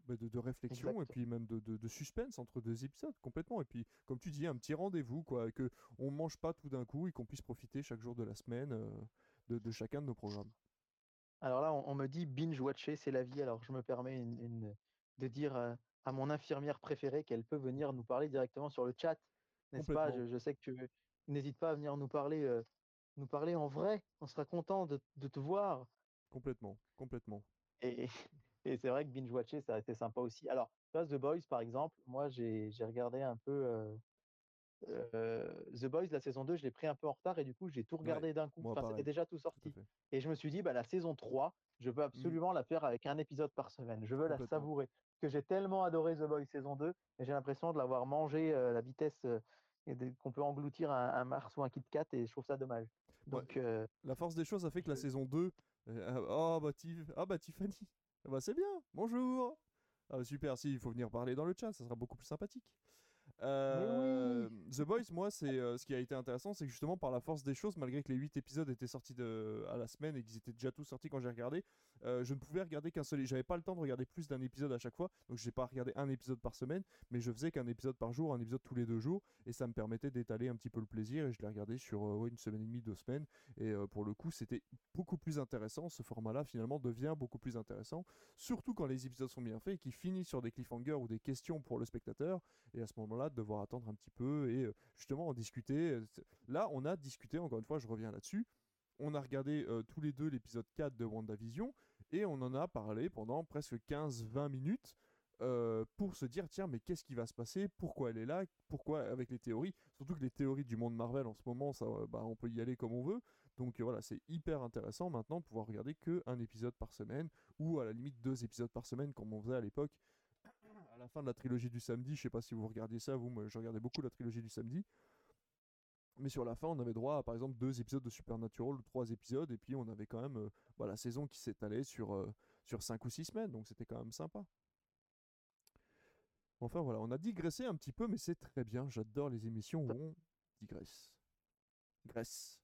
bah, de, de réflexion et puis même de, de- de suspense entre deux épisodes complètement et puis comme tu dis un petit rendez-vous quoi que on mange pas tout d'un coup et qu'on puisse profiter chaque jour de la semaine de, chacun de nos programmes. Alors là, on, on me dit binge-watcher, c'est la vie. Alors je me permets une- une- de dire à mon infirmière préférée qu'elle peut venir nous parler directement sur le chat, n'est-ce pas? Je, je sais que tu n'hésites pas à venir nous parler, euh, nous parler en vrai. On sera content de, de te voir. Complètement, complètement. Et, et c'est vrai que binge-watcher, ça a été sympa aussi. Alors, The Boys, par exemple, moi, j'ai regardé un peu euh, euh, The Boys, la saison 2, je l'ai pris un peu en retard et du coup, j'ai tout regardé d'un coup. Enfin, c'était déjà tout sorti. Et je me suis dit, bah, la saison 3, je veux absolument la faire avec un épisode par semaine. Je veux la savourer. Que j'ai tellement adoré The Boys saison 2, et j'ai l'impression de l'avoir mangé euh, à la vitesse euh, et qu'on peut engloutir un, un Mars ou un Kit Kat, et je trouve ça dommage. Ouais. Donc, euh, La force des choses a fait que la saison 2. Euh, oh, bah, Tiff- ah bah Tiffany. Ah bah c'est bien. Bonjour. Ah bah, super, si, il faut venir parler dans le chat, ça sera beaucoup plus sympathique. Euh, The Boys, moi, c'est euh, ce qui a été intéressant, c'est que justement par la force des choses, malgré que les 8 épisodes étaient sortis de, à la semaine et qu'ils étaient déjà tous sortis quand j'ai regardé, euh, je ne pouvais regarder qu'un seul. J'avais pas le temps de regarder plus d'un épisode à chaque fois, donc j'ai pas regardé un épisode par semaine, mais je faisais qu'un épisode par jour, un épisode tous les deux jours, et ça me permettait d'étaler un petit peu le plaisir. Et je l'ai regardé sur euh, une semaine et demie, deux semaines, et euh, pour le coup, c'était beaucoup plus intéressant. Ce format-là, finalement, devient beaucoup plus intéressant, surtout quand les épisodes sont bien faits et qui finissent sur des cliffhangers ou des questions pour le spectateur, et à ce moment-là, de devoir attendre un petit peu et justement en discuter. Là, on a discuté, encore une fois, je reviens là-dessus. On a regardé tous les deux l'épisode 4 de WandaVision et on en a parlé pendant presque 15-20 minutes euh, pour se dire tiens mais qu'est-ce qui va se passer? Pourquoi elle est là? Pourquoi avec les théories? Surtout que les théories du monde Marvel en ce moment ça bah, on peut y aller comme on veut. Donc euh, voilà c'est hyper intéressant maintenant de pouvoir regarder que un épisode par semaine ou à la limite deux épisodes par semaine comme on faisait à l'époque à la fin de la trilogie du samedi. Je sais pas si vous regardiez ça vous moi je regardais beaucoup la trilogie du samedi mais sur la fin, on avait droit à par exemple deux épisodes de Supernatural ou trois épisodes, et puis on avait quand même euh, bah, la saison qui s'étalait sur, euh, sur cinq ou six semaines, donc c'était quand même sympa. Enfin voilà, on a digressé un petit peu, mais c'est très bien. J'adore les émissions où on digresse. Grèce.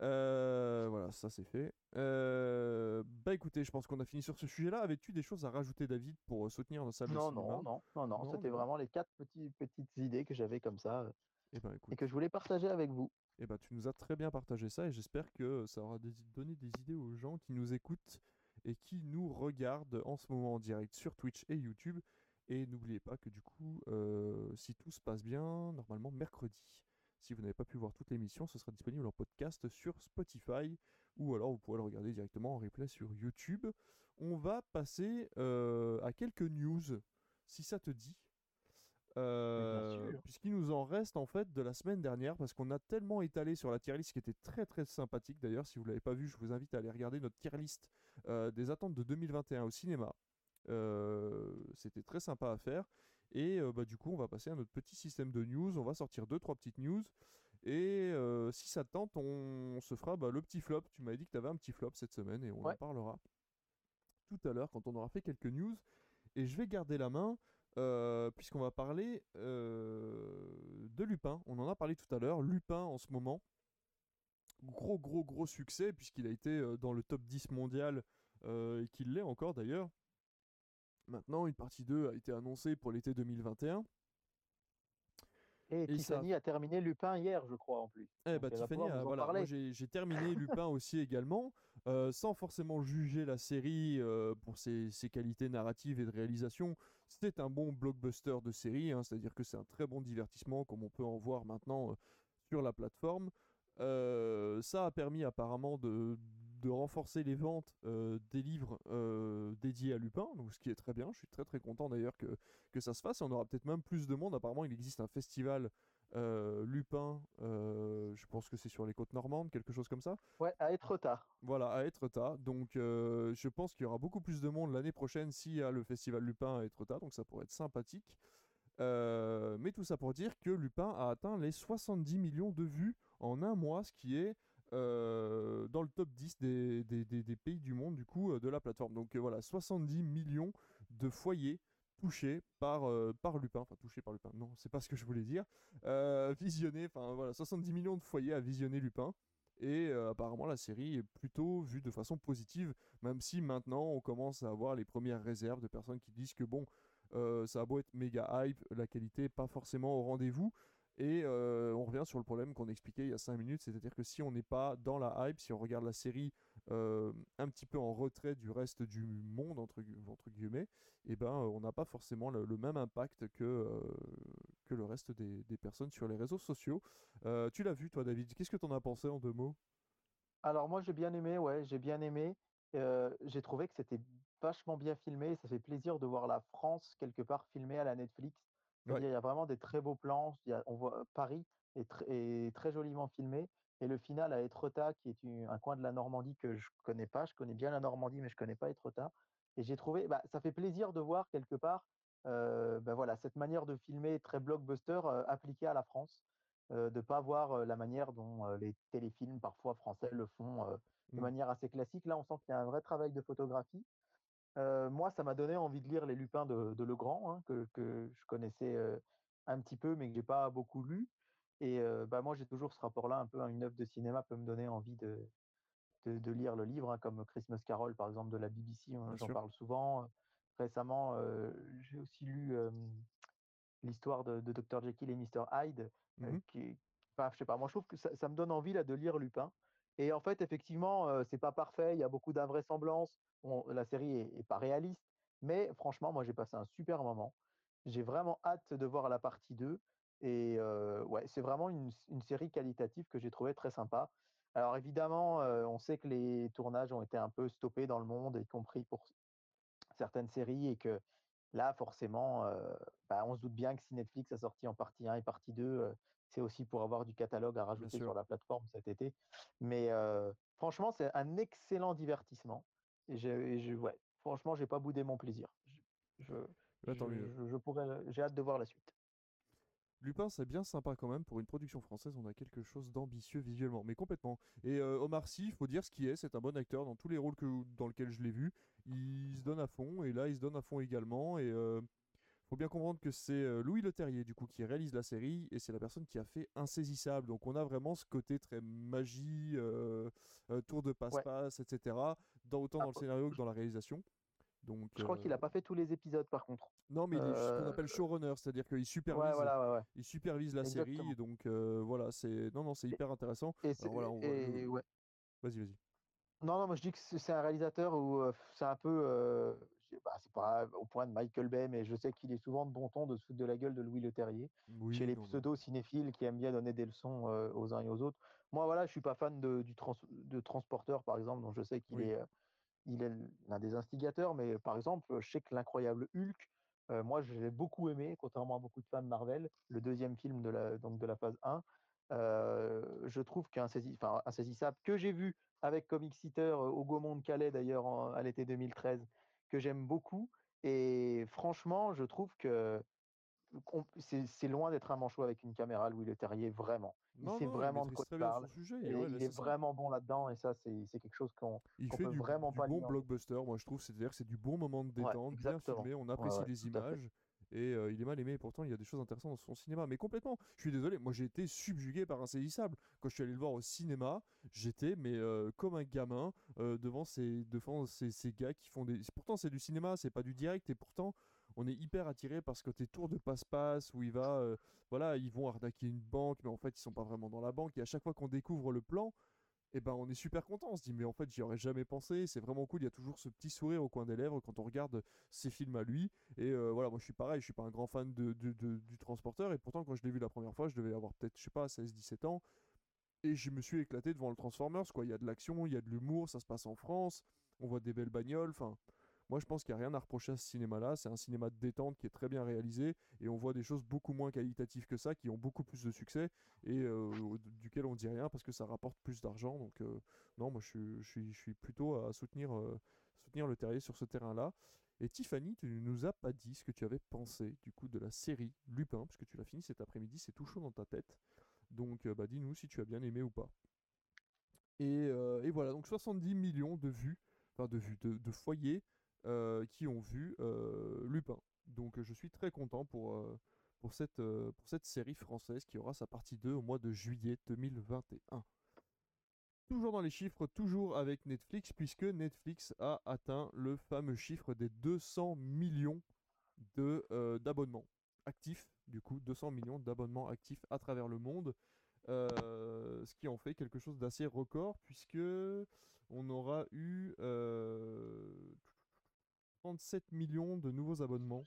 Euh, voilà, ça c'est fait. Bah écoutez, je pense qu'on a fini sur ce sujet-là. Avais-tu des choses à rajouter, David, pour soutenir nos salles de non, cinéma? non, non, non, non, Non, c'était vraiment les quatre petits, petites idées que j'avais comme ça Eh ben écoute. et que je voulais partager avec vous. Eh ben, tu nous as très bien partagé ça et j'espère que ça aura donné des idées aux gens qui nous écoutent et qui nous regardent en ce moment en direct sur Twitch et YouTube. Et n'oubliez pas que du coup, euh, si tout se passe bien, normalement mercredi, si vous n'avez pas pu voir toute l'émission, ce sera disponible en podcast sur Spotify ou alors vous pourrez le regarder directement en replay sur YouTube. On va passer euh, à quelques news, si ça te dit. Euh. Puisqu'il nous en reste en fait de la semaine dernière, parce qu'on a tellement étalé sur la tier list qui était très très sympathique. D'ailleurs, si vous l'avez pas vu, je vous invite à aller regarder notre tier list euh, des attentes de 2021 au cinéma. Euh, C'était très sympa à faire. Et bah, du coup, on va passer à notre petit système de news. On va sortir deux trois petites news. Et si ça te tente, on se fera bah, le petit flop. Tu m'avais dit que tu avais un petit flop cette semaine et on en parlera tout à l'heure quand on aura fait quelques news. Et je vais garder la main puisqu'on va parler de Lupin. On en a parlé tout à l'heure. Lupin en ce moment, gros gros gros succès puisqu'il a été dans le top 10 mondial et qu'il l'est encore d'ailleurs. Maintenant, une partie 2 a été annoncée pour l'été 2021. Et, Tiffany a terminé Lupin hier, je crois, en plus. Eh bah, Tiffany, voilà, j'ai terminé Lupin aussi également, euh, sans forcément juger la série euh, pour ses, qualités narratives et de réalisation. C'était un bon blockbuster de série, hein, c'est-à-dire que c'est un très bon divertissement, comme on peut en voir maintenant euh, sur la plateforme. ça a permis apparemment de, renforcer les ventes des livres dédiés à Lupin, donc ce qui est très bien. Je suis très très content d'ailleurs que ça se fasse. on aura peut-être même plus de monde. Apparemment, il existe un festival euh, Lupin, je pense que c'est sur les côtes normandes, quelque chose comme ça. Ouais, à Etretat. Voilà, à Etretat. Donc je pense qu'il y aura beaucoup plus de monde l'année prochaine s'il y a le festival Lupin à Etretat, donc ça pourrait être sympathique. mais tout ça pour dire que Lupin a atteint les 70 millions de vues en un mois, ce qui est euh, dans le top 10 des, des, des, pays du monde du coup euh, de la plateforme. Donc euh, voilà, 70 millions de foyers touchés par, par Lupin, enfin touchés par Lupin, non, c'est pas ce que je voulais dire, visionné, enfin voilà, 70 millions de foyers à visionner Lupin. Et apparemment la série est plutôt vue de façon positive, même si maintenant on commence à avoir les premières réserves de personnes qui disent que bon, ça a beau être méga hype, la qualité n'est pas forcément au rendez-vous. Et euh, on revient sur le problème qu'on expliquait il y a 5 minutes, c'est-à-dire que si on n'est pas dans la hype, si on regarde la série euh, un petit peu en retrait du reste du monde, entre, guillemets, et eh ben, on n'a pas forcément le, même impact que, euh, que le reste des, personnes sur les réseaux sociaux. tu l'as vu toi David, qu'est-ce que tu en as pensé en deux mots? Alors moi j'ai bien aimé, ouais, j'ai bien aimé. j'ai trouvé que c'était vachement bien filmé, ça fait plaisir de voir la France quelque part filmée à la Netflix il y a vraiment des très beaux plans. on voit Paris est, très joliment filmé. Et le final à Etretat, qui est un coin de la Normandie que je connais pas. Je connais bien la Normandie, mais je connais pas Etretat. Et j'ai trouvé, bah, ça fait plaisir de voir quelque part, euh, bah, voilà, cette manière de filmer très blockbuster euh, appliquée à la France, euh, de pas voir la manière dont les téléfilms parfois français le font de mmh. manière assez classique. Là, on sent qu'il y a un vrai travail de photographie moi, ça m'a donné envie de lire Les Lupins de, Legrand, hein, que, je connaissais un petit peu, mais que j'ai pas beaucoup lu. Et bah, moi, j'ai toujours ce rapport-là, un peu une œuvre de cinéma peut me donner envie de, de, lire le livre, hein, comme Christmas Carol, par exemple, de la BBC, hein, j'en parle souvent. Récemment, j'ai aussi lu l'histoire de, Dr. Jekyll et Mr. Hyde, mmh qui, je sais pas, moi je trouve que ça, ça, me donne envie là de lire Lupin. Et en fait, effectivement, c'est pas parfait, il y a beaucoup d'invraisemblances. la série est, pas réaliste, mais franchement, moi j'ai passé un super moment. J'ai vraiment hâte de voir la partie 2. Et ouais, c'est vraiment une, série qualitative que j'ai trouvée très sympa. Alors évidemment, on sait que les tournages ont été un peu stoppés dans le monde, y compris pour certaines séries, et que là, forcément, bah, on se doute bien que si Netflix a sorti en partie 1 et partie 2, c'est aussi pour avoir du catalogue à rajouter sur la plateforme cet été. Mais franchement, c'est un excellent divertissement. Et je, ouais, franchement, j'ai pas boudé mon plaisir. Je, je, pourrais, j'ai hâte de voir la suite. Lupin, c'est bien sympa quand même. Pour une production française, on a quelque chose d'ambitieux visuellement, mais complètement. Et Omar Sy, il faut dire ce qui est, c'est un bon acteur dans tous les rôles que, dans lesquels je l'ai vu. Il se donne à fond, et là, il se donne à fond également. Et faut bien comprendre que c'est euh, Louis Leterrier du coup qui réalise la série et c'est la personne qui a fait Insaisissable. Donc on a vraiment ce côté très magie, euh, euh, tour de passe-passe, etc. Dans, autant dans le scénario que dans la réalisation. Donc, je crois qu'il n'a pas fait tous les épisodes par contre. Non, mais il est ce qu'on appelle showrunner, c'est-à-dire qu'il supervise, il supervise la série. Donc voilà, c'est non non, c'est hyper intéressant. Et voilà, Vas-y, vas-y. Non, non, moi je dis que c'est un réalisateur où c'est un peu bah, c'est pas au point de Michael Bay, mais je sais qu'il est souvent de bon ton de se foutre de la gueule de Louis Leterrier, chez les pseudo-cinéphiles qui aiment bien donner des leçons aux uns et aux autres. Moi, voilà, je suis pas fan de, du de Transporteur, par exemple, dont je sais qu'il est, il est l'un des instigateurs, mais par exemple, je sais que l'incroyable Hulk, moi, je l'ai beaucoup aimé, contrairement à beaucoup de fans Marvel, le deuxième film de la, phase 1. je trouve qu'Insaisissable, que j'ai vu avec Comic Seater au Gaumont de Calais d'ailleurs à l'été 2013, que j'aime beaucoup. Et franchement, je trouve que c'est loin d'être un manchot avec une caméra, Louis Le Terrier, vraiment. Il sait vraiment de quoi il parle. il est vraiment bon là-dedans, et ça, c'est quelque chose qu'on qu peut du, vraiment du pas bon blockbuster, moi je trouve. C'est-à-dire c'est du bon moment de détente, bien filmé, on apprécie les images. et il est mal aimé. Pourtant, il y a des choses intéressantes dans son cinéma. Mais complètement, je suis désolé, moi j'ai été subjugué par Insaisissable. Quand je suis allé le voir au cinéma, j'étais mais comme un gamin devant, ces, devant ces, ces, gars qui font des. Pourtant, c'est du cinéma, c'est pas du direct, et pourtant, on est hyper attiré par ce côté tour de passe-passe où il va, voilà, ils vont arnaquer une banque, mais en fait, ils sont pas vraiment dans la banque. Et à chaque fois qu'on découvre le plan, eh ben on est super content. On se dit mais en fait j'y aurais jamais pensé. C'est vraiment cool. Il y a toujours ce petit sourire au coin des lèvres quand on regarde ses films à lui. Et voilà, moi je suis pareil. Je suis pas un grand fan de, du transporteur. Et pourtant quand je l'ai vu la première fois, je devais avoir peut-être je sais pas 16-17 ans. Et je me suis éclaté devant le Transformers. Quoi, il y a de l'action, il y a de l'humour. Ça se passe en France. On voit des belles bagnoles. Enfin, moi, je pense qu'il n'y a rien à reprocher à ce cinéma-là. C'est un cinéma de détente qui est très bien réalisé et on voit des choses beaucoup moins qualitatives que ça, qui ont beaucoup plus de succès et euh, duquel on dit rien parce que ça rapporte plus d'argent. Donc, euh, non, moi, je, je, suis, plutôt à soutenir, euh, soutenir le terrier sur ce terrain-là. Et Tiffany, tu ne nous as pas dit ce que tu avais pensé du coup de la série Lupin, puisque tu l'as fini cet après-midi, c'est tout chaud dans ta tête. Donc, bah, dis-nous si tu as bien aimé ou pas. Et, et, voilà, donc 70 millions de vues, enfin de vues, de, de foyers euh, qui ont vu euh, Lupin. Donc je suis très content pour, euh, pour, cette, pour cette série française qui aura sa partie 2 au mois de juillet 2021. Toujours dans les chiffres, toujours avec Netflix, puisque Netflix a atteint le fameux chiffre des 200 millions d'abonnements actifs, du coup 200 millions d'abonnements actifs à travers le monde, ce qui en fait quelque chose d'assez record, puisque on aura eu 37 millions de nouveaux abonnements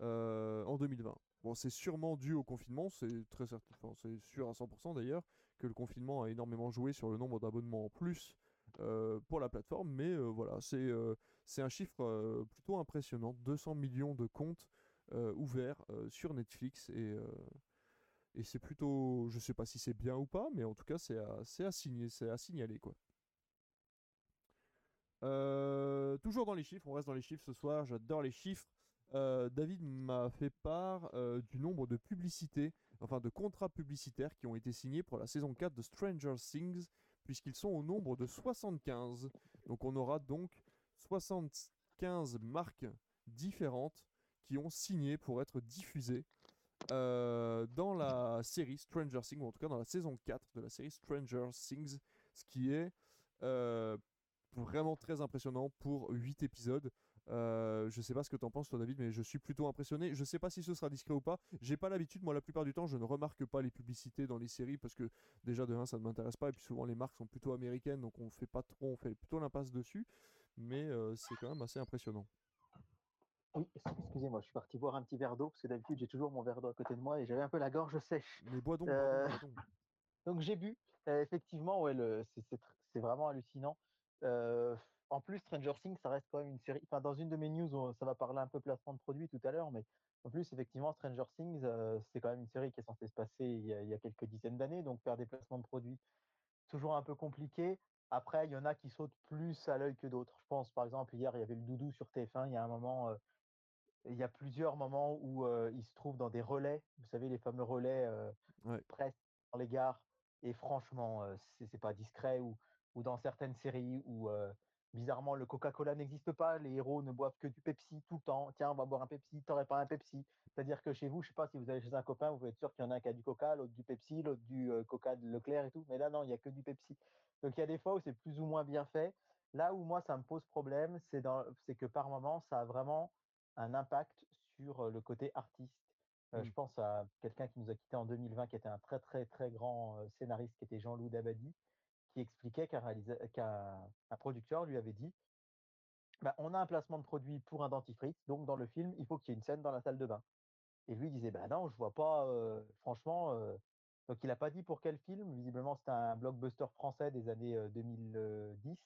euh, en 2020. Bon, c'est sûrement dû au confinement, c'est très certain, c'est sûr à 100% d'ailleurs que le confinement a énormément joué sur le nombre d'abonnements en plus euh, pour la plateforme, mais euh, voilà, c'est un chiffre plutôt impressionnant, 200 millions de comptes ouverts sur Netflix et et c'est plutôt, je sais pas si c'est bien ou pas, mais en tout cas c'est à, à, c'est à signaler quoi. Euh, toujours dans les chiffres, on reste dans les chiffres ce soir, j'adore les chiffres. Euh, David m'a fait part euh, du nombre de publicités, enfin de contrats publicitaires qui ont été signés pour la saison 4 de Stranger Things, puisqu'ils sont au nombre de 75. Donc on aura donc 75 marques différentes qui ont signé pour être diffusées dans la série Stranger Things, ou en tout cas dans la saison 4 de la série Stranger Things, ce qui est vraiment très impressionnant pour 8 épisodes. Euh, je sais pas ce que t'en penses toi David, mais je suis plutôt impressionné. Je sais pas si ce sera discret ou pas. J'ai pas l'habitude, moi la plupart du temps, je ne remarque pas les publicités dans les séries parce que déjà de 1 ça ne m'intéresse pas et puis souvent les marques sont plutôt américaines donc on fait pas trop, on fait plutôt l'impasse dessus. Mais euh, c'est quand même assez impressionnant. Oui, excusez-moi, je suis parti boire un petit verre d'eau parce que d'habitude j'ai toujours mon verre d'eau à côté de moi et j'avais un peu la gorge sèche. Mais bois donc. Euh, donc j'ai bu. effectivement, ouais, c'est vraiment hallucinant en plus, Stranger Things, ça reste quand même une série. Enfin, dans une de mes news, ça va parler un peu placement de produits tout à l'heure, mais en plus, effectivement, Stranger Things, c'est quand même une série qui est censée se passer il y a, quelques dizaines d'années, donc faire des placements de produits, toujours un peu compliqué. Après, il y en a qui sautent plus à l'œil que d'autres. Je pense, par exemple, hier, il y avait le doudou sur TF1. Il y a un moment, il y a plusieurs moments où il se trouve dans des relais. Vous savez, les fameux relais ouais. presse dans les gares. Et franchement, c'est pas discret. Ou ou dans certaines séries où bizarrement le Coca-Cola n'existe pas, les héros ne boivent que du Pepsi tout le temps. Tiens, on va boire un Pepsi, t'aurais pas un Pepsi. C'est-à-dire que chez vous, je sais pas si vous allez chez un copain, vous pouvez être sûr qu'il y en a un qui a du Coca, l'autre du Pepsi, l'autre du Coca de Leclerc et tout. Mais là, non, il y a que du Pepsi. Donc il y a des fois où c'est plus ou moins bien fait. Là où moi ça me pose problème, c'est c'est que par moment ça a vraiment un impact sur le côté artiste. Je mmh. pense à quelqu'un qui nous a quitté en 2020, qui était un très très très grand scénariste, qui était Jean-Loup Dabadi qui expliquait qu'un producteur lui avait dit bah, on a un placement de produit pour un dentifrice, donc dans le film, il faut qu'il y ait une scène dans la salle de bain. Et lui disait bah non, je vois pas, franchement. donc il n'a pas dit pour quel film. Visiblement, c'était un blockbuster français des années 2010.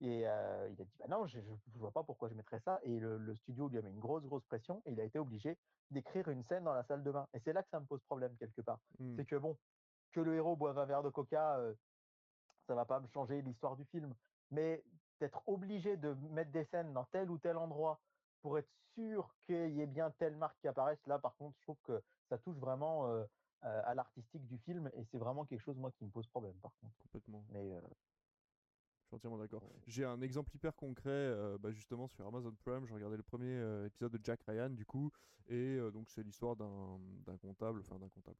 Et il a dit bah non, je, ne vois pas pourquoi je mettrais ça. Et le, studio lui a mis une grosse grosse pression et il a été obligé d'écrire une scène dans la salle de bain. Et c'est là que ça me pose problème quelque part. Mmh. C'est que bon, que le héros boive un verre de coca, ça va pas me changer l'histoire du film. Mais d'être obligé de mettre des scènes dans tel ou tel endroit pour être sûr qu'il y ait bien telle marque qui apparaisse, là par contre, je trouve que ça touche vraiment euh, à l'artistique du film et c'est vraiment quelque chose moi qui me pose problème par contre. Complètement. Mais Je suis entièrement d'accord. J'ai un exemple hyper concret, euh, bah, justement sur Amazon Prime. Je regardais le premier euh, épisode de Jack Ryan, du coup, et euh, donc c'est l'histoire d'un d'un comptable, enfin d'un comptable.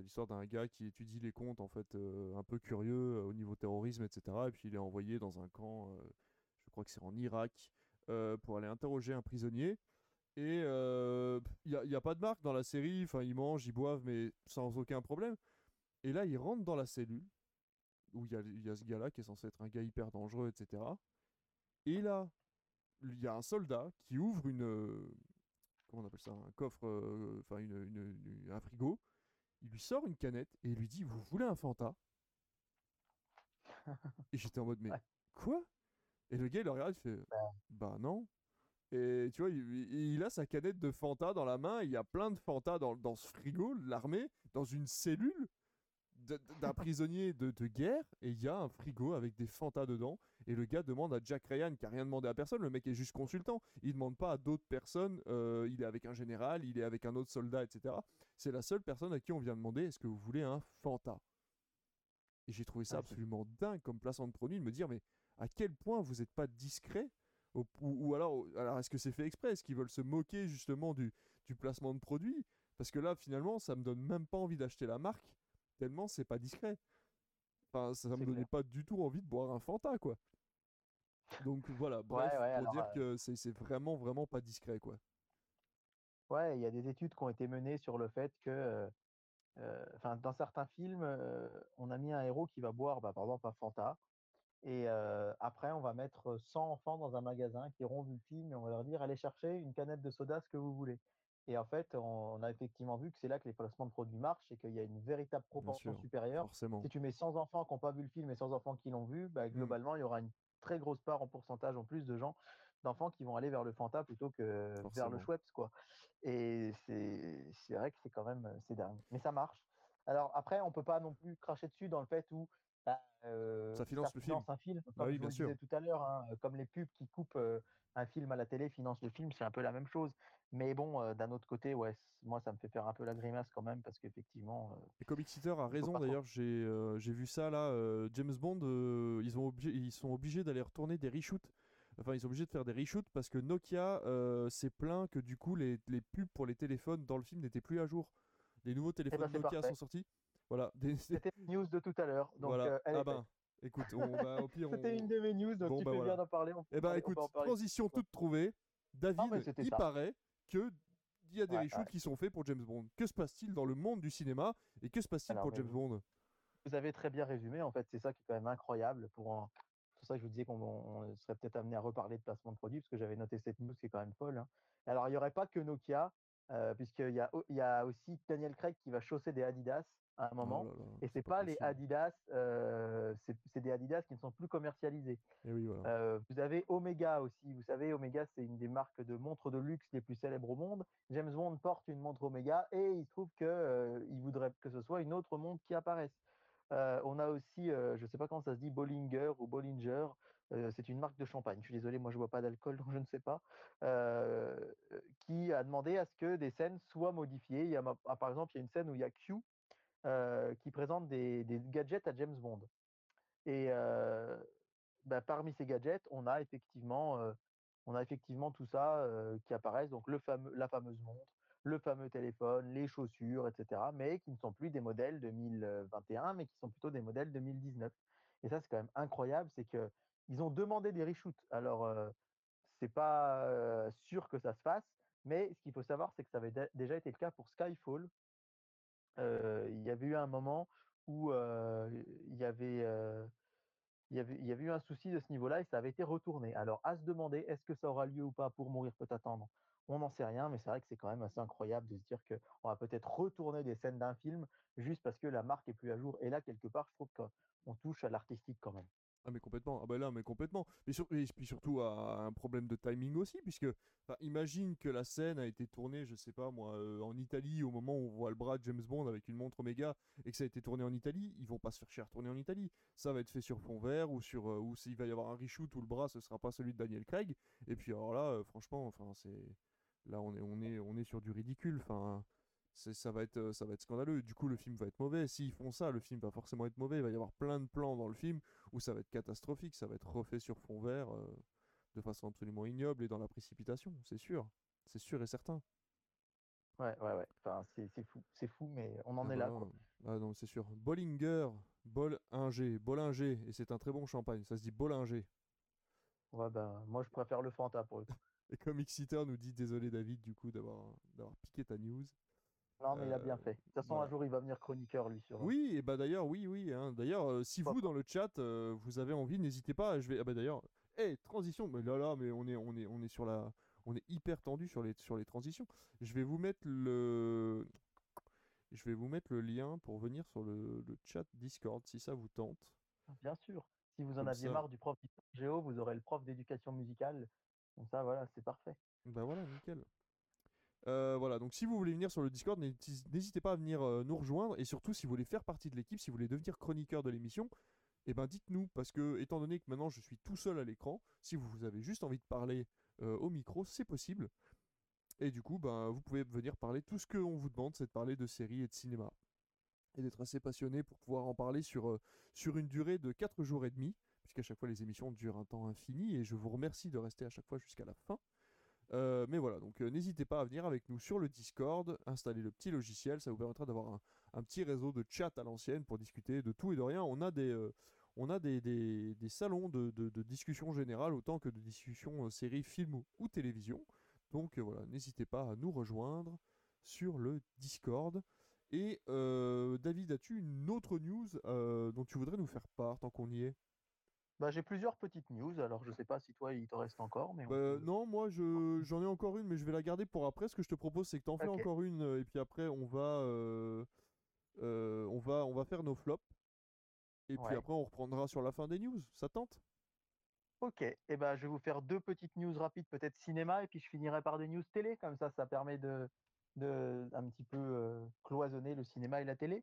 C'est l'histoire d'un gars qui étudie les comptes, en fait, un peu curieux au niveau terrorisme, etc. Et puis il est envoyé dans un camp, je crois que c'est en Irak, pour aller interroger un prisonnier. Et il n'y a, pas de marque dans la série, enfin ils mangent, ils boivent, mais sans aucun problème. Et là, il rentre dans la cellule, où il y, a, ce gars-là qui est censé être un gars hyper dangereux, etc. Et là, il y a un soldat qui ouvre une. Euh, comment on appelle ça Un coffre, euh, enfin une, un frigo. Il lui sort une canette et il lui dit Vous voulez un Fanta? Et j'étais en mode Mais quoi? Et le gars il le regarde, il fait Bah non. Et tu vois, il, a sa canette de Fanta dans la main, il y a plein de Fanta dans, dans ce frigo, l'armée, dans une cellule d'un prisonnier de, guerre et il y a un frigo avec des fantas dedans et le gars demande à Jack Ryan qui a rien demandé à personne le mec est juste consultant il demande pas à d'autres personnes euh, il est avec un général il est avec un autre soldat etc c'est la seule personne à qui on vient demander est-ce que vous voulez un fanta? Et j'ai trouvé ça absolument dingue comme placement de produit de me dire mais à quel point vous n'êtes pas discret ou, alors, alors est-ce que c'est fait exprès? Est-ce qu'ils veulent se moquer justement du, du placement de produit? Parce que là, finalement, ça me donne même pas envie d'acheter la marque tellement c'est pas discret. Enfin, ça, me donnait pas du tout envie de boire un Fanta, quoi. Donc voilà, bref, pour dire que c'est vraiment, vraiment pas discret, quoi. Ouais, il y a des études qui ont été menées sur le fait que, enfin, dans certains films, on a mis un héros qui va boire, bah, par exemple, un Fanta, et après, on va mettre 100 enfants dans un magasin qui auront vu le film et on va leur dire allez chercher une canette de soda, ce que vous voulez. Et en fait, on a effectivement vu que c'est là que les placements de produits marchent et qu'il y a une véritable proportion supérieure. Si tu mets 100 enfants qui n'ont pas vu le film et 100 enfants qui l'ont vu, bah, mmh. globalement, il y aura une très grosse part en pourcentage en plus de gens, d'enfants qui vont aller vers le Fanta plutôt que vers le Schweppes. Quoi. Et c'est vrai que c'est quand même c'est dingue. Mais ça marche. Alors après, on peut pas non plus cracher dessus dans le fait où bah, euh, ça finance le film. un film. Bah comme je bien disais tout à l'heure, hein, comme les pubs qui coupent euh, un film à la télé financent le film, c'est un peu la même chose. Mais bon, euh, d'un autre côté, ouais, moi ça me fait faire un peu la grimace quand même parce qu'effectivement. Et Comic Sitter a raison d'ailleurs. J'ai vu ça là. James Bond, ils ont ils sont obligés d'aller retourner des reshoots. Enfin, ils sont obligés de faire des reshoots parce que Nokia s'est plaint que du coup les, les pubs pour les téléphones dans le film n'étaient plus à jour. Les nouveaux eh ben, téléphones Nokia sont sortis. Voilà. C'était une news de tout à l'heure. Donc, voilà. Euh, ah ben, écoute, on va au pire. C'était une de mes news, donc tu bah fais bien d'en parler. Eh ben, écoute, transition toute trouvée. David, il paraît que il y a des reshoots qui sont faits pour James Bond. Que se passe-t-il dans le monde du cinéma et que se passe-t-il pour James Bond? Vous avez très bien résumé. En fait, c'est ça qui est quand même incroyable. Pour C'est pour ça que je vous disais qu'on serait peut-être amené à reparler de placement de produits parce que j'avais noté cette news qui est quand même folle. Hein. Alors, il n'y aurait pas que Nokia, euh, puisqu'il y y a aussi Daniel Craig qui va chausser des Adidas à un oh moment. et c'est pas, pas les Adidas, euh, c'est des Adidas qui ne sont plus commercialisés. Euh, vous avez Omega aussi. Vous savez, Omega, c'est une des marques de montres de luxe les plus célèbres au monde. James Bond porte une montre Omega et il trouve que euh, il voudrait que ce soit une autre montre qui apparaisse. on a aussi, je ne sais pas comment ça se dit, Bollinger ou Bollinger. c'est une marque de champagne. Je suis désolé, moi je bois pas d'alcool, donc je ne sais pas. qui a demandé à ce que des scènes soient modifiées. Il y a, ah, par exemple, il y a une scène où il y a Q euh, qui présente des, gadgets à James Bond. Et euh, bah, parmi ces gadgets, on a effectivement, euh, tout ça qui apparaissent, donc la fameuse montre, le fameux téléphone, les chaussures, etc., mais qui ne sont plus des modèles 2021, mais qui sont plutôt des modèles 2019. Et ça, c'est quand même incroyable, c'est que ils ont demandé des reshoots. Alors, c'est pas sûr que ça se fasse, mais ce qu'il faut savoir, c'est que ça avait déjà été le cas pour Skyfall, il y avait eu un moment où il y avait eu un souci de ce niveau-là et ça avait été retourné. Alors, à se demander, est-ce que ça aura lieu ou pas pour mourir peut attendre On n'en sait rien, mais c'est vrai que c'est quand même assez incroyable de se dire qu'on va peut-être retourner des scènes d'un film juste parce que la marque est plus à jour. Et là, quelque part, je trouve qu'on touche à l'artistique quand même. Ah mais complètement, ah bah là mais complètement. Mais et puis surtout à un problème de timing aussi, puisque imagine que la scène a été tournée, je sais pas moi, euh, en Italie au moment où on voit le bras de James Bond avec une montre Omega et que ça a été tourné en Italie, ils vont pas se faire cher tourner en Italie. Ça va être fait sur fond vert ou sur euh, ou s'il va y avoir un reshoot où le bras ce sera pas celui de Daniel Craig. Et puis alors là, euh, franchement, enfin c'est là on est on est on est sur du ridicule. Enfin ça va être ça va être scandaleux du coup le film va être mauvais s'ils font ça le film va forcément être mauvais il va y avoir plein de plans dans le film ou ça va être catastrophique, ça va être refait sur fond vert euh, de façon absolument ignoble et dans la précipitation, c'est sûr, c'est sûr et certain. Ouais, ouais, ouais. Enfin, c'est fou, c'est fou, mais on en Ah est bah là, quoi. ah non, c'est sûr. Bollinger, Bollinger, Bollinger, et c'est un très bon champagne, ça se dit Bollinger. Ouais, ben, moi, je préfère le Fanta pour le coup. Et comme Xiter nous dit désolé David du coup d'avoir d'avoir piqué ta news. Non, mais il a bien Euh, fait. De toute façon, voilà. un jour, il va venir chroniqueur, lui, sur. Oui, et bah d'ailleurs, oui, oui. hein. D'ailleurs, euh, si vous dans le chat, euh, vous avez envie, n'hésitez pas. Je vais. Ah bah d'ailleurs, hé, transition. Mais là, là, mais on est, on est, on est sur la, on est hyper tendu sur les, sur les transitions. Je vais vous mettre le, je vais vous mettre le lien pour venir sur le, le chat Discord si ça vous tente. Bien sûr. Si vous en Comme aviez ça. marre du prof géo, vous aurez le prof d'éducation musicale. Comme ça, voilà, c'est parfait. Bah voilà, nickel. Euh, voilà, donc si vous voulez venir sur le Discord, n'hési- n'hésitez pas à venir euh, nous rejoindre. Et surtout, si vous voulez faire partie de l'équipe, si vous voulez devenir chroniqueur de l'émission, eh ben dites-nous. Parce que, étant donné que maintenant je suis tout seul à l'écran, si vous avez juste envie de parler euh, au micro, c'est possible. Et du coup, ben, vous pouvez venir parler. Tout ce qu'on vous demande, c'est de parler de séries et de cinéma. Et d'être assez passionné pour pouvoir en parler sur, euh, sur une durée de 4 jours et demi. Puisqu'à chaque fois, les émissions durent un temps infini. Et je vous remercie de rester à chaque fois jusqu'à la fin. Euh, mais voilà, donc euh, n'hésitez pas à venir avec nous sur le Discord, installer le petit logiciel, ça vous permettra d'avoir un, petit réseau de chat à l'ancienne pour discuter de tout et de rien. On a des, euh, on a des, des- salons de, de- de discussion générale autant que de discussion séries, films ou, télévision. Donc voilà, n'hésitez pas à nous rejoindre sur le Discord. Et David, as-tu une autre news dont tu voudrais nous faire part tant qu'on y est? Bah, j'ai plusieurs petites news. Alors, je sais pas si toi, il t'en reste encore, mais on Bah, non, moi je j'en ai encore une, mais je vais la garder pour après. Ce que je te propose, c'est que tu en fais encore une, et puis après on va, euh, euh, on va, on va faire nos flops. Et puis après on reprendra sur la fin des news. Ça tente? Ok, et ben, je vais vous faire deux petites news rapides, peut-être cinéma, et puis je finirai par des news télé. Comme ça, ça permet de, de un petit peu cloisonner le cinéma et la télé.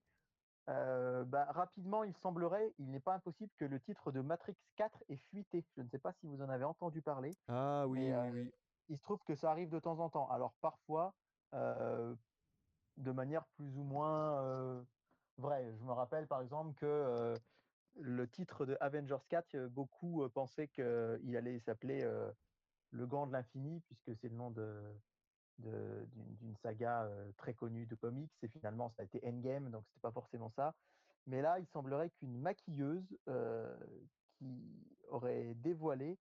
Euh, bah, rapidement, il semblerait, il n'est pas impossible que le titre de Matrix 4 ait fuité. Je ne sais pas si vous en avez entendu parler. Ah oui, Mais, oui, euh, oui. il se trouve que ça arrive de temps en temps. Alors parfois, euh, de manière plus ou moins vraie. Je me rappelle par exemple que le titre de Avengers 4, euh, beaucoup pensaient qu'il allait s'appeler euh, Le Gant de l'Infini, puisque c'est le nom de- d'une saga euh, très connue de comics. Et finalement, ça a été Endgame, donc c'était pas forcément ça. Mais là, il semblerait qu'une maquilleuse euh, qui aurait dévoilé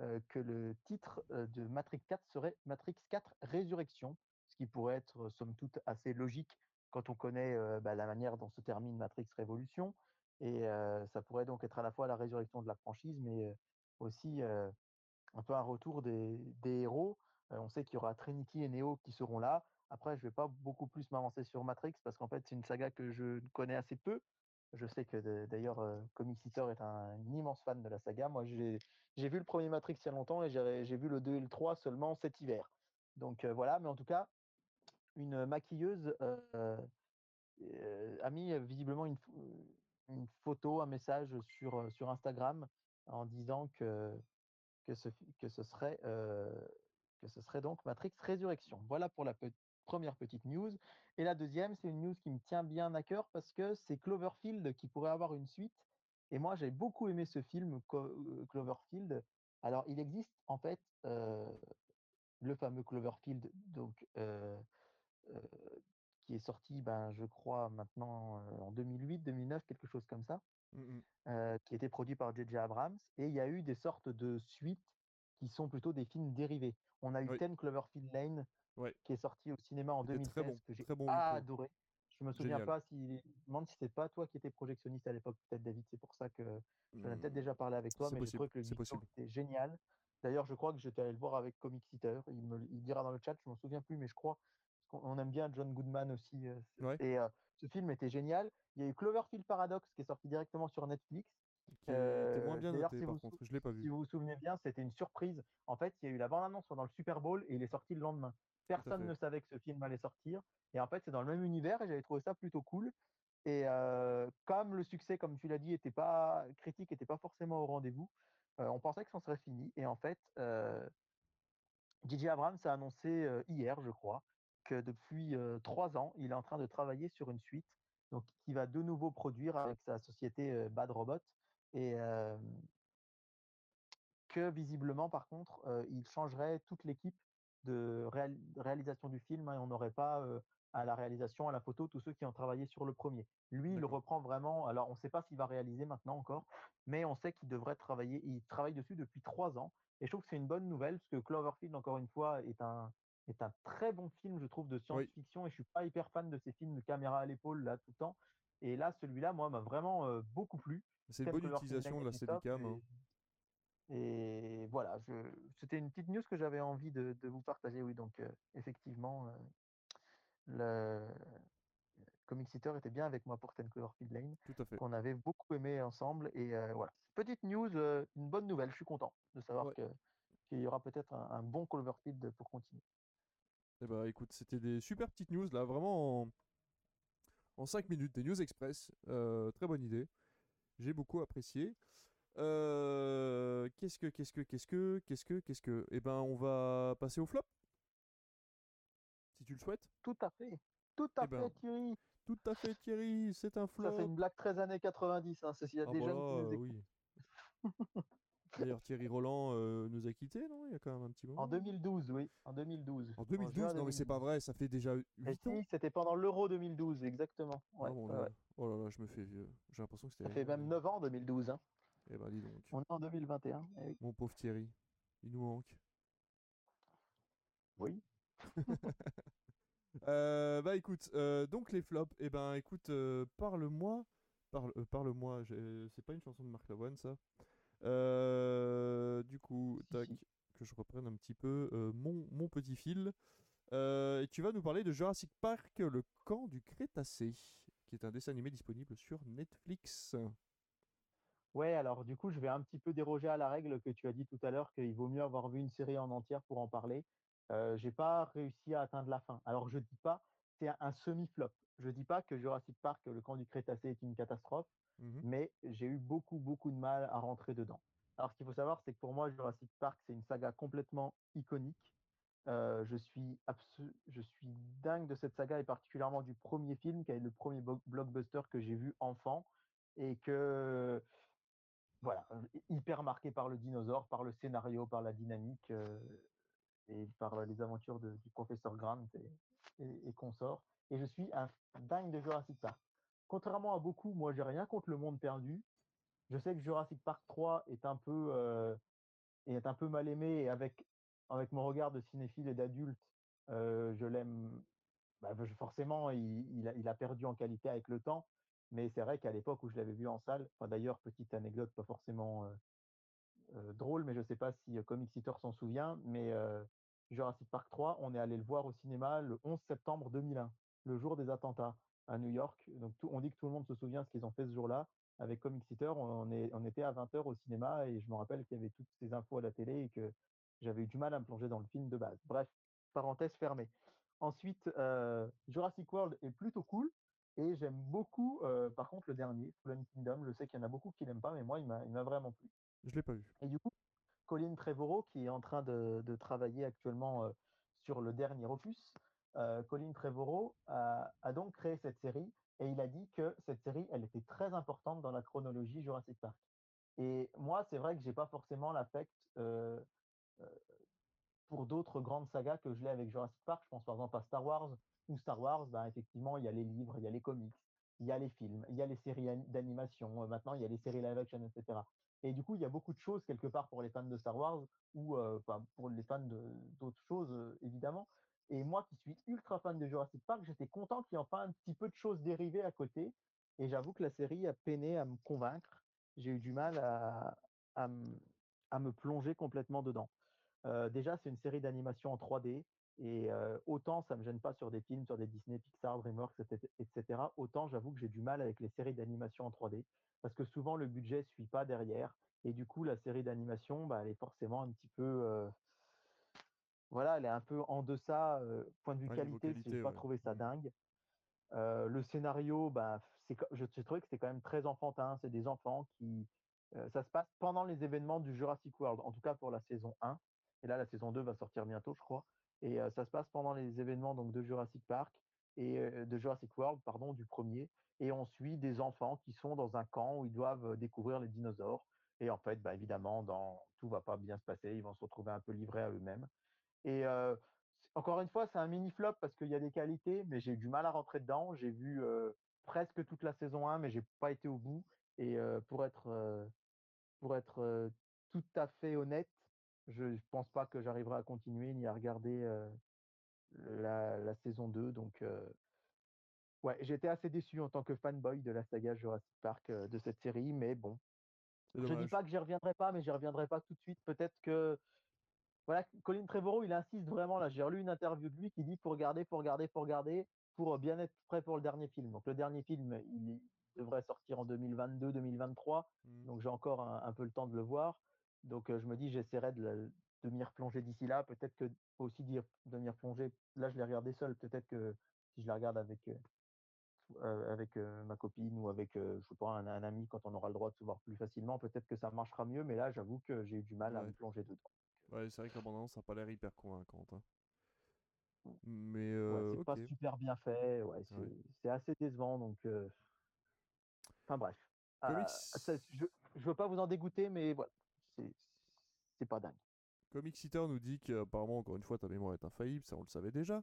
euh, que le titre de Matrix 4 serait Matrix 4 Résurrection, ce qui pourrait être somme toute assez logique quand on connaît bah, la manière dont se termine Matrix Révolution. Et ça pourrait donc être à la fois la résurrection de la franchise, mais aussi un peu un retour des héros. Euh, on sait qu'il y aura Trinity et Neo qui seront là. Après, je vais pas beaucoup plus m'avancer sur Matrix parce qu'en fait, c'est une saga que je connais assez peu. Je sais que d'ailleurs, euh, Comic Eater est un, immense fan de la saga. Moi, j'ai vu le premier Matrix il y a longtemps et j'ai vu le 2 et le 3 seulement cet hiver. Donc euh, voilà, mais en tout cas, une maquilleuse a mis visiblement une, pho- une photo, un message sur, Instagram en disant que, ce, serait, que ce serait donc Matrix Résurrection. Voilà pour la pe- première petite news. Et la deuxième, c'est une news qui me tient bien à cœur parce que c'est Cloverfield qui pourrait avoir une suite. Et moi, j'ai beaucoup aimé ce film, euh, Cloverfield. Alors, il existe en fait euh, le fameux Cloverfield, donc euh, euh, qui est sorti, ben, je crois, maintenant en 2008, 2009, quelque chose comme ça, Mm, mm. euh, qui était produit par J.J. Abrams. Et il y a eu des sortes de suites qui sont plutôt des films dérivés. On a eu Oui. 10 Cloverfield Lane, qui est sorti au cinéma en Qui était 2016, très bon, que j'ai bon adoré. Je me souviens Génial. pas si, je demande si c'était pas toi qui étais projectionniste à l'époque, peut-être David, c'est pour ça que j'en ai peut-être déjà parlé avec toi, c'est mais possible, trouvé que le c'est était génial. D'ailleurs, je crois que j'étais allé le voir avec Comic Eater. Il me il dira dans le chat, je m'en souviens plus, mais je crois qu'on on aime bien John Goodman aussi. euh, Ouais. Et euh, ce film était génial. Il y a eu Cloverfield Paradox qui est sorti directement sur Netflix. Qui était moins Euh, bien noté si par contre. Je l'ai pas Si vu. vous vous souvenez bien, c'était une surprise. En fait, il y a eu la bande-annonce pendant le Super Bowl et il est sorti le lendemain. Personne ne savait que ce film allait sortir. Et en fait, c'est dans le même univers et j'avais trouvé ça plutôt cool. Et euh, comme le succès, comme tu l'as dit, était pas critique, n'était pas forcément au rendez-vous, euh, on pensait que ça serait fini. Et en fait, J.J. Abrams a annoncé hier, je crois, que depuis trois ans, il est en train de travailler sur une suite, donc qui va de nouveau produire avec sa société Bad Robot, Et que visiblement, par contre, il changerait toute l'équipe de réalisation du film hein, et on n'aurait pas à la réalisation, à la photo, tous ceux qui ont travaillé sur le premier. Lui, il reprend vraiment. Alors, on ne sait pas s'il va réaliser maintenant encore, mais on sait qu'il devrait travailler. Il travaille dessus depuis trois ans. Et je trouve que c'est une bonne nouvelle, parce que Cloverfield, encore une fois, est un, est un très bon film, je trouve, de science-fiction. Et je suis pas hyper fan de ces films de caméra à l'épaule, là, tout le temps. Et là, celui-là, moi, m'a vraiment beaucoup plu. C'est une bonne utilisation de la Steadicam. Hein. Et, voilà, c'était une petite news que j'avais envie de, vous partager. Oui, donc effectivement, le Comic Sitter était bien avec moi pour Ten Cloverfield Lane, qu'on avait beaucoup aimé ensemble. Et voilà, petite news, une bonne nouvelle. Je suis content de savoir que qu'il y aura peut-être un, bon Cloverfield pour continuer. Eh ben, écoute, c'était des super petites news là, vraiment en, 5 minutes, des news express. très bonne idée. J'ai beaucoup apprécié. qu'est-ce que, qu'est-ce que, qu'est-ce que, qu'est-ce que, qu'est-ce que Eh ben, on va passer au flop si tu le souhaites. Tout à fait. Tout à eh ben, fait, Thierry. Tout à fait, Thierry. C'est un flop. Ça fait une blague 13 années 90. Hein, y a ah des bah jeunes qui oui. D'ailleurs, Thierry Roland euh, nous a quittés, non? Il y a quand même un petit moment. En 2012, oui. En 2012. En 2012 Non, mais c'est pas vrai, ça fait déjà 8 ans. c'était pendant l'Euro 2012, exactement. Ah oh là là, je me fais vieux. J'ai l'impression que c'était. Ça fait même 9 ans, 2012. Hein. Eh ben, dis donc. On est en 2021. Eh Mon pauvre Thierry, il nous manque. Oui. Euh, bah écoute, euh, donc les flops, et eh ben écoute, euh, parle-moi, parle, parle-moi, c'est pas une chanson de Marc Lavoine ça? Du coup, tac, que je reprenne un petit peu mon, mon petit fil. et tu vas nous parler de Jurassic Park, le camp du Crétacé, qui est un dessin animé disponible sur Netflix. Ouais, alors du coup, je vais un petit peu déroger à la règle que tu as dit tout à l'heure qu'il vaut mieux avoir vu une série en entière pour en parler. Euh, j'ai pas réussi à atteindre la fin. Alors je dis pas, c'est un, semi-flop. Je dis pas que Jurassic Park, le camp du Crétacé, est une catastrophe, mmh mais j'ai eu beaucoup beaucoup de mal à rentrer dedans. Alors ce qu'il faut savoir, c'est que pour moi, Jurassic Park, c'est une saga complètement iconique. Je suis je dingue de cette saga et particulièrement du premier film qui est le premier blockbuster que j'ai vu enfant et que voilà hyper marqué par le dinosaure, par le scénario, par la dynamique. Et par les aventures du professeur Grant et, et, consorts. Et je suis un dingue de Jurassic Park. Contrairement à beaucoup, moi, j'ai rien contre le monde perdu. Je sais que Jurassic Park 3 est un peu, euh, est un peu mal aimé et avec, avec mon regard de cinéphile et d'adulte, euh, je l'aime. Bah, forcément, il, a, il, a, perdu en qualité avec le temps. Mais c'est vrai qu'à l'époque où je l'avais vu en salle, d'ailleurs, petite anecdote, pas forcément euh, drôle, mais je ne sais pas si Comic s'en souvient, mais Jurassic Park 3, on est allé le voir au cinéma le 11 septembre 2001, le jour des attentats à New York. Donc on dit que tout le monde se souvient ce qu'ils ont fait ce jour-là. Avec Comic Sitter, on, est, on était à 20h au cinéma et je me rappelle qu'il y avait toutes ces infos à la télé et que j'avais eu du mal à me plonger dans le film de base. Bref, parenthèse fermée. Ensuite, Jurassic World est plutôt cool et j'aime beaucoup, par contre, le dernier, Fallen Kingdom. Je sais qu'il y en a beaucoup qui l'aiment pas, mais moi, il m'a vraiment plu. Je l'ai pas vu. Et du coup, Colin Trevorrow, qui est en train de, travailler actuellement euh, sur le dernier opus, euh, Colin Trevorrow a, donc créé cette série et il a dit que cette série, elle était très importante dans la chronologie Jurassic Park. Et moi, c'est vrai que j'ai pas forcément l'affect euh, pour d'autres grandes sagas que je l'ai avec Jurassic Park. Je pense par exemple à Star Wars, ou Star Wars, ben, effectivement, il y a les livres, il y a les comics, il y a les films, il y a les séries d'animation, maintenant il y a les séries live action, etc. Et du coup, il y a beaucoup de choses quelque part pour les fans de Star Wars ou euh, pour les fans d'autres choses, euh, évidemment. Et moi qui suis ultra fan de Jurassic Park, j'étais content qu'il y ait enfin un petit peu de choses dérivées à côté. Et j'avoue que la série a peiné à me convaincre. J'ai eu du mal à, me plonger complètement dedans. Euh, déjà, c'est une série d'animation en 3D. Et autant ça me gêne pas sur des films, sur des Disney, Pixar, DreamWorks, etc. Autant j'avoue que j'ai du mal avec les séries d'animation en 3D parce que souvent le budget suit pas derrière et du coup la série d'animation bah, elle est forcément un petit peu voilà elle est un peu en deçà point de vue qualité, je n'ai pas trouvé ça mmh. dingue le scénario bah, je, trouvé que c'était quand même très enfantin c'est des enfants qui ça se passe pendant les événements du Jurassic World en tout cas pour la saison 1 et là la saison 2 va sortir bientôt je crois et ça se passe pendant les événements donc de Jurassic Park et de Jurassic World, pardon, du premier. Et on suit des enfants qui sont dans un camp où ils doivent découvrir les dinosaures. Et en fait, bah, évidemment, dans, tout va pas bien se passer. Ils vont se retrouver un peu livrés à eux-mêmes. Et encore une fois, c'est un mini flop parce qu'il y a des qualités, mais j'ai eu du mal à rentrer dedans. J'ai vu presque toute la saison 1, mais j'ai pas été au bout. Et pour être, pour être tout à fait honnête, je ne pense pas que j'arriverai à continuer ni à regarder la, la, saison 2. Donc, ouais, j'ai été assez déçu en tant que fanboy de la saga Jurassic Park de cette série, mais bon. Je ne dis pas que j'y reviendrai pas, mais j'y reviendrai pas tout de suite. Peut-être que voilà, Colin Trevorrow, il insiste vraiment là. J'ai relu une interview de lui qui dit faut regarder, faut regarder, faut regarder pour bien être prêt pour le dernier film. Donc le dernier film, il devrait sortir en 2022-2023. Mmh. Donc j'ai encore un, peu le temps de le voir. Donc je me dis j'essaierai de, de m'y replonger d'ici là. Peut-être que aussi dire de m'y replonger. Là je l'ai regardé seul. Peut-être que si je la regarde avec avec ma copine ou avec je sais pas un, ami quand on aura le droit de se voir plus facilement, peut-être que ça marchera mieux. Mais là j'avoue que j'ai eu du mal à me plonger dedans. Ouais, c'est vrai que l'abondance, ça n'a pas l'air hyper convaincante. Hein. Mais c'est pas super bien fait. Ouais, c'est assez décevant. Donc, enfin bref. Ah, je, je veux pas vous en dégoûter, mais voilà, c'est pas dingue. Comic Eater nous dit qu'apparemment, encore une fois, ta mémoire est infaillible, ça on le savait déjà.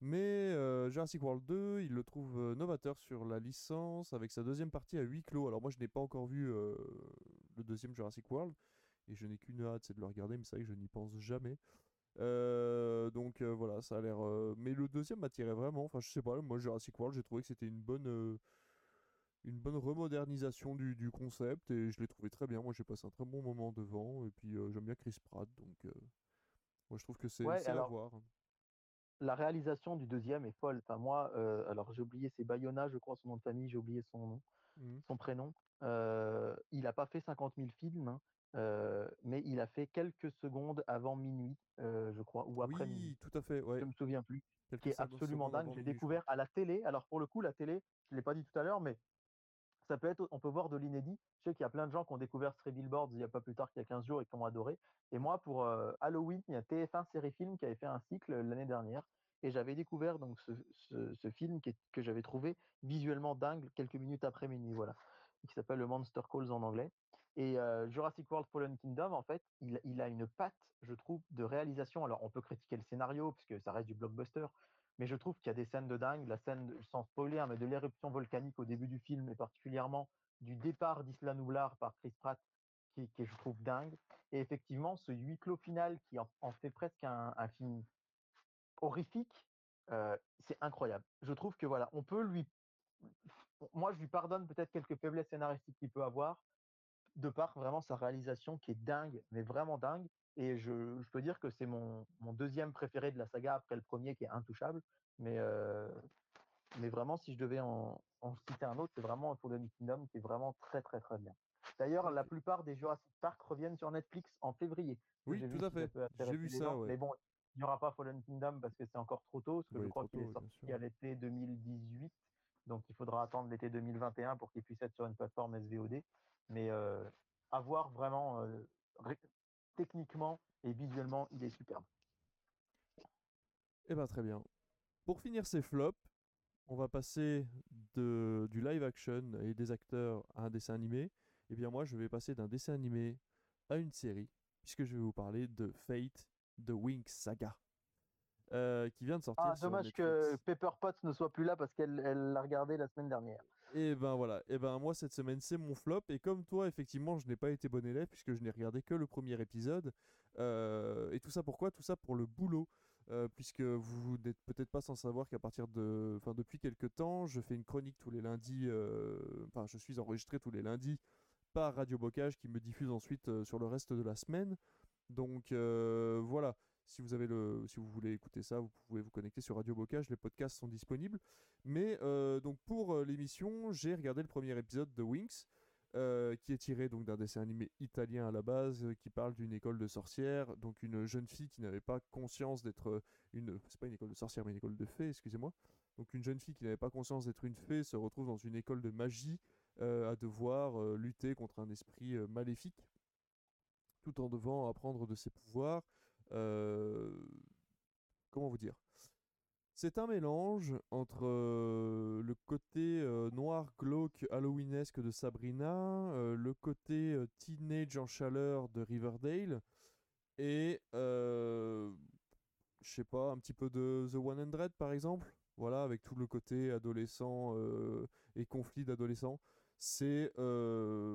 Mais Jurassic World 2, il le trouve novateur sur la licence avec sa deuxième partie à huis clos. Alors moi, je n'ai pas encore vu le deuxième Jurassic World et je n'ai qu'une hâte, c'est de le regarder, mais c'est vrai que je n'y pense jamais. Euh, donc euh, voilà, ça a l'air. Euh, mais le deuxième m'attirait vraiment. Enfin, je sais pas, moi Jurassic World, j'ai trouvé que c'était une bonne, une bonne remodernisation du, du, concept et je l'ai trouvé très bien. Moi, j'ai passé un très bon moment devant et puis j'aime bien Chris Pratt, donc moi je trouve que c'est à voir. La réalisation du deuxième est folle. Enfin, moi, alors j'ai oublié, c'est Bayona, je crois, son nom de famille, j'ai oublié son nom, mmh. son prénom. il n'a pas fait 50 000 films. Hein mais il a fait quelques secondes avant minuit, je crois, ou après minuit. Oui, tout à fait. Ouais. Je me souviens plus. qui est absolument dingue. J'ai découvert à la télé. Alors pour le coup, la télé, je l'ai pas dit tout à l'heure, mais ça peut être, on peut voir de l'inédit. Je sais qu'il y a plein de gens qui ont découvert Stray Billboards il n'y a pas plus tard qu'il y a 15 jours et qui ont adoré. Et moi, pour Halloween, il y a TF1 Série Film qui avait fait un cycle l'année dernière. Et j'avais découvert donc ce, film que j'avais trouvé visuellement dingue quelques minutes après minuit, voilà, qui s'appelle le Monster Calls en anglais. Et Jurassic World Fallen Kingdom, en fait, il, a une patte, je trouve, de réalisation. Alors, on peut critiquer le scénario, puisque ça reste du blockbuster, mais je trouve qu'il y a des scènes de dingue. La scène, sans spoiler, hein, mais de l'éruption volcanique au début du film, et particulièrement du départ d'Isla Nublar par Chris Pratt, qui, qui, je trouve dingue. Et effectivement, ce huis clos final qui en, fait presque un, film horrifique, c'est incroyable. Je trouve que voilà, on peut lui. Moi, je lui pardonne peut-être quelques faiblesses scénaristiques qu'il peut avoir, de par vraiment sa réalisation qui est dingue, mais vraiment dingue. Et je, peux dire que c'est mon, deuxième préféré de la saga après le premier qui est intouchable. Mais, euh, mais vraiment, si je devais en, citer un autre, c'est vraiment Fallen Kingdom qui est vraiment très très très bien. D'ailleurs, la plupart des Jurassic Park reviennent sur Netflix en février. Oui, tout à fait. J'ai vu ça. Mais bon, il n'y aura pas Fallen Kingdom parce que c'est encore trop tôt. Parce que je crois qu'il est sorti à l'été 2018. Donc il faudra attendre l'été 2021 pour qu'il puisse être sur une plateforme SVOD mais à voir vraiment techniquement et visuellement, il est superbe. Eh ben très bien. Pour finir ces flops, on va passer de, du live action et des acteurs à un dessin animé. Eh bien moi, je vais passer d'un dessin animé à une série, puisque je vais vous parler de Fate The Wings Saga. qui vient de sortir. Ah, dommage que Pepper Potts ne soit plus là parce qu'elle l'a regardé la semaine dernière. Et ben voilà, et ben moi cette semaine c'est mon flop. Et comme toi effectivement je n'ai pas été bon élève puisque je n'ai regardé que le premier épisode euh, et tout ça pourquoi? Tout ça pour le boulot euh, puisque vous n'êtes peut-être pas sans savoir qu'à partir de, enfin depuis quelques temps je fais une chronique tous les lundis, euh, enfin je suis enregistré tous les lundis par Radio Bocage qui me diffuse ensuite sur le reste de la semaine. Donc voilà, si vous, avez le, si vous voulez écouter ça, vous pouvez vous connecter sur Radio Bocage, les podcasts sont disponibles. Mais euh, donc pour euh, l'émission, j'ai regardé le premier épisode de Wings, euh, qui est tiré donc d'un dessin animé italien à la base, qui parle d'une école de sorcières, donc une jeune fille qui n'avait pas conscience d'être une, c'est pas une école de sorcières mais une école de fées, excusez-moi. Donc une jeune fille qui n'avait pas conscience d'être une fée se retrouve dans une école de magie à devoir lutter contre un esprit maléfique, tout en devant apprendre de ses pouvoirs. Comment vous dire? C'est un mélange entre euh, le côté euh, noir glauque halloweenesque de Sabrina, euh, le côté teenage en chaleur de Riverdale et je sais pas un petit peu de The 100 par exemple. Voilà, avec tout le côté adolescent et conflit d'adolescents. C'est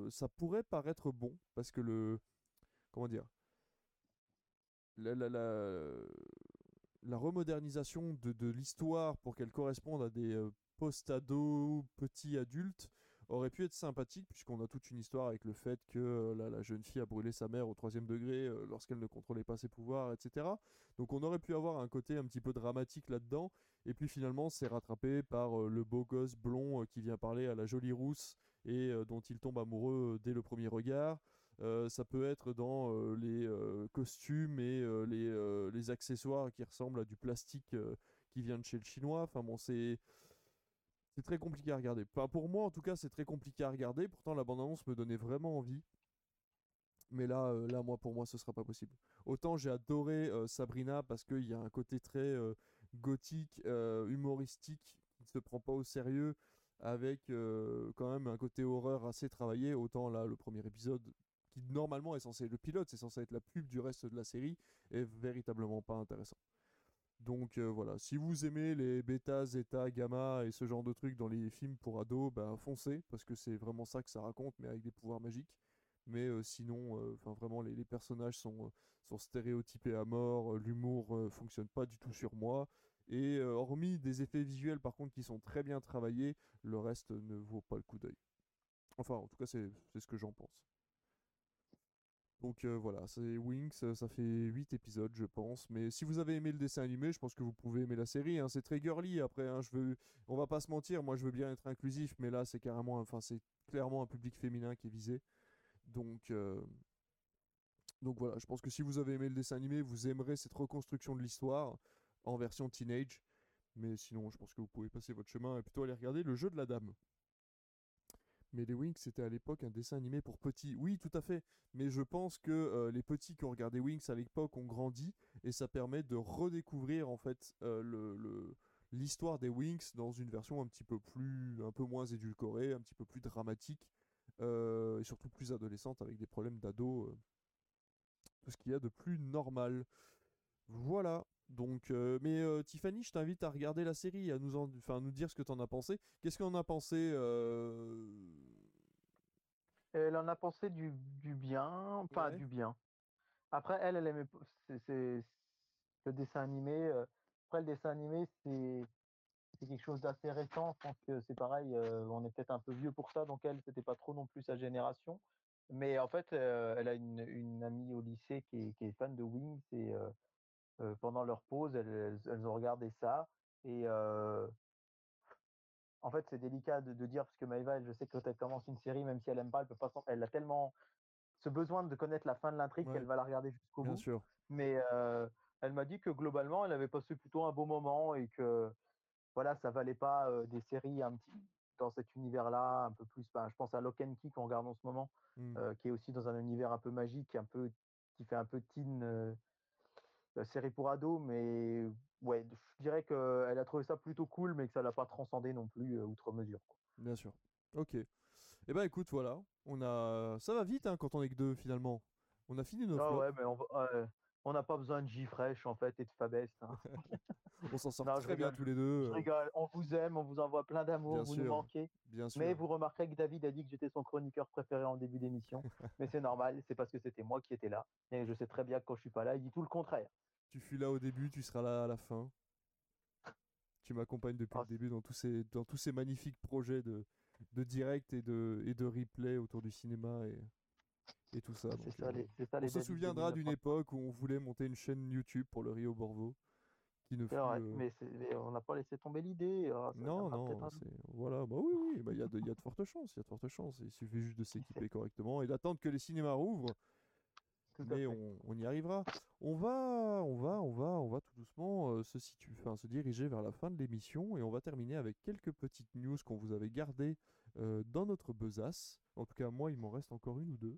ça pourrait paraître bon parce que le comment dire la, la, la remodernisation de, l'histoire pour qu'elle corresponde à des euh, post-ados, petits adultes, aurait pu être sympathique, puisqu'on a toute une histoire avec le fait que euh, la, jeune fille a brûlé sa mère au troisième degré euh, lorsqu'elle ne contrôlait pas ses pouvoirs, etc. Donc on aurait pu avoir un côté un petit peu dramatique là-dedans, et puis finalement c'est rattrapé par le beau gosse blond qui vient parler à la jolie rousse et dont il tombe amoureux dès le premier regard. Euh, ça peut être dans euh, les euh, costumes et les, accessoires qui ressemblent à du plastique qui vient de chez le chinois. Enfin bon, c'est très compliqué à regarder. pour moi, en tout cas, c'est très compliqué à regarder. Pourtant, la bande-annonce me donnait vraiment envie. Mais là, là, moi, pour moi, ce sera pas possible. Autant j'ai adoré Sabrina parce qu'il y a un côté très gothique, humoristique, qui ne se prend pas au sérieux, avec quand même un côté horreur assez travaillé. Autant là, le premier épisode, qui normalement est censé le pilote, c'est censé être la pub du reste de la série, est véritablement pas intéressant. Donc euh, voilà, si vous aimez les bêta, zeta, gamma et ce genre de trucs dans les films pour ados, bah foncez, parce que c'est vraiment ça que ça raconte, mais avec des pouvoirs magiques. Mais euh, sinon, euh, vraiment, les, les, personnages sont, sont stéréotypés à mort, l'humour fonctionne pas du tout sur moi. Et hormis des effets visuels par contre qui sont très bien travaillés, le reste ne vaut pas le coup d'œil. Enfin, en tout cas, c'est ce que j'en pense. Donc euh, voilà, c'est Wings, ça fait 8 épisodes je pense. Mais si vous avez aimé le dessin animé, je pense que vous pouvez aimer la série. Hein. C'est très girly après, hein. je on va pas se mentir, moi je veux bien être inclusif, mais là c'est carrément, enfin c'est clairement un public féminin qui est visé. Donc, euh, Donc voilà, je pense que si vous avez aimé le dessin animé, vous aimerez cette reconstruction de l'histoire en version teenage. Mais sinon, je pense que vous pouvez passer votre chemin et plutôt aller regarder le jeu de la dame. Mais les Wings, c'était à l'époque un dessin animé pour petits. Oui, tout à fait. Mais je pense que euh, les petits qui ont regardé Wings à l'époque ont grandi et ça permet de redécouvrir en fait euh, le, l'histoire des Wings dans une version un petit peu plus, un peu moins édulcorée, un petit peu plus dramatique euh, et surtout plus adolescente avec des problèmes d'ado, tout ce qu'il y a de plus normal. Voilà. Donc, euh, mais euh, Tiffany, je t'invite à regarder la série, à nous, enfin, nous dire ce que tu en as pensé. Qu'est-ce qu'on a pensé euh? Elle en a pensé du, du bien, pas du bien. Après, elle, elle aimait, c'est le dessin animé. Après, le dessin animé, c'est c'est quelque chose d'assez récent. Je pense que c'est pareil, on est peut-être un peu vieux pour ça, donc elle, c'était pas trop non plus sa génération. Mais en fait, elle a une, une, amie au lycée qui est, qui est fan de Wings et euh, pendant leur pause, elles, elles, ont regardé ça. Et euh, en fait, c'est délicat de, de, dire, parce que Maëva, je sais que quand elle commence une série, même si elle aime pas, elle, peut pas, elle a tellement ce besoin de connaître la fin de l'intrigue qu'elle va la regarder jusqu'au bout. Sûr. Mais euh, elle m'a dit que globalement, elle avait passé plutôt un beau moment et que voilà, ça valait pas euh, des séries un petit dans cet univers-là, un peu plus. Ben, je pense à Lock and Key qu'on regarde en ce moment, mmh. euh, qui est aussi dans un univers un peu magique, un peu qui fait un peu teen euh, série pour ados, mais ouais, je dirais qu'elle a trouvé ça plutôt cool, mais que ça l'a pas transcendé non plus outre mesure. Bien sûr. Ok. et eh ben écoute, voilà, on a, ça va vite hein, quand on est que deux finalement. On a fini notre. Ah ouais, mais on n'a pas besoin de J-Fresh en fait et de Fabest. Hein. on s'en sort très bien tous les deux. Je rigole. On vous aime, on vous envoie plein d'amour, vous nous manquez. Bien sûr. Mais vous remarquerez que David a dit que j'étais son chroniqueur préféré en début d'émission. mais c'est normal, c'est parce que c'était moi qui étais là. Et je sais très bien que quand je suis pas là, il dit tout le contraire. Tu fus là au début, tu seras là à la fin. Tu m'accompagnes depuis le ah. début dans tous ces, dans tous ces magnifiques projets de, de direct et de, et de replay autour du cinéma et, et tout ça. Euh, on se souviendra d'une époque où on voulait monter une chaîne YouTube pour le Rio Borvo. Qui ne fut, euh, mais, on n'a pas laissé tomber l'idée. Ah, non, non, voilà, bah oui, oui, bah, il y, a de, y a de fortes chances, il y a de fortes chances. Il suffit juste de s'équiper correctement et d'attendre que les cinémas rouvrent mais on, y arrivera. On va, on va, on va, on va tout doucement euh, se situer, enfin se diriger vers la fin de l'émission et on va terminer avec quelques petites news qu'on vous avait gardées euh, dans notre besace. En tout cas, moi, il m'en reste encore une ou deux.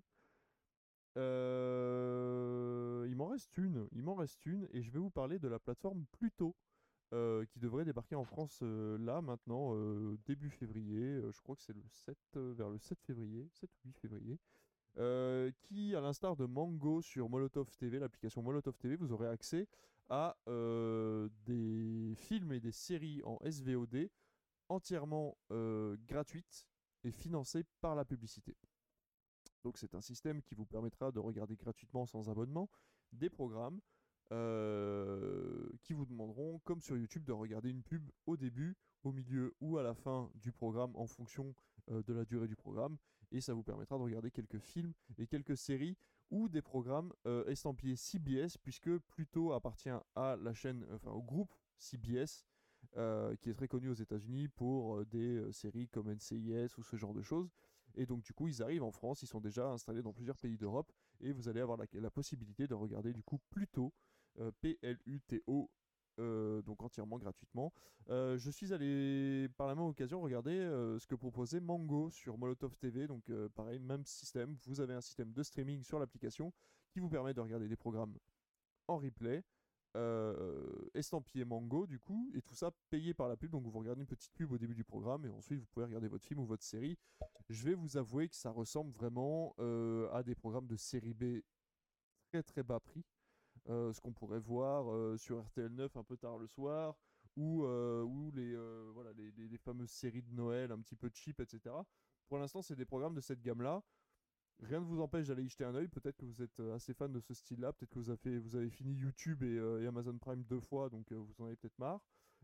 Euh, il m'en reste une, il m'en reste une, et je vais vous parler de la plateforme Pluto. qui devrait débarquer en France là maintenant, début février. je crois que c'est le 7, vers le 7 février, 7 ou 8 février. qui, à l'instar de Mango sur Molotov TV, l'application Molotov TV, vous aurez accès à des films et des séries en SVOD entièrement gratuites et financées par la publicité. Donc c'est un système qui vous permettra de regarder gratuitement sans abonnement des programmes euh, qui vous demanderont, comme sur YouTube, de regarder une pub au début, au milieu ou à la fin du programme en fonction euh, de la durée du programme. Et ça vous permettra de regarder quelques films et quelques séries ou des programmes euh, estampillés CBS, puisque Pluto appartient à la chaîne, enfin au groupe CBS, qui est très connu aux États-Unis pour des séries comme NCIS ou ce genre de choses. Et donc du coup, ils arrivent en France, ils sont déjà installés dans plusieurs pays d'Europe, et vous allez avoir la, possibilité de regarder du coup Pluto, euh, P-L-U-T-O, euh, donc entièrement gratuitement. Euh, je suis allé par la même occasion regarder ce que proposait Mango sur Molotov TV, donc pareil, même système, vous avez un système de streaming sur l'application qui vous permet de regarder des programmes en replay, euh, estampillé Mango du coup, et tout ça payé par la pub. Donc vous regardez une petite pub au début du programme et ensuite vous pouvez regarder votre film ou votre série. Je vais vous avouer que ça ressemble vraiment euh, à des programmes de série B très très bas prix. Euh, ce qu'on pourrait voir sur RTL 9 un peu tard le soir, ou, les, voilà, les, les, fameuses séries de Noël un petit peu cheap, etc. Pour l'instant, c'est des programmes de cette gamme-là. Rien ne vous empêche d'aller y jeter un oeil. Peut-être que vous êtes euh, assez fan de ce style-là. Peut-être que vous avez, fini YouTube et, euh, Amazon Prime deux fois, donc euh, vous en avez peut-être marre.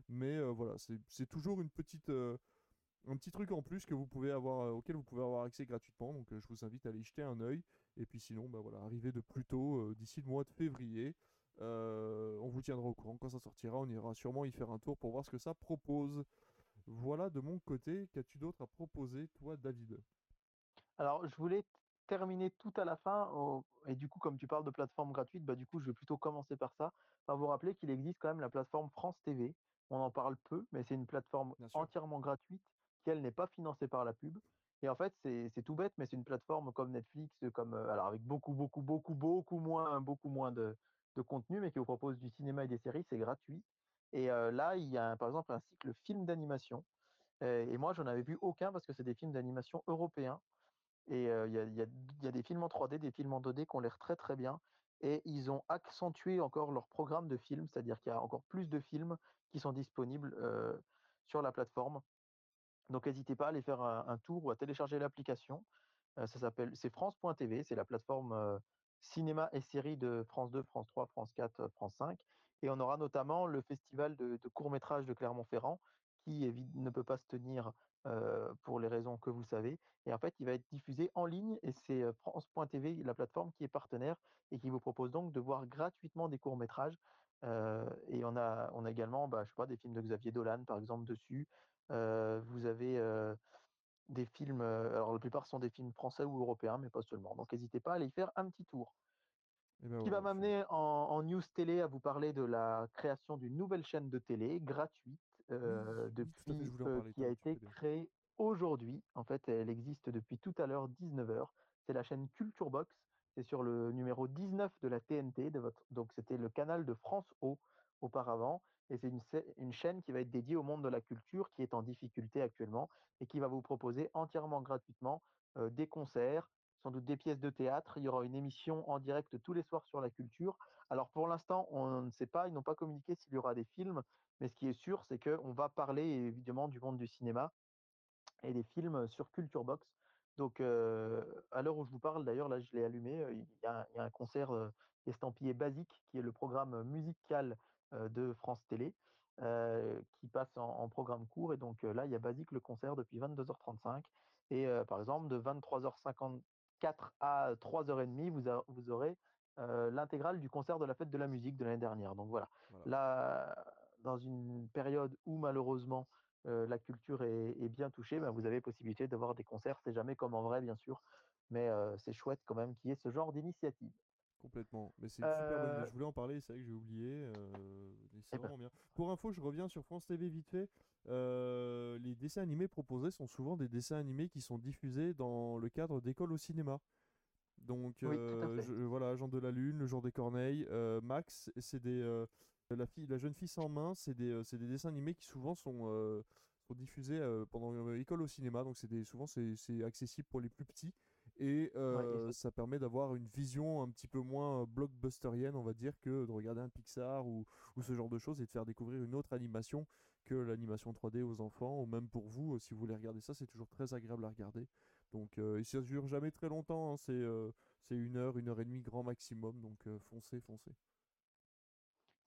Mais voilà, c'est toujours une petite, un petit truc en plus que vous pouvez avoir, auquel vous pouvez avoir accès gratuitement. Donc je vous invite à aller y jeter un oeil. Et puis sinon, bah voilà, arrivez de plus tôt, d'ici le mois de février. on vous tiendra au courant quand ça sortira. On ira sûrement y faire un tour pour voir ce que ça propose. Voilà de mon côté. Qu'as-tu d'autre à proposer, toi, David? Alors, je voulais terminer tout à la fin. et du coup, comme tu parles de plateforme gratuite, bah, du coup, je vais plutôt commencer par ça. Enfin, vous rappeler qu'il existe quand même la plateforme France TV. On en parle peu, mais c'est une plateforme entièrement gratuite qui, elle, n'est pas financée par la pub. Et en fait, c'est tout bête, mais c'est une plateforme comme Netflix, comme euh, alors avec beaucoup, beaucoup, beaucoup, beaucoup moins, beaucoup moins de, de contenu, mais qui vous propose du cinéma et des séries. C'est gratuit. Et euh, là, il y a par exemple un cycle film d'animation. et moi, j'en avais vu aucun parce que c'est des films d'animation européens. Et il y, a, des films en 3D, des films en 2D qui ont l'air très très bien. Et ils ont accentué encore leur programme de films, c'est-à-dire qu'il y a encore plus de films qui sont disponibles sur la plateforme. Donc n'hésitez pas à aller faire un, tour ou à télécharger l'application. ça s'appelle c'est France.tv, c'est la plateforme cinéma et séries de France 2, France 3, France 4, France 5. Et on aura notamment le festival de, de court métrage de Clermont-Ferrand qui ne peut pas se tenir pour les raisons que vous savez. Et en fait, il va être diffusé en ligne et c'est France.tv, la plateforme qui est partenaire et qui vous propose donc de voir gratuitement des courts-métrages. et on a, on a également, bah, je sais pas, des films de Xavier Dolan, par exemple, dessus. vous avez des films, alors la plupart sont des films français ou européens, mais pas seulement. Donc n'hésitez pas à aller y faire un petit tour. Eh ben qui va m'amener en, en, news télé à vous parler de la création d'une nouvelle chaîne de télé gratuite euh, depuis, euh, qui a été créée aujourd'hui. En fait, elle existe depuis tout à l'heure 19h. C'est la chaîne Culture Box. C'est sur le numéro 19 de la TNT. De votre... Donc, c'était le canal de France O auparavant. Et c'est une, une, chaîne qui va être dédiée au monde de la culture, qui est en difficulté actuellement, et qui va vous proposer entièrement gratuitement euh, des concerts, sans doute des pièces de théâtre. Il y aura une émission en direct tous les soirs sur la culture. Alors pour l'instant, on ne sait pas, ils n'ont pas communiqué s'il y aura des films, mais ce qui est sûr, c'est qu'on va parler évidemment du monde du cinéma et des films sur Culture Box. Donc, à l'heure où je vous parle, d'ailleurs, là, je l'ai allumé, il y, a, un concert estampillé Basique, qui est le programme musical de France Télé, qui passe en, programme court. Et donc là, il y a Basique, le concert, depuis 22h35. Et par exemple, de 23h54 à 3h30, vous, vous aurez l'intégrale du concert de la fête de la musique de l'année dernière. Donc voilà. Là, dans une période où malheureusement la culture est, bien touchée, ben, vous avez possibilité d'avoir des concerts. C'est jamais comme en vrai, bien sûr, mais c'est chouette quand même qu'il y ait ce genre d'initiative. Complètement. Mais c'est super bonne Je voulais en parler, c'est vrai que j'ai oublié. c'est eh ben. vraiment bien. Pour info, je reviens sur France TV vite fait. les dessins animés proposés sont souvent des dessins animés qui sont diffusés dans le cadre d'écoles au cinéma. Donc voilà, Jean de la Lune, Le Jour des Corneilles, Max, c'est des La, fille, la jeune fille sans main, c'est des, des, dessins animés qui souvent sont, sont diffusés pendant l'école au cinéma, donc des, souvent c'est accessible pour les plus petits. Et, ça permet d'avoir une vision un petit peu moins blockbusterienne, on va dire, que de regarder un Pixar ou, ou, ce genre de choses et de faire découvrir une autre animation que l'animation 3D aux enfants, ou même pour vous, si vous voulez regarder ça, c'est toujours très agréable à regarder. Donc, euh, ça dure jamais très longtemps, hein, c'est c'est une heure, une heure et demie grand maximum, donc foncez, foncez.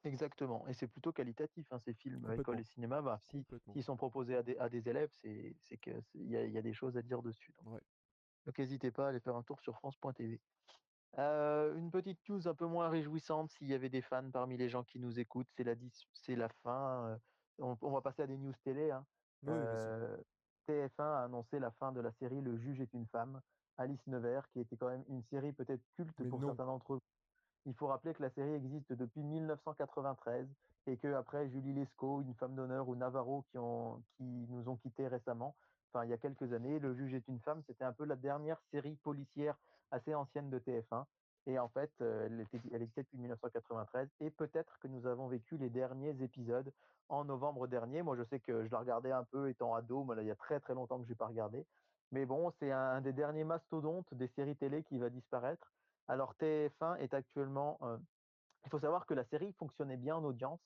Exactement, et c'est plutôt qualitatif hein, ces films. École et cinéma, bah, si, s'ils sont proposés à des, à des élèves, c'est qu'il y a, y a des choses à dire dessus. Donc n'hésitez pas à aller faire un tour sur France.tv. Euh, une petite news un peu moins réjouissante, s'il y avait des fans parmi les gens qui nous écoutent, c'est la, c'est la fin. Euh, on, va passer à des news télé. Hein. Euh, TF1 a annoncé la fin de la série Le juge est une femme, Alice Nevers, qui était quand même une série peut-être culte pour certains d'entre eux. Il faut rappeler que la série existe depuis 1993 et que après Julie Lescaut, une femme d'honneur, ou Navarro qui, ont, qui nous ont quittés récemment, enfin il y a quelques années. Le juge est une femme, c'était un peu la dernière série policière assez ancienne de TF1. Et en fait, euh, elle, était, elle depuis 1993. Et peut-être que nous avons vécu les derniers épisodes en novembre dernier. Moi, je sais que je la regardais un peu étant ado. Là, il y a très très longtemps que je n'ai pas regardé. Mais bon, c'est un, des derniers mastodontes des séries télé qui va disparaître. Alors TF1 est actuellement... Euh, il faut savoir que la série fonctionnait bien en audience,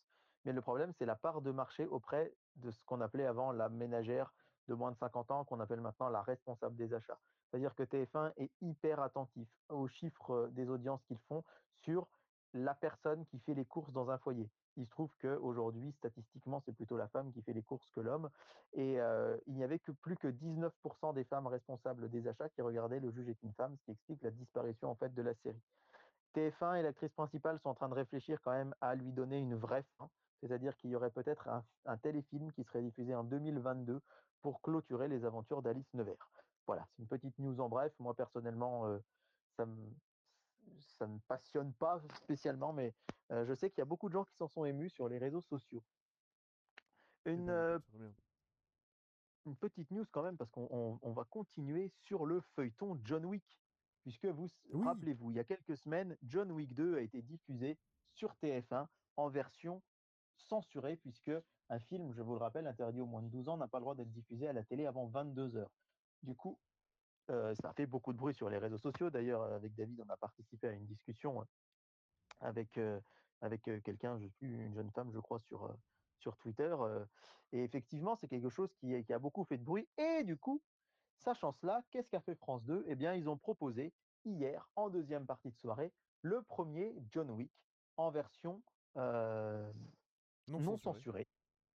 mais le problème, c'est la part de marché auprès de ce qu'on appelait avant la ménagère de moins de 50 ans qu'on appelle maintenant la responsable des achats. C'est-à-dire que TF1 est hyper attentif aux chiffres euh, des audiences qu'ils font sur la personne qui fait les courses dans un foyer. Il se trouve qu'aujourd'hui, statistiquement, c'est plutôt la femme qui fait les courses que l'homme. Et euh, il n'y avait que plus que 19% des femmes responsables des achats qui regardaient Le juge est une femme, ce qui explique la disparition en fait de la série. TF1 et l'actrice principale sont en train de réfléchir quand même à lui donner une vraie fin, c'est-à-dire qu'il y aurait peut-être un, téléfilm qui serait diffusé en 2022 pour clôturer les aventures d'Alice Nevers. Voilà, c'est une petite news en bref. Moi, personnellement, euh, ça me ça ne passionne pas spécialement, mais euh, je sais qu'il y a beaucoup de gens qui s'en sont émus sur les réseaux sociaux. Une, euh, une petite news quand même, parce qu'on va continuer sur le feuilleton John Wick, puisque vous rappelez-vous, il y a quelques semaines, John Wick 2 a été diffusé sur TF1 en version censurée, puisque un film, je vous le rappelle, interdit aux moins de 12 ans, n'a pas le droit d'être diffusé à la télé avant 22 heures. Du coup, euh, ça fait beaucoup de bruit sur les réseaux sociaux. D'ailleurs, avec David, on a participé à une discussion hein, avec, euh, avec euh, quelqu'un, je suis une jeune femme, je crois, sur, sur Twitter. et effectivement, c'est quelque chose qui, qui, a beaucoup fait de bruit. Et du coup, sachant cela, qu'est-ce qu'a fait France 2 Eh bien, ils ont proposé hier, en deuxième partie de soirée, le premier John Wick en version non, censurée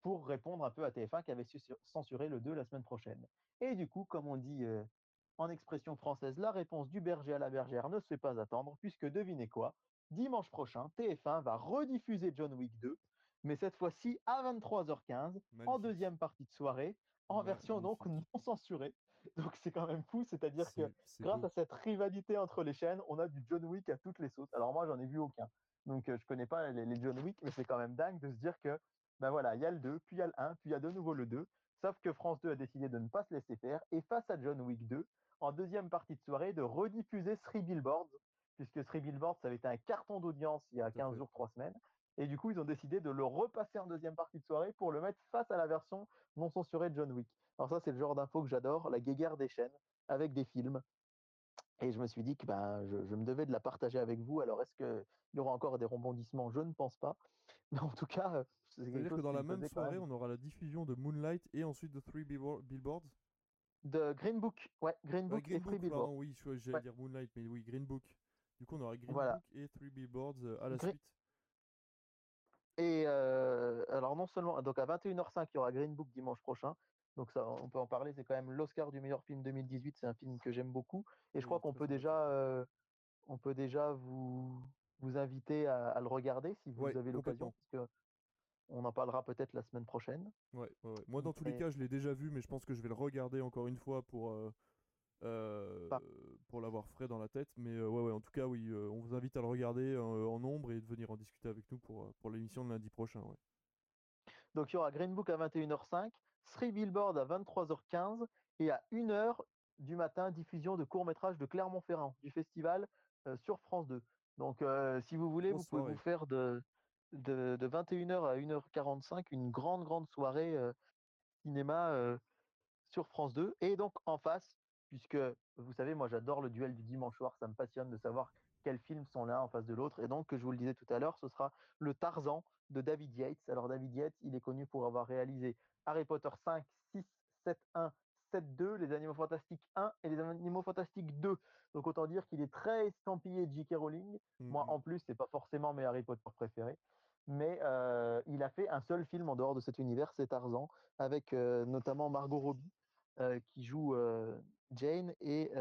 pour répondre un peu à TF1 qui avait censuré le 2 la semaine prochaine. Et du coup, comme on dit en expression française, la réponse du berger à la bergère ne se fait pas attendre, puisque devinez quoi Dimanche prochain, TF1 va rediffuser John Wick 2, mais cette fois-ci à 23h15, en deuxième partie de soirée, en version donc non censurée. Donc c'est quand même fou, c'est-à-dire que grâce à cette rivalité entre les chaînes, on a du John Wick à toutes les sauces. Alors moi, j'en ai vu aucun. Donc je connais pas les, les John Wick, mais c'est quand même dingue de se dire que ben voilà, il y a le 2, puis il y a le 1, puis il y a de nouveau le 2. Sauf que France 2 a décidé de ne pas se laisser faire et face à John Wick 2, en deuxième partie de soirée, de rediffuser Three Billboards, puisque Three Billboards, ça avait été un carton d'audience il y a 15 jours, 3 semaines. Et du coup, ils ont décidé de le repasser en deuxième partie de soirée pour le mettre face à la version non censurée de John Wick. Alors ça, c'est le genre d'info que j'adore, la guéguerre des chaînes avec des films. Et je me suis dit que ben, je, me devais de la partager avec vous. Alors, est-ce qu'il y aura encore des rebondissements? Je ne pense pas. Mais en tout cas, c'est quelque dire que dans la même soirée, on aura la diffusion de Moonlight et ensuite de Three Billboards? De Green Book. Ouais, Green Book et Three Billboards. oui, j'allais dire Moonlight, mais oui, Green Book. Du coup, on aura Green Book et Three Billboards euh, à la suite. Et euh, alors, non seulement, donc à 21h05, il y aura Green Book dimanche prochain. Donc, ça, on peut en parler. C'est quand même l'Oscar du meilleur film 2018. C'est un film que j'aime beaucoup. Et je crois qu'on peut déjà, euh, on peut déjà vous, vous inviter à, le regarder si vous avez l'occasion. Parce que on en parlera peut-être la semaine prochaine. Ouais, Moi, dans tous les cas, je l'ai déjà vu, mais je pense que je vais le regarder encore une fois pour, euh, euh, pour l'avoir frais dans la tête. Mais ouais, ouais, en tout cas, oui, on vous invite à le regarder en nombre et de venir en discuter avec nous pour, pour l'émission de lundi prochain. Ouais. Donc, il y aura Green Book à 21h05, Three Billboard à 23h15 et à 1h du matin, diffusion de court-métrage de Clermont-Ferrand, du festival sur France 2. Donc, si vous voulez, vous pouvez vous faire de de, de 21h à 1h45, une grande, grande soirée euh, cinéma euh, sur France 2. Et donc en face, puisque vous savez, moi j'adore le duel du dimanche soir, ça me passionne de savoir quels films sont l'un en face de l'autre. Et donc, je vous le disais tout à l'heure, ce sera le Tarzan de David Yates. Alors David Yates, il est connu pour avoir réalisé Harry Potter 5, 6, 7, 1, 7, 2, Les Animaux Fantastiques 1 et Les Animaux Fantastiques 2. Donc autant dire qu'il est très estampillé J.K. Rowling. Moi, Mhm. en plus, c'est pas forcément mes Harry Potter préférés. Mais euh, il a fait un seul film en dehors de cet univers, c'est Tarzan, avec euh, notamment Margot Robbie euh, qui joue Jane et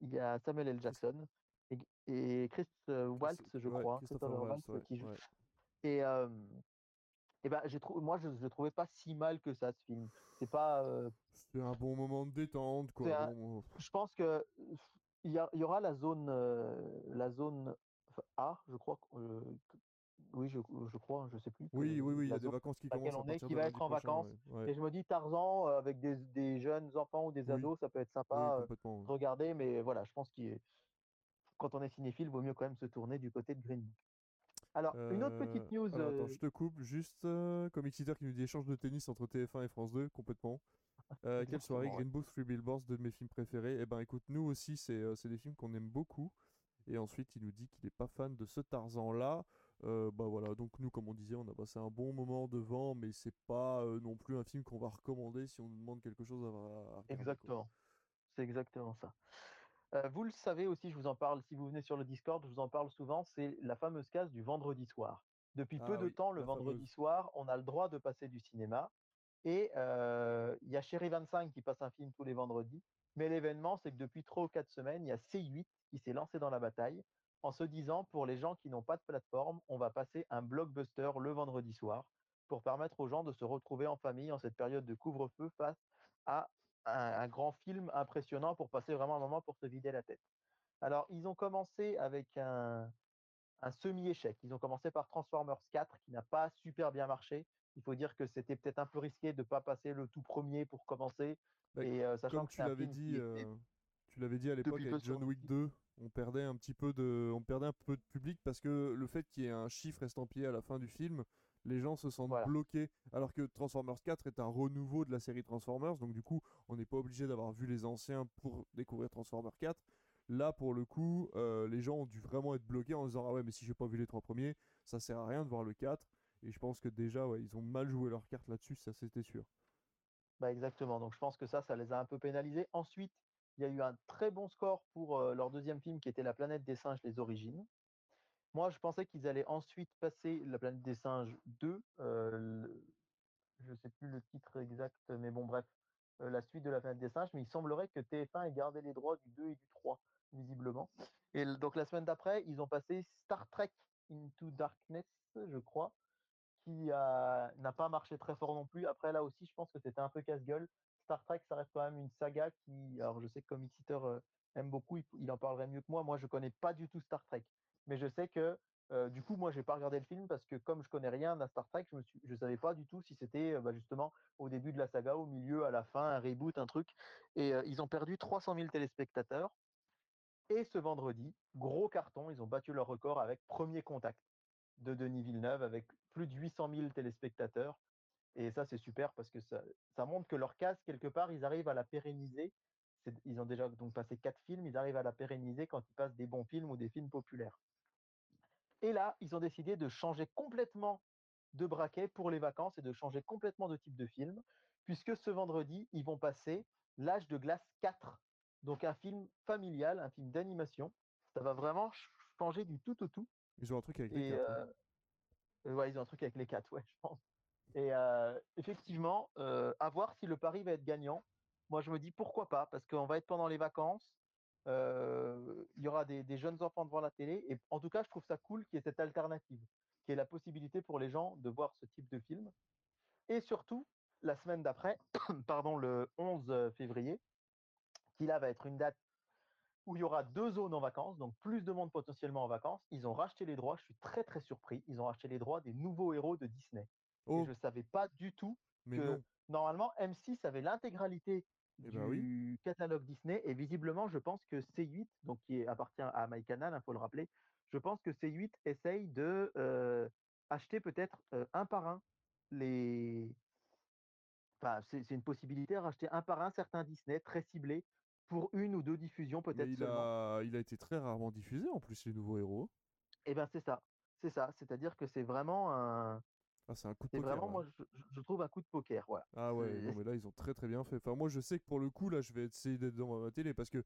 il y a Samuel L. Jackson et, et Chris Waltz, je Ouais, crois, Christopher Christopher Waltz, Waltz, ouais, qui joue. ouais. Et, et ben, j'ai trou- moi, je ne le trouvais pas si mal que ça, ce film. C'est pas, euh, C'est un bon moment de détente, quoi. C'est un- Bon, je pense que il y, a- il y aura la zone, euh, la zone A, je crois. euh, oui, je, je crois, je sais plus. Oui, oui, oui, il y a des vacances qui commencent à on est, qui va être en prochain, vacances. ouais, ouais. Et je me dis Tarzan euh, avec des, des jeunes enfants ou des Oui. ados, ça peut être Oui, sympa de regarder, mais voilà, je pense qu'il quand on est cinéphile, vaut mieux quand même se tourner du côté de Green Book. Alors, une autre petite Euh, news. Alors attends, euh, je te coupe. Juste, euh, comme Exeter qui nous dit échange de tennis entre TF1 et France 2, complètement. Euh, quelle soirée. Green Book, Three Billboards, deux de mes films préférés. Eh ben écoute, nous aussi, c'est euh, des films qu'on aime beaucoup. Et ensuite, il nous dit qu'il n'est pas fan de ce Tarzan-là. Euh, bah voilà, donc nous, comme on disait, on a passé un bon moment devant, mais c'est pas euh, non plus un film qu'on va recommander si on nous demande quelque chose à, à regarder. Exactement. C'est exactement ça. Euh, vous le savez aussi, je vous en parle, si vous venez sur le Discord, je vous en parle souvent, c'est la fameuse case du vendredi soir. Depuis peu Ah de temps, le vendredi fameuse. soir, on a le droit de passer du cinéma. Et euh, il y a Chéri 25 qui passe un film tous les vendredis. Mais l'événement, c'est que depuis trois ou quatre semaines, il y a C8 qui s'est lancé dans la bataille en se disant, pour les gens qui n'ont pas de plateforme, on va passer un blockbuster le vendredi soir pour permettre aux gens de se retrouver en famille en cette période de couvre-feu face à un, un grand film impressionnant pour passer vraiment un moment pour se vider la tête. Alors, ils ont commencé avec un, un semi-échec. Ils ont commencé par Transformers 4 qui n'a pas super bien marché. Il faut dire que c'était peut-être un peu risqué de ne pas passer le tout premier pour commencer. Bah, et euh, sachant Comme que tu l'avais dit, était euh, tu l'avais dit à l'époque avec John Wick Netflix. 2, on perdait un petit peu de, on perdait un peu de public parce que le fait qu'il y ait un chiffre estampillé à la fin du film, les gens se sentent Voilà. bloqués. Alors que Transformers 4 est un renouveau de la série Transformers, donc du coup, on n'est pas obligé d'avoir vu les anciens pour découvrir Transformers 4. Là, pour le coup, euh, les gens ont dû vraiment être bloqués en se disant ah ouais, mais si j'ai pas vu les trois premiers, ça sert à rien de voir le 4. Et je pense que déjà, ouais, ils ont mal joué leur carte là-dessus, ça c'était sûr. Bah, exactement. Donc je pense que ça, ça les a un peu pénalisés. Ensuite, il y a eu un très bon score pour euh, leur deuxième film qui était La planète des singes, les origines. Moi, je pensais qu'ils allaient ensuite passer La planète des singes 2. euh, le- je ne sais plus le titre exact, mais bon, bref, la suite de La planète des singes. Mais il semblerait que TF1 ait gardé les droits du 2 et du 3, visiblement. Et donc la semaine d'après, ils ont passé Star Trek Into Darkness, je crois, qui n'a pas marché très fort non plus. Après, là aussi, je pense que c'était un peu casse-gueule. Star Trek, ça reste quand même une saga qui, alors je sais que Comic Eater euh, aime beaucoup, il, il en parlerait mieux que moi. Moi, je connais pas du tout Star Trek, mais je sais que du coup, moi, j'ai pas regardé le film parce que comme je connais rien à Star Trek, je me suis, je savais pas du tout si c'était bah, justement au début de la saga, au milieu, à la fin, un reboot, un truc. Et ils ont perdu 300 000 téléspectateurs. Et ce vendredi, gros carton, ils ont battu leur record avec Premier Contact de Denis Villeneuve avec plus de 800 000 téléspectateurs. Et ça, c'est super parce que ça, montre que leur case, quelque part, ils arrivent à la pérenniser. Ils ont déjà donc passé quatre films, ils arrivent à la pérenniser quand ils passent des bons films ou des films populaires. Et là, ils ont décidé de changer complètement de braquet pour les vacances et de changer complètement de type de film, puisque ce vendredi, ils vont passer L'âge de glace 4, donc un film familial, un film d'animation. Ça va vraiment ch- changer du tout au tout. Ils ont un truc avec les Et hein. euh, euh, ouais, ils ont un truc avec les quatre, ouais, je pense. Et euh, effectivement, euh, à voir si le pari va être gagnant. Moi, je me dis pourquoi pas, parce qu'on va être pendant les vacances. Euh, Il y aura des, des jeunes enfants devant la télé. Et en tout cas, je trouve ça cool qu'il y ait cette alternative, qui est la possibilité pour les gens de voir ce type de film. Et surtout, la semaine d'après, pardon, le 11 février, qui là va être une date où il y aura deux zones en vacances, donc plus de monde potentiellement en vacances. Ils ont racheté les droits, je suis très très surpris, ils ont racheté les droits des nouveaux héros de Disney. Et Oh, je ne savais pas du tout mais que non. normalement M6 avait l'intégralité Eh du ben oui. catalogue Disney et visiblement je pense que C8, donc qui appartient à MyCanal, il faut le rappeler, je pense que C8 essaye de, euh, acheter peut-être un par un les. Enfin, c'est une possibilité, racheter un par un certains Disney très ciblés pour une ou deux diffusions peut-être il a, il a été très rarement diffusé en plus, les nouveaux héros. Eh bien, c'est ça. C'est ça. C'est-à-dire que c'est vraiment un. Ah, c'est un coup de poker. vraiment, moi, je, trouve un coup de poker. Voilà. Ah ouais, non, mais là, ils ont très très bien fait. Enfin, moi, je sais que pour le coup, là, je vais essayer d'être dans ma télé parce que.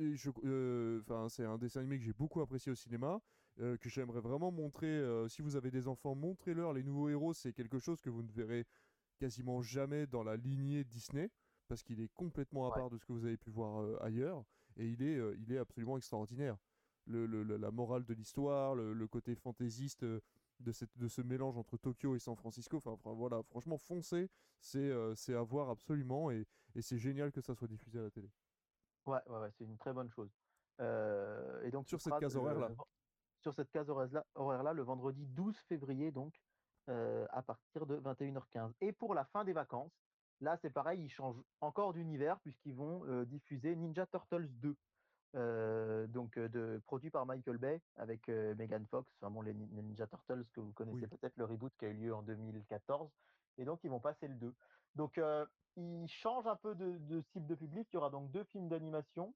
Euh, enfin, c'est un dessin animé que j'ai beaucoup apprécié au cinéma, euh, que j'aimerais vraiment montrer. Euh, si vous avez des enfants, montrez-leur les nouveaux héros. C'est quelque chose que vous ne verrez quasiment jamais dans la lignée Disney parce qu'il est complètement à part de ce que vous avez pu voir ailleurs et il est, il est absolument extraordinaire. Le, la morale de l'histoire, le, côté fantaisiste de, cette, de ce mélange entre Tokyo et San Francisco. Enfin, voilà, franchement, foncez, c'est c'est à voir absolument et, et c'est génial que ça soit diffusé à la télé. Ouais, ouais, c'est une très bonne chose. et donc, sur cette case horaire-là. Sur cette case horaire-là, le vendredi 12 février, donc, à partir de 21h15. Et pour la fin des vacances, là, c'est pareil, ils changent encore d'univers puisqu'ils vont diffuser Ninja Turtles 2. Donc de, produit par Michael Bay avec Megan Fox, enfin les Ninja Turtles que vous connaissez peut-être le reboot qui a eu lieu en 2014, et donc ils vont passer le 2. Donc il change un peu de, de, cible de public. Il y aura donc deux films d'animation.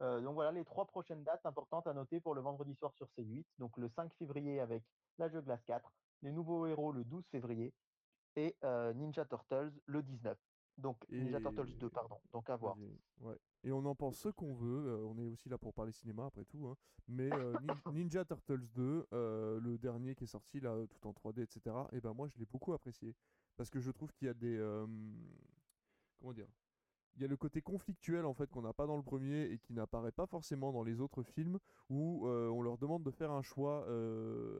Euh, donc voilà les trois prochaines dates importantes à noter pour le vendredi soir sur C8. Donc le 5 février avec La Jeu Glace 4, Les Nouveaux Héros le 12 février et euh, Ninja Turtles le 19. Donc Ninja Turtles 2, pardon. Donc à voir. Et, on en pense ce qu'on veut. Euh, on est aussi là pour parler cinéma après tout. Hein. Mais Ninja Turtles 2, le dernier qui est sorti là, tout en 3D, etc. Et eh ben moi je l'ai beaucoup apprécié parce que je trouve qu'il y a des comment dire il y a le côté conflictuel en fait qu'on n'a pas dans le premier et qui n'apparaît pas forcément dans les autres films où on leur demande de faire un choix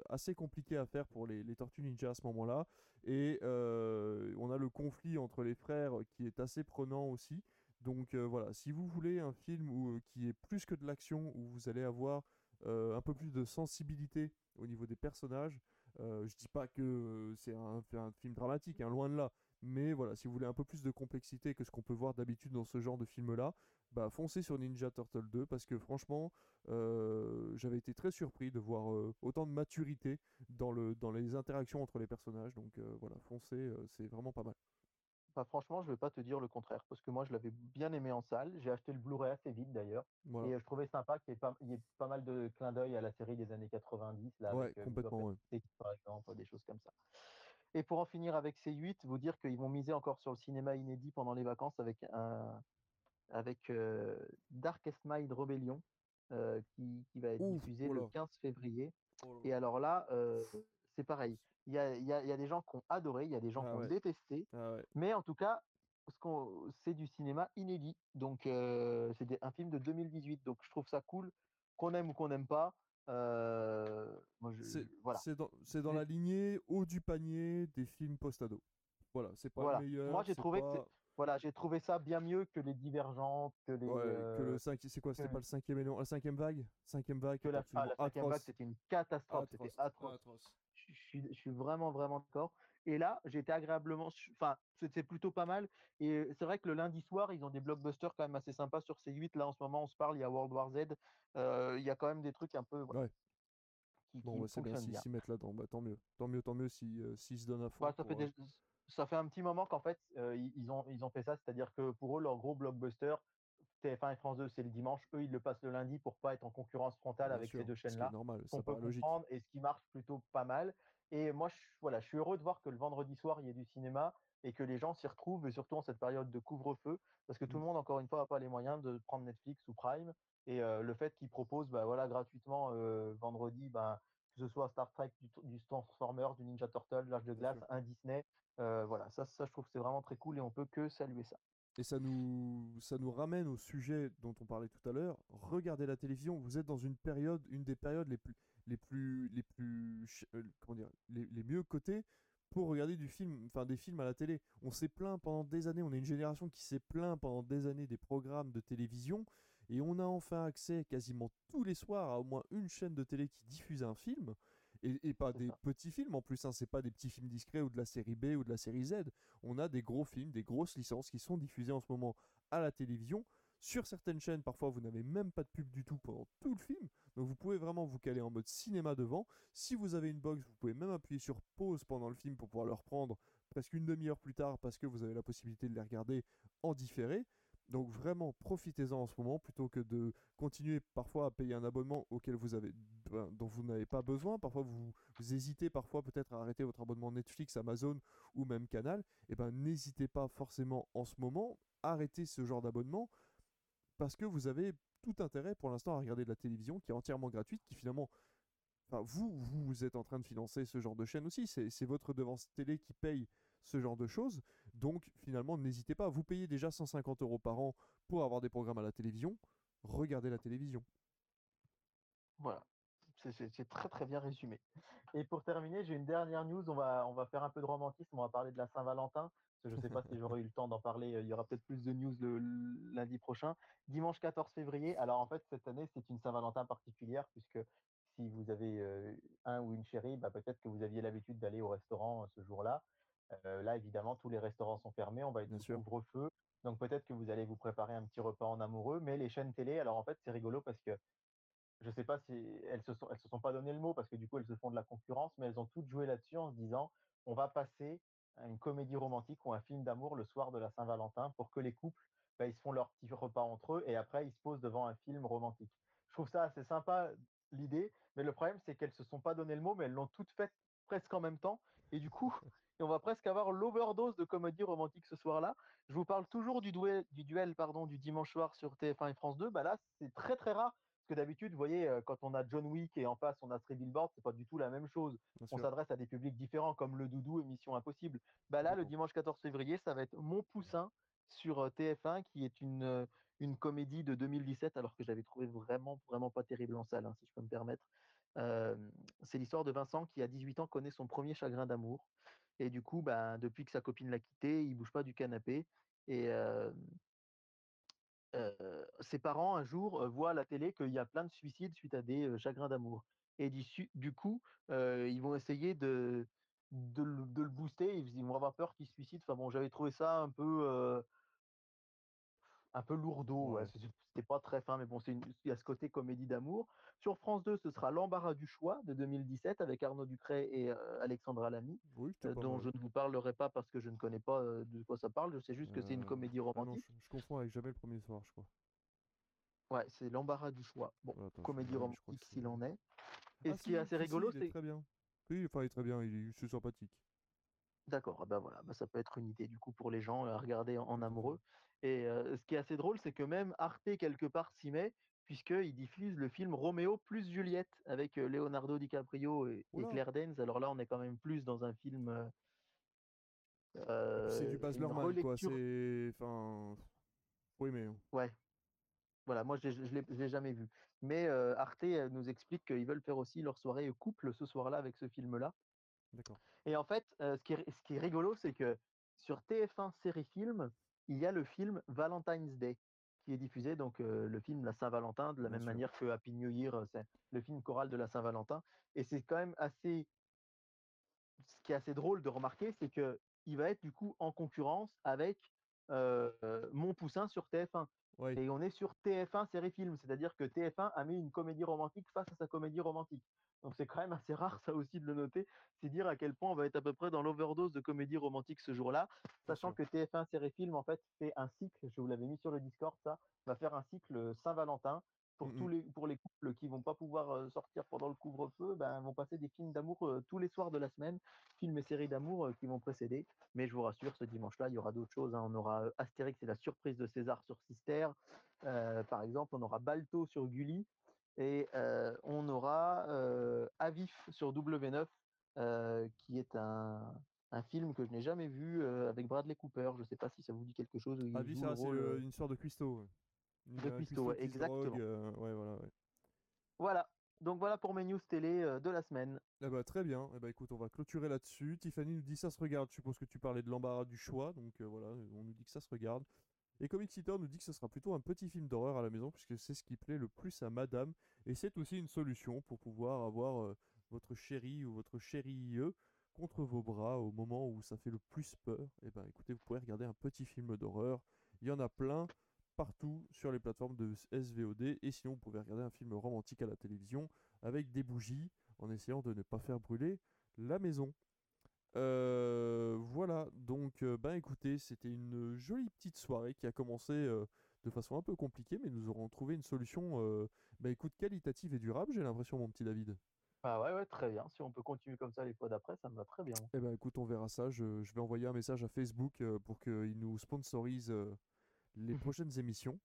assez compliqué à faire pour les, les Tortues Ninja à ce moment-là et on a le conflit entre les frères qui est assez prenant aussi donc voilà si vous voulez un film qui est plus que de l'action où vous allez avoir un peu plus de sensibilité au niveau des personnages je dis pas que c'est un, un, film dramatique, hein, loin de là. Mais voilà, si vous voulez un peu plus de complexité que ce qu'on peut voir d'habitude dans ce genre de film-là, bah foncez sur Ninja Turtle 2 parce que franchement, j'avais été très surpris de voir autant de maturité dans, le, dans les interactions entre les personnages. Donc voilà, foncez, c'est vraiment pas mal franchement, je vais pas te dire le contraire, parce que moi, je l'avais bien aimé en salle. J'ai acheté le Blu-ray assez vite d'ailleurs. Et je trouvais sympa qu'il y, ait pas, mal de clins d'œil à la série des années 90, là, avec, complètement, par exemple, des choses comme ça. Et pour en finir avec ces 8, vous dire qu'ils vont miser encore sur le cinéma inédit pendant les vacances avec un avec Darkest Mind Rebellion qui, va être diffusé le 15 février. Oh et alors là, c'est pareil. Il y a, des gens qui ont adoré, il y a des gens ah qui ont détesté. Ah mais en tout cas, c'est du cinéma inédit. Donc, euh, c'est un film de 2018. Donc, je trouve ça cool, qu'on aime ou qu'on n'aime pas. Euh, c'est dans, la lignée haut du panier des films post-ado. Voilà, c'est pas le meilleur. Moi, j'ai trouvé voilà, j'ai trouvé ça bien mieux que les divergentes, que les. que le euh, c'est quoi C'était pas le cinquième élément, la cinquième vague? Cinquième vague. Que la, la cinquième vague, c'était une catastrophe, c'était atroce je suis, vraiment, vraiment d'accord. Et là, j'étais agréablement. Enfin, c'était plutôt pas mal. Et c'est vrai que le lundi soir, ils ont des blockbusters quand même assez sympas sur C8. Là, en ce moment, on se parle, il y a World War Z. Euh, il y a quand même des trucs un peu. Ouais. bon, c'est bien s'ils s'y mettent là-dedans. Bah, tant mieux. Tant mieux, tant mieux s'ils euh, se donnent à fond. ça, fait euh, ça fait un petit moment qu'en fait, ils, ont, ils ont fait ça. C'est-à-dire que pour eux, leur gros blockbuster, TF1 et France 2, c'est le dimanche. Eux, ils le passent le lundi pour pas être en concurrence frontale avec ces deux chaînes-là. C'est normal, on peut comprendre et ce qui marche plutôt pas mal. Et moi, je, voilà, je suis heureux de voir que le vendredi soir, il y ait du cinéma et que les gens s'y retrouvent, et surtout en cette période de couvre-feu, parce que tout le mmh. monde, encore une fois, n'a pas les moyens de prendre Netflix ou Prime. Et le fait qu'ils proposent bah, voilà, gratuitement vendredi, bah, que ce soit Star Trek, du, du Transformers, du Ninja Turtle, l'Arche de Glace, un Disney, voilà, ça, ça, je trouve que c'est vraiment très cool et on peut que saluer ça. Et ça nous, ça nous ramène au sujet dont on parlait tout à l'heure. Regardez la télévision, vous êtes dans une période, une des périodes les plus, les plus, les plus, euh, comment dire, les, les, mieux cotés pour regarder du film, enfin des films à la télé. On s'est plaint pendant des années, on est une génération qui s'est plaint pendant des années des programmes de télévision et on a enfin accès quasiment tous les soirs à au moins une chaîne de télé qui diffuse un film. Et, pas des petits films en plus, hein, c'est pas des petits films discrets ou de la série B ou de la série Z. On a des gros films, des grosses licences qui sont diffusées en ce moment à la télévision Sur certaines chaînes, parfois, vous n'avez même pas de pub du tout pendant tout le film. Donc vous pouvez vraiment vous caler en mode cinéma devant. Si vous avez une box, vous pouvez même appuyer sur pause pendant le film pour pouvoir le reprendre presque une demi-heure plus tard parce que vous avez la possibilité de les regarder en différé. Donc vraiment, profitez-en en ce moment plutôt que de continuer parfois à payer un abonnement auquel vous avez, ben, dont vous n'avez pas besoin. Parfois, vous, hésitez parfois peut-être à arrêter votre abonnement Netflix, Amazon ou même Canal. Eh ben n'hésitez pas forcément en ce moment, arrêtez ce genre d'abonnement parce que vous avez tout intérêt pour l'instant à regarder de la télévision qui est entièrement gratuite, qui finalement vous, vous êtes en train de financer ce genre de chaîne aussi. C'est votre devance télé qui paye ce genre de choses. Donc finalement, n'hésitez pas. Vous payez déjà 150 euros par an pour avoir des programmes à la télévision. Regardez la télévision. Voilà. C'est très très bien résumé. Et pour terminer, j'ai une dernière news. On va, on va faire un peu de romantisme. On va parler de la Saint-Valentin. Je ne sais pas si j'aurai eu le temps d'en parler. Il y aura peut-être plus de news le, lundi prochain. Dimanche 14 février. Alors en fait, cette année, c'est une Saint-Valentin particulière puisque si vous avez un ou une chérie, bah, peut-être que vous aviez l'habitude d'aller au restaurant ce jour-là. Là, évidemment, tous les restaurants sont fermés, on va être sous couvre-feu. Donc peut-être que vous allez vous préparer un petit repas en amoureux, mais les chaînes télé, alors en fait, c'est rigolo parce que je ne sais pas si elles se sont, elles se sont pas donné le mot parce que du coup, elles se font de la concurrence, mais elles ont toutes joué là-dessus en se disant, on va passer à une comédie romantique ou un film d'amour le soir de la Saint-Valentin pour que les couples, bah, ils se font leur petit repas entre eux et après, ils se posent devant un film romantique. Je trouve ça assez sympa l'idée, mais le problème, c'est qu'elles se sont pas donné le mot, mais elles l'ont toutes faites presque en même temps. Et du coup, on va presque avoir l'overdose de comédie romantique ce soir-là. Je vous parle toujours du duel, du duel pardon, du dimanche soir sur TF1 et France 2. Bah là, c'est très très rare. Parce que d'habitude, vous voyez, euh, quand on a John Wick et en face on a Three Billboards, c'est pas du tout la même chose. on s'adresse à des publics différents, comme Le Doudou et Mission Impossible. Bah là, le dimanche 14 février, ça va être Mon Poussin sur euh, TF1, qui est une, euh, une comédie de 2017, alors que je l'avais trouvé vraiment, vraiment pas terrible en salle, hein, si je peux me permettre. c'est l'histoire de Vincent qui, à 18 ans, connaît son premier chagrin d'amour. Et du coup, bah, depuis que sa copine l'a quitté, il bouge pas du canapé. Et ses parents, un jour, voient à la télé qu'il y a plein de suicides suite à des chagrins d'amour. Et du, coup, ils vont essayer de, de, le booster. Ils vont avoir peur qu'il se suicide. Enfin bon, j'avais trouvé ça un peu un peu lourdeau. Ouais. C'était pas très fin, mais bon, c'est il y a ce côté comédie d'amour. Sur France 2, ce sera L'embarras du choix de 2017 avec Arnaud Ducret et Alexandra Lamy, dont je ne vous parlerai pas parce que je ne connais pas de quoi ça parle. Je sais juste que c'est une comédie romantique. je, confonds avec jamais le premier soir, je crois. Ouais, c'est L'embarras du choix. Bon, comédie romantique s'il en est. Et ah, ce qui est assez rigolo, c'est. très bien. Oui, enfin, il est très bien, il est sympathique. D'accord, ben voilà, bah ça peut être une idée du coup pour les gens à regarder en amoureux. Et ce qui est assez drôle, c'est que même Arte, quelque part, s'y met, puisqu'il diffuse le film Roméo plus Juliette avec Leonardo DiCaprio et, Claire Danes. Alors là, on est quand même plus dans un film. c'est du Baz Luhrmann, quoi. C'est. Enfin. Oui, mais. Ouais. Voilà, moi, je ne l'ai jamais vu. Mais Arte nous explique qu'ils veulent faire aussi leur soirée couple ce soir-là avec ce film-là. D'accord. Et en fait, ce, qui est, ce qui est rigolo, c'est que sur TF1 Série Film, il y a le film Valentine's Day qui est diffusé, donc le film La Saint-Valentin, de la même manière que Happy New Year, c'est le film choral de la Saint-Valentin. Et c'est quand même assez. Ce qui est assez drôle de remarquer, c'est que il va être du coup en concurrence avec Mon Poussin sur TF1. Et on est sur TF1 série film, c'est-à-dire que TF1 a mis une comédie romantique face à sa comédie romantique. Donc c'est quand même assez rare ça aussi de le noter, c'est dire à quel point on va être à peu près dans l'overdose de comédie romantique ce jour-là, sachant que TF1 série film en fait fait un cycle, je vous l'avais mis sur le Discord ça, va faire un cycle Saint-Valentin pour tous les pour les couples qui vont pas pouvoir sortir pendant le couvre-feu, ben vont passer des films d'amour tous les soirs de la semaine, films et séries d'amour qui vont précéder. Mais je vous rassure, ce dimanche-là, il y aura d'autres choses. Hein. On aura Astérix et la surprise de César sur Sister, par exemple. On aura Balto sur Gulli et on aura Avif sur W9, qui est un, un film que je n'ai jamais vu avec Bradley Cooper. Je ne sais pas si ça vous dit quelque chose. Avif, c'est une sorte de cuistot de Pisto, exactement. Euh, ouais, voilà, ouais. voilà. Donc voilà pour mes news télé de la semaine. Eh bah, très bien. Eh bah, écoute, on va clôturer là-dessus. Tiffany nous dit ça se regarde. Je suppose que tu parlais de l'embarras du choix. Donc voilà, on nous dit que ça se regarde. Et Comic nous dit que ce sera plutôt un petit film d'horreur à la maison puisque c'est ce qui plaît le plus à madame. Et c'est aussi une solution pour pouvoir avoir votre chéri ou votre chérie contre vos bras au moment où ça fait le plus peur. Et eh ben écoutez, vous pouvez regarder un petit film d'horreur. Il y en a plein. partout sur les plateformes de SVOD. Et sinon, vous pouvez regarder un film romantique à la télévision avec des bougies en essayant de ne pas faire brûler la maison. Euh, voilà, donc euh, ben écoutez, c'était une jolie petite soirée qui a commencé euh, de façon un peu compliquée, mais nous aurons trouvé une solution, ben écoute, qualitative et durable, j'ai l'impression, mon petit David. Ah ouais, ouais, très bien. Si on peut continuer comme ça les fois d'après, ça me va très bien. Eh ben écoute, on verra ça. Je, je vais envoyer un message à Facebook pour qu'il nous sponsorise les prochaines émissions.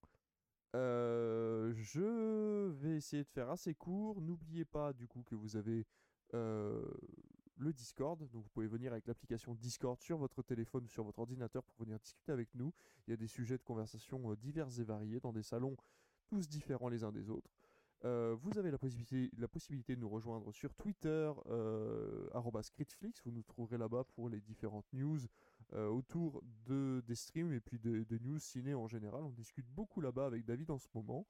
je vais essayer de faire assez court. N'oubliez pas du coup que vous avez le Discord. Donc vous pouvez venir avec l'application Discord sur votre téléphone, sur votre ordinateur pour venir discuter avec nous. Il y a des sujets de conversation euh, divers et variés dans des salons tous différents les uns des autres. Euh, vous avez la possibilité, la possibilité de nous rejoindre sur Twitter, euh, Vous nous trouverez là-bas pour les différentes news euh, autour de, des streams et puis de, de, news ciné en général. On discute beaucoup là-bas avec David en ce moment.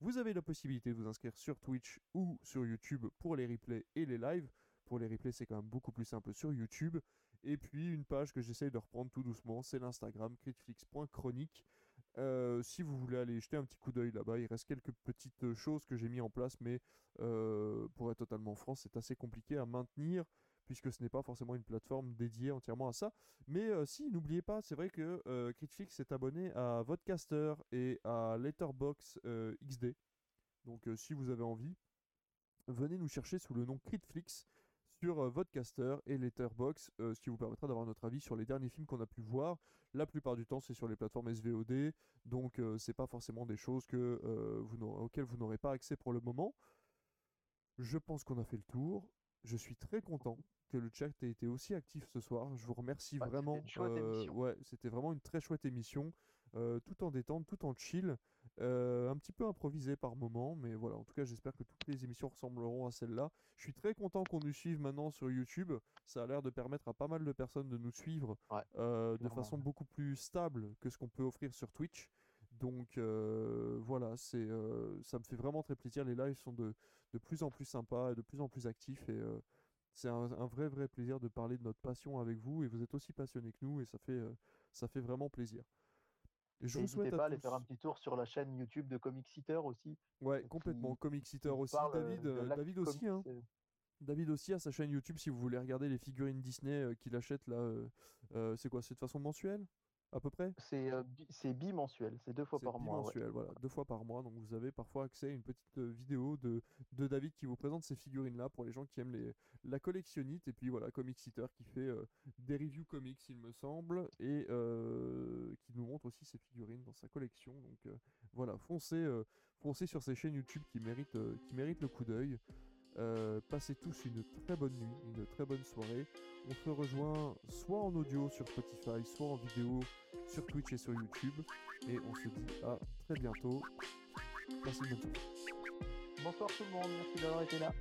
Vous avez la possibilité de vous inscrire sur Twitch ou sur YouTube pour les replays et les lives. Pour les replays, c'est quand même beaucoup plus simple sur YouTube. Et puis une page que j'essaye de reprendre tout doucement, c'est l'Instagram critflix.chronique. Euh, si vous voulez aller jeter un petit coup d'œil là-bas, il reste quelques petites choses que j'ai mis en place, mais euh, pour être totalement franc, c'est assez compliqué à maintenir puisque ce n'est pas forcément une plateforme dédiée entièrement à ça. Mais euh, si, n'oubliez pas, c'est vrai que Critflix est abonné à Vodcaster et à Letterbox XD. Donc si vous avez envie, venez nous chercher sous le nom Critflix sur euh, Vodcaster et Letterbox, euh, ce qui vous permettra d'avoir notre avis sur les derniers films qu'on a pu voir. La plupart du temps, c'est sur les plateformes SVOD, donc euh, c'est pas forcément des choses que, vous auxquelles vous n'aurez pas accès pour le moment. Je pense qu'on a fait le tour. Je suis très content que le chat ait été aussi actif ce soir. Je vous remercie vraiment. ouais, c'était vraiment une très chouette émission. Euh, tout en détente, tout en chill, euh, un petit peu improvisé par moment, mais voilà, en tout cas j'espère que toutes les émissions ressembleront à celle-là. Je suis très content qu'on nous suive maintenant sur YouTube, ça a l'air de permettre à pas mal de personnes de nous suivre euh, de façon beaucoup plus stable que ce qu'on peut offrir sur Twitch. Donc voilà, c'est, ça me fait vraiment très plaisir. Les lives sont de, de plus en plus sympas et de plus en plus actifs et c'est un, un, vrai vrai plaisir de parler de notre passion avec vous et vous êtes aussi passionnés que nous et ça fait, ça fait vraiment plaisir. Je souhaite pas à aller faire un petit tour sur la chaîne YouTube de Comic Seater aussi. Ouais, complètement. Comic Seater aussi. David, euh, David aussi. Hein. David aussi a sa chaîne YouTube si vous voulez regarder les figurines Disney euh, qu'il achète là. Euh, c'est quoi C'est de façon mensuelle? À peu près? C'est euh, bimensuel, c'est deux fois par mois. Ouais. voilà, deux fois par mois. Donc vous avez parfois accès à une petite euh, vidéo de, de David qui vous présente ces figurines-là pour les gens qui aiment les, la collectionnite. Et puis voilà, Comic Seater qui fait euh, des reviews comics, il me semble, et qui nous montre aussi ses figurines dans sa collection. Donc voilà, foncez, foncez sur ces chaînes YouTube qui méritent, qui méritent le coup d'œil. Passez tous une très bonne nuit, une très bonne soirée. On se rejoint soit en audio sur Spotify, soit en vidéo sur Twitch et sur YouTube. Et on se dit à très bientôt. Passez une bonne soirée. Bonsoir tout le monde, merci d'avoir été là.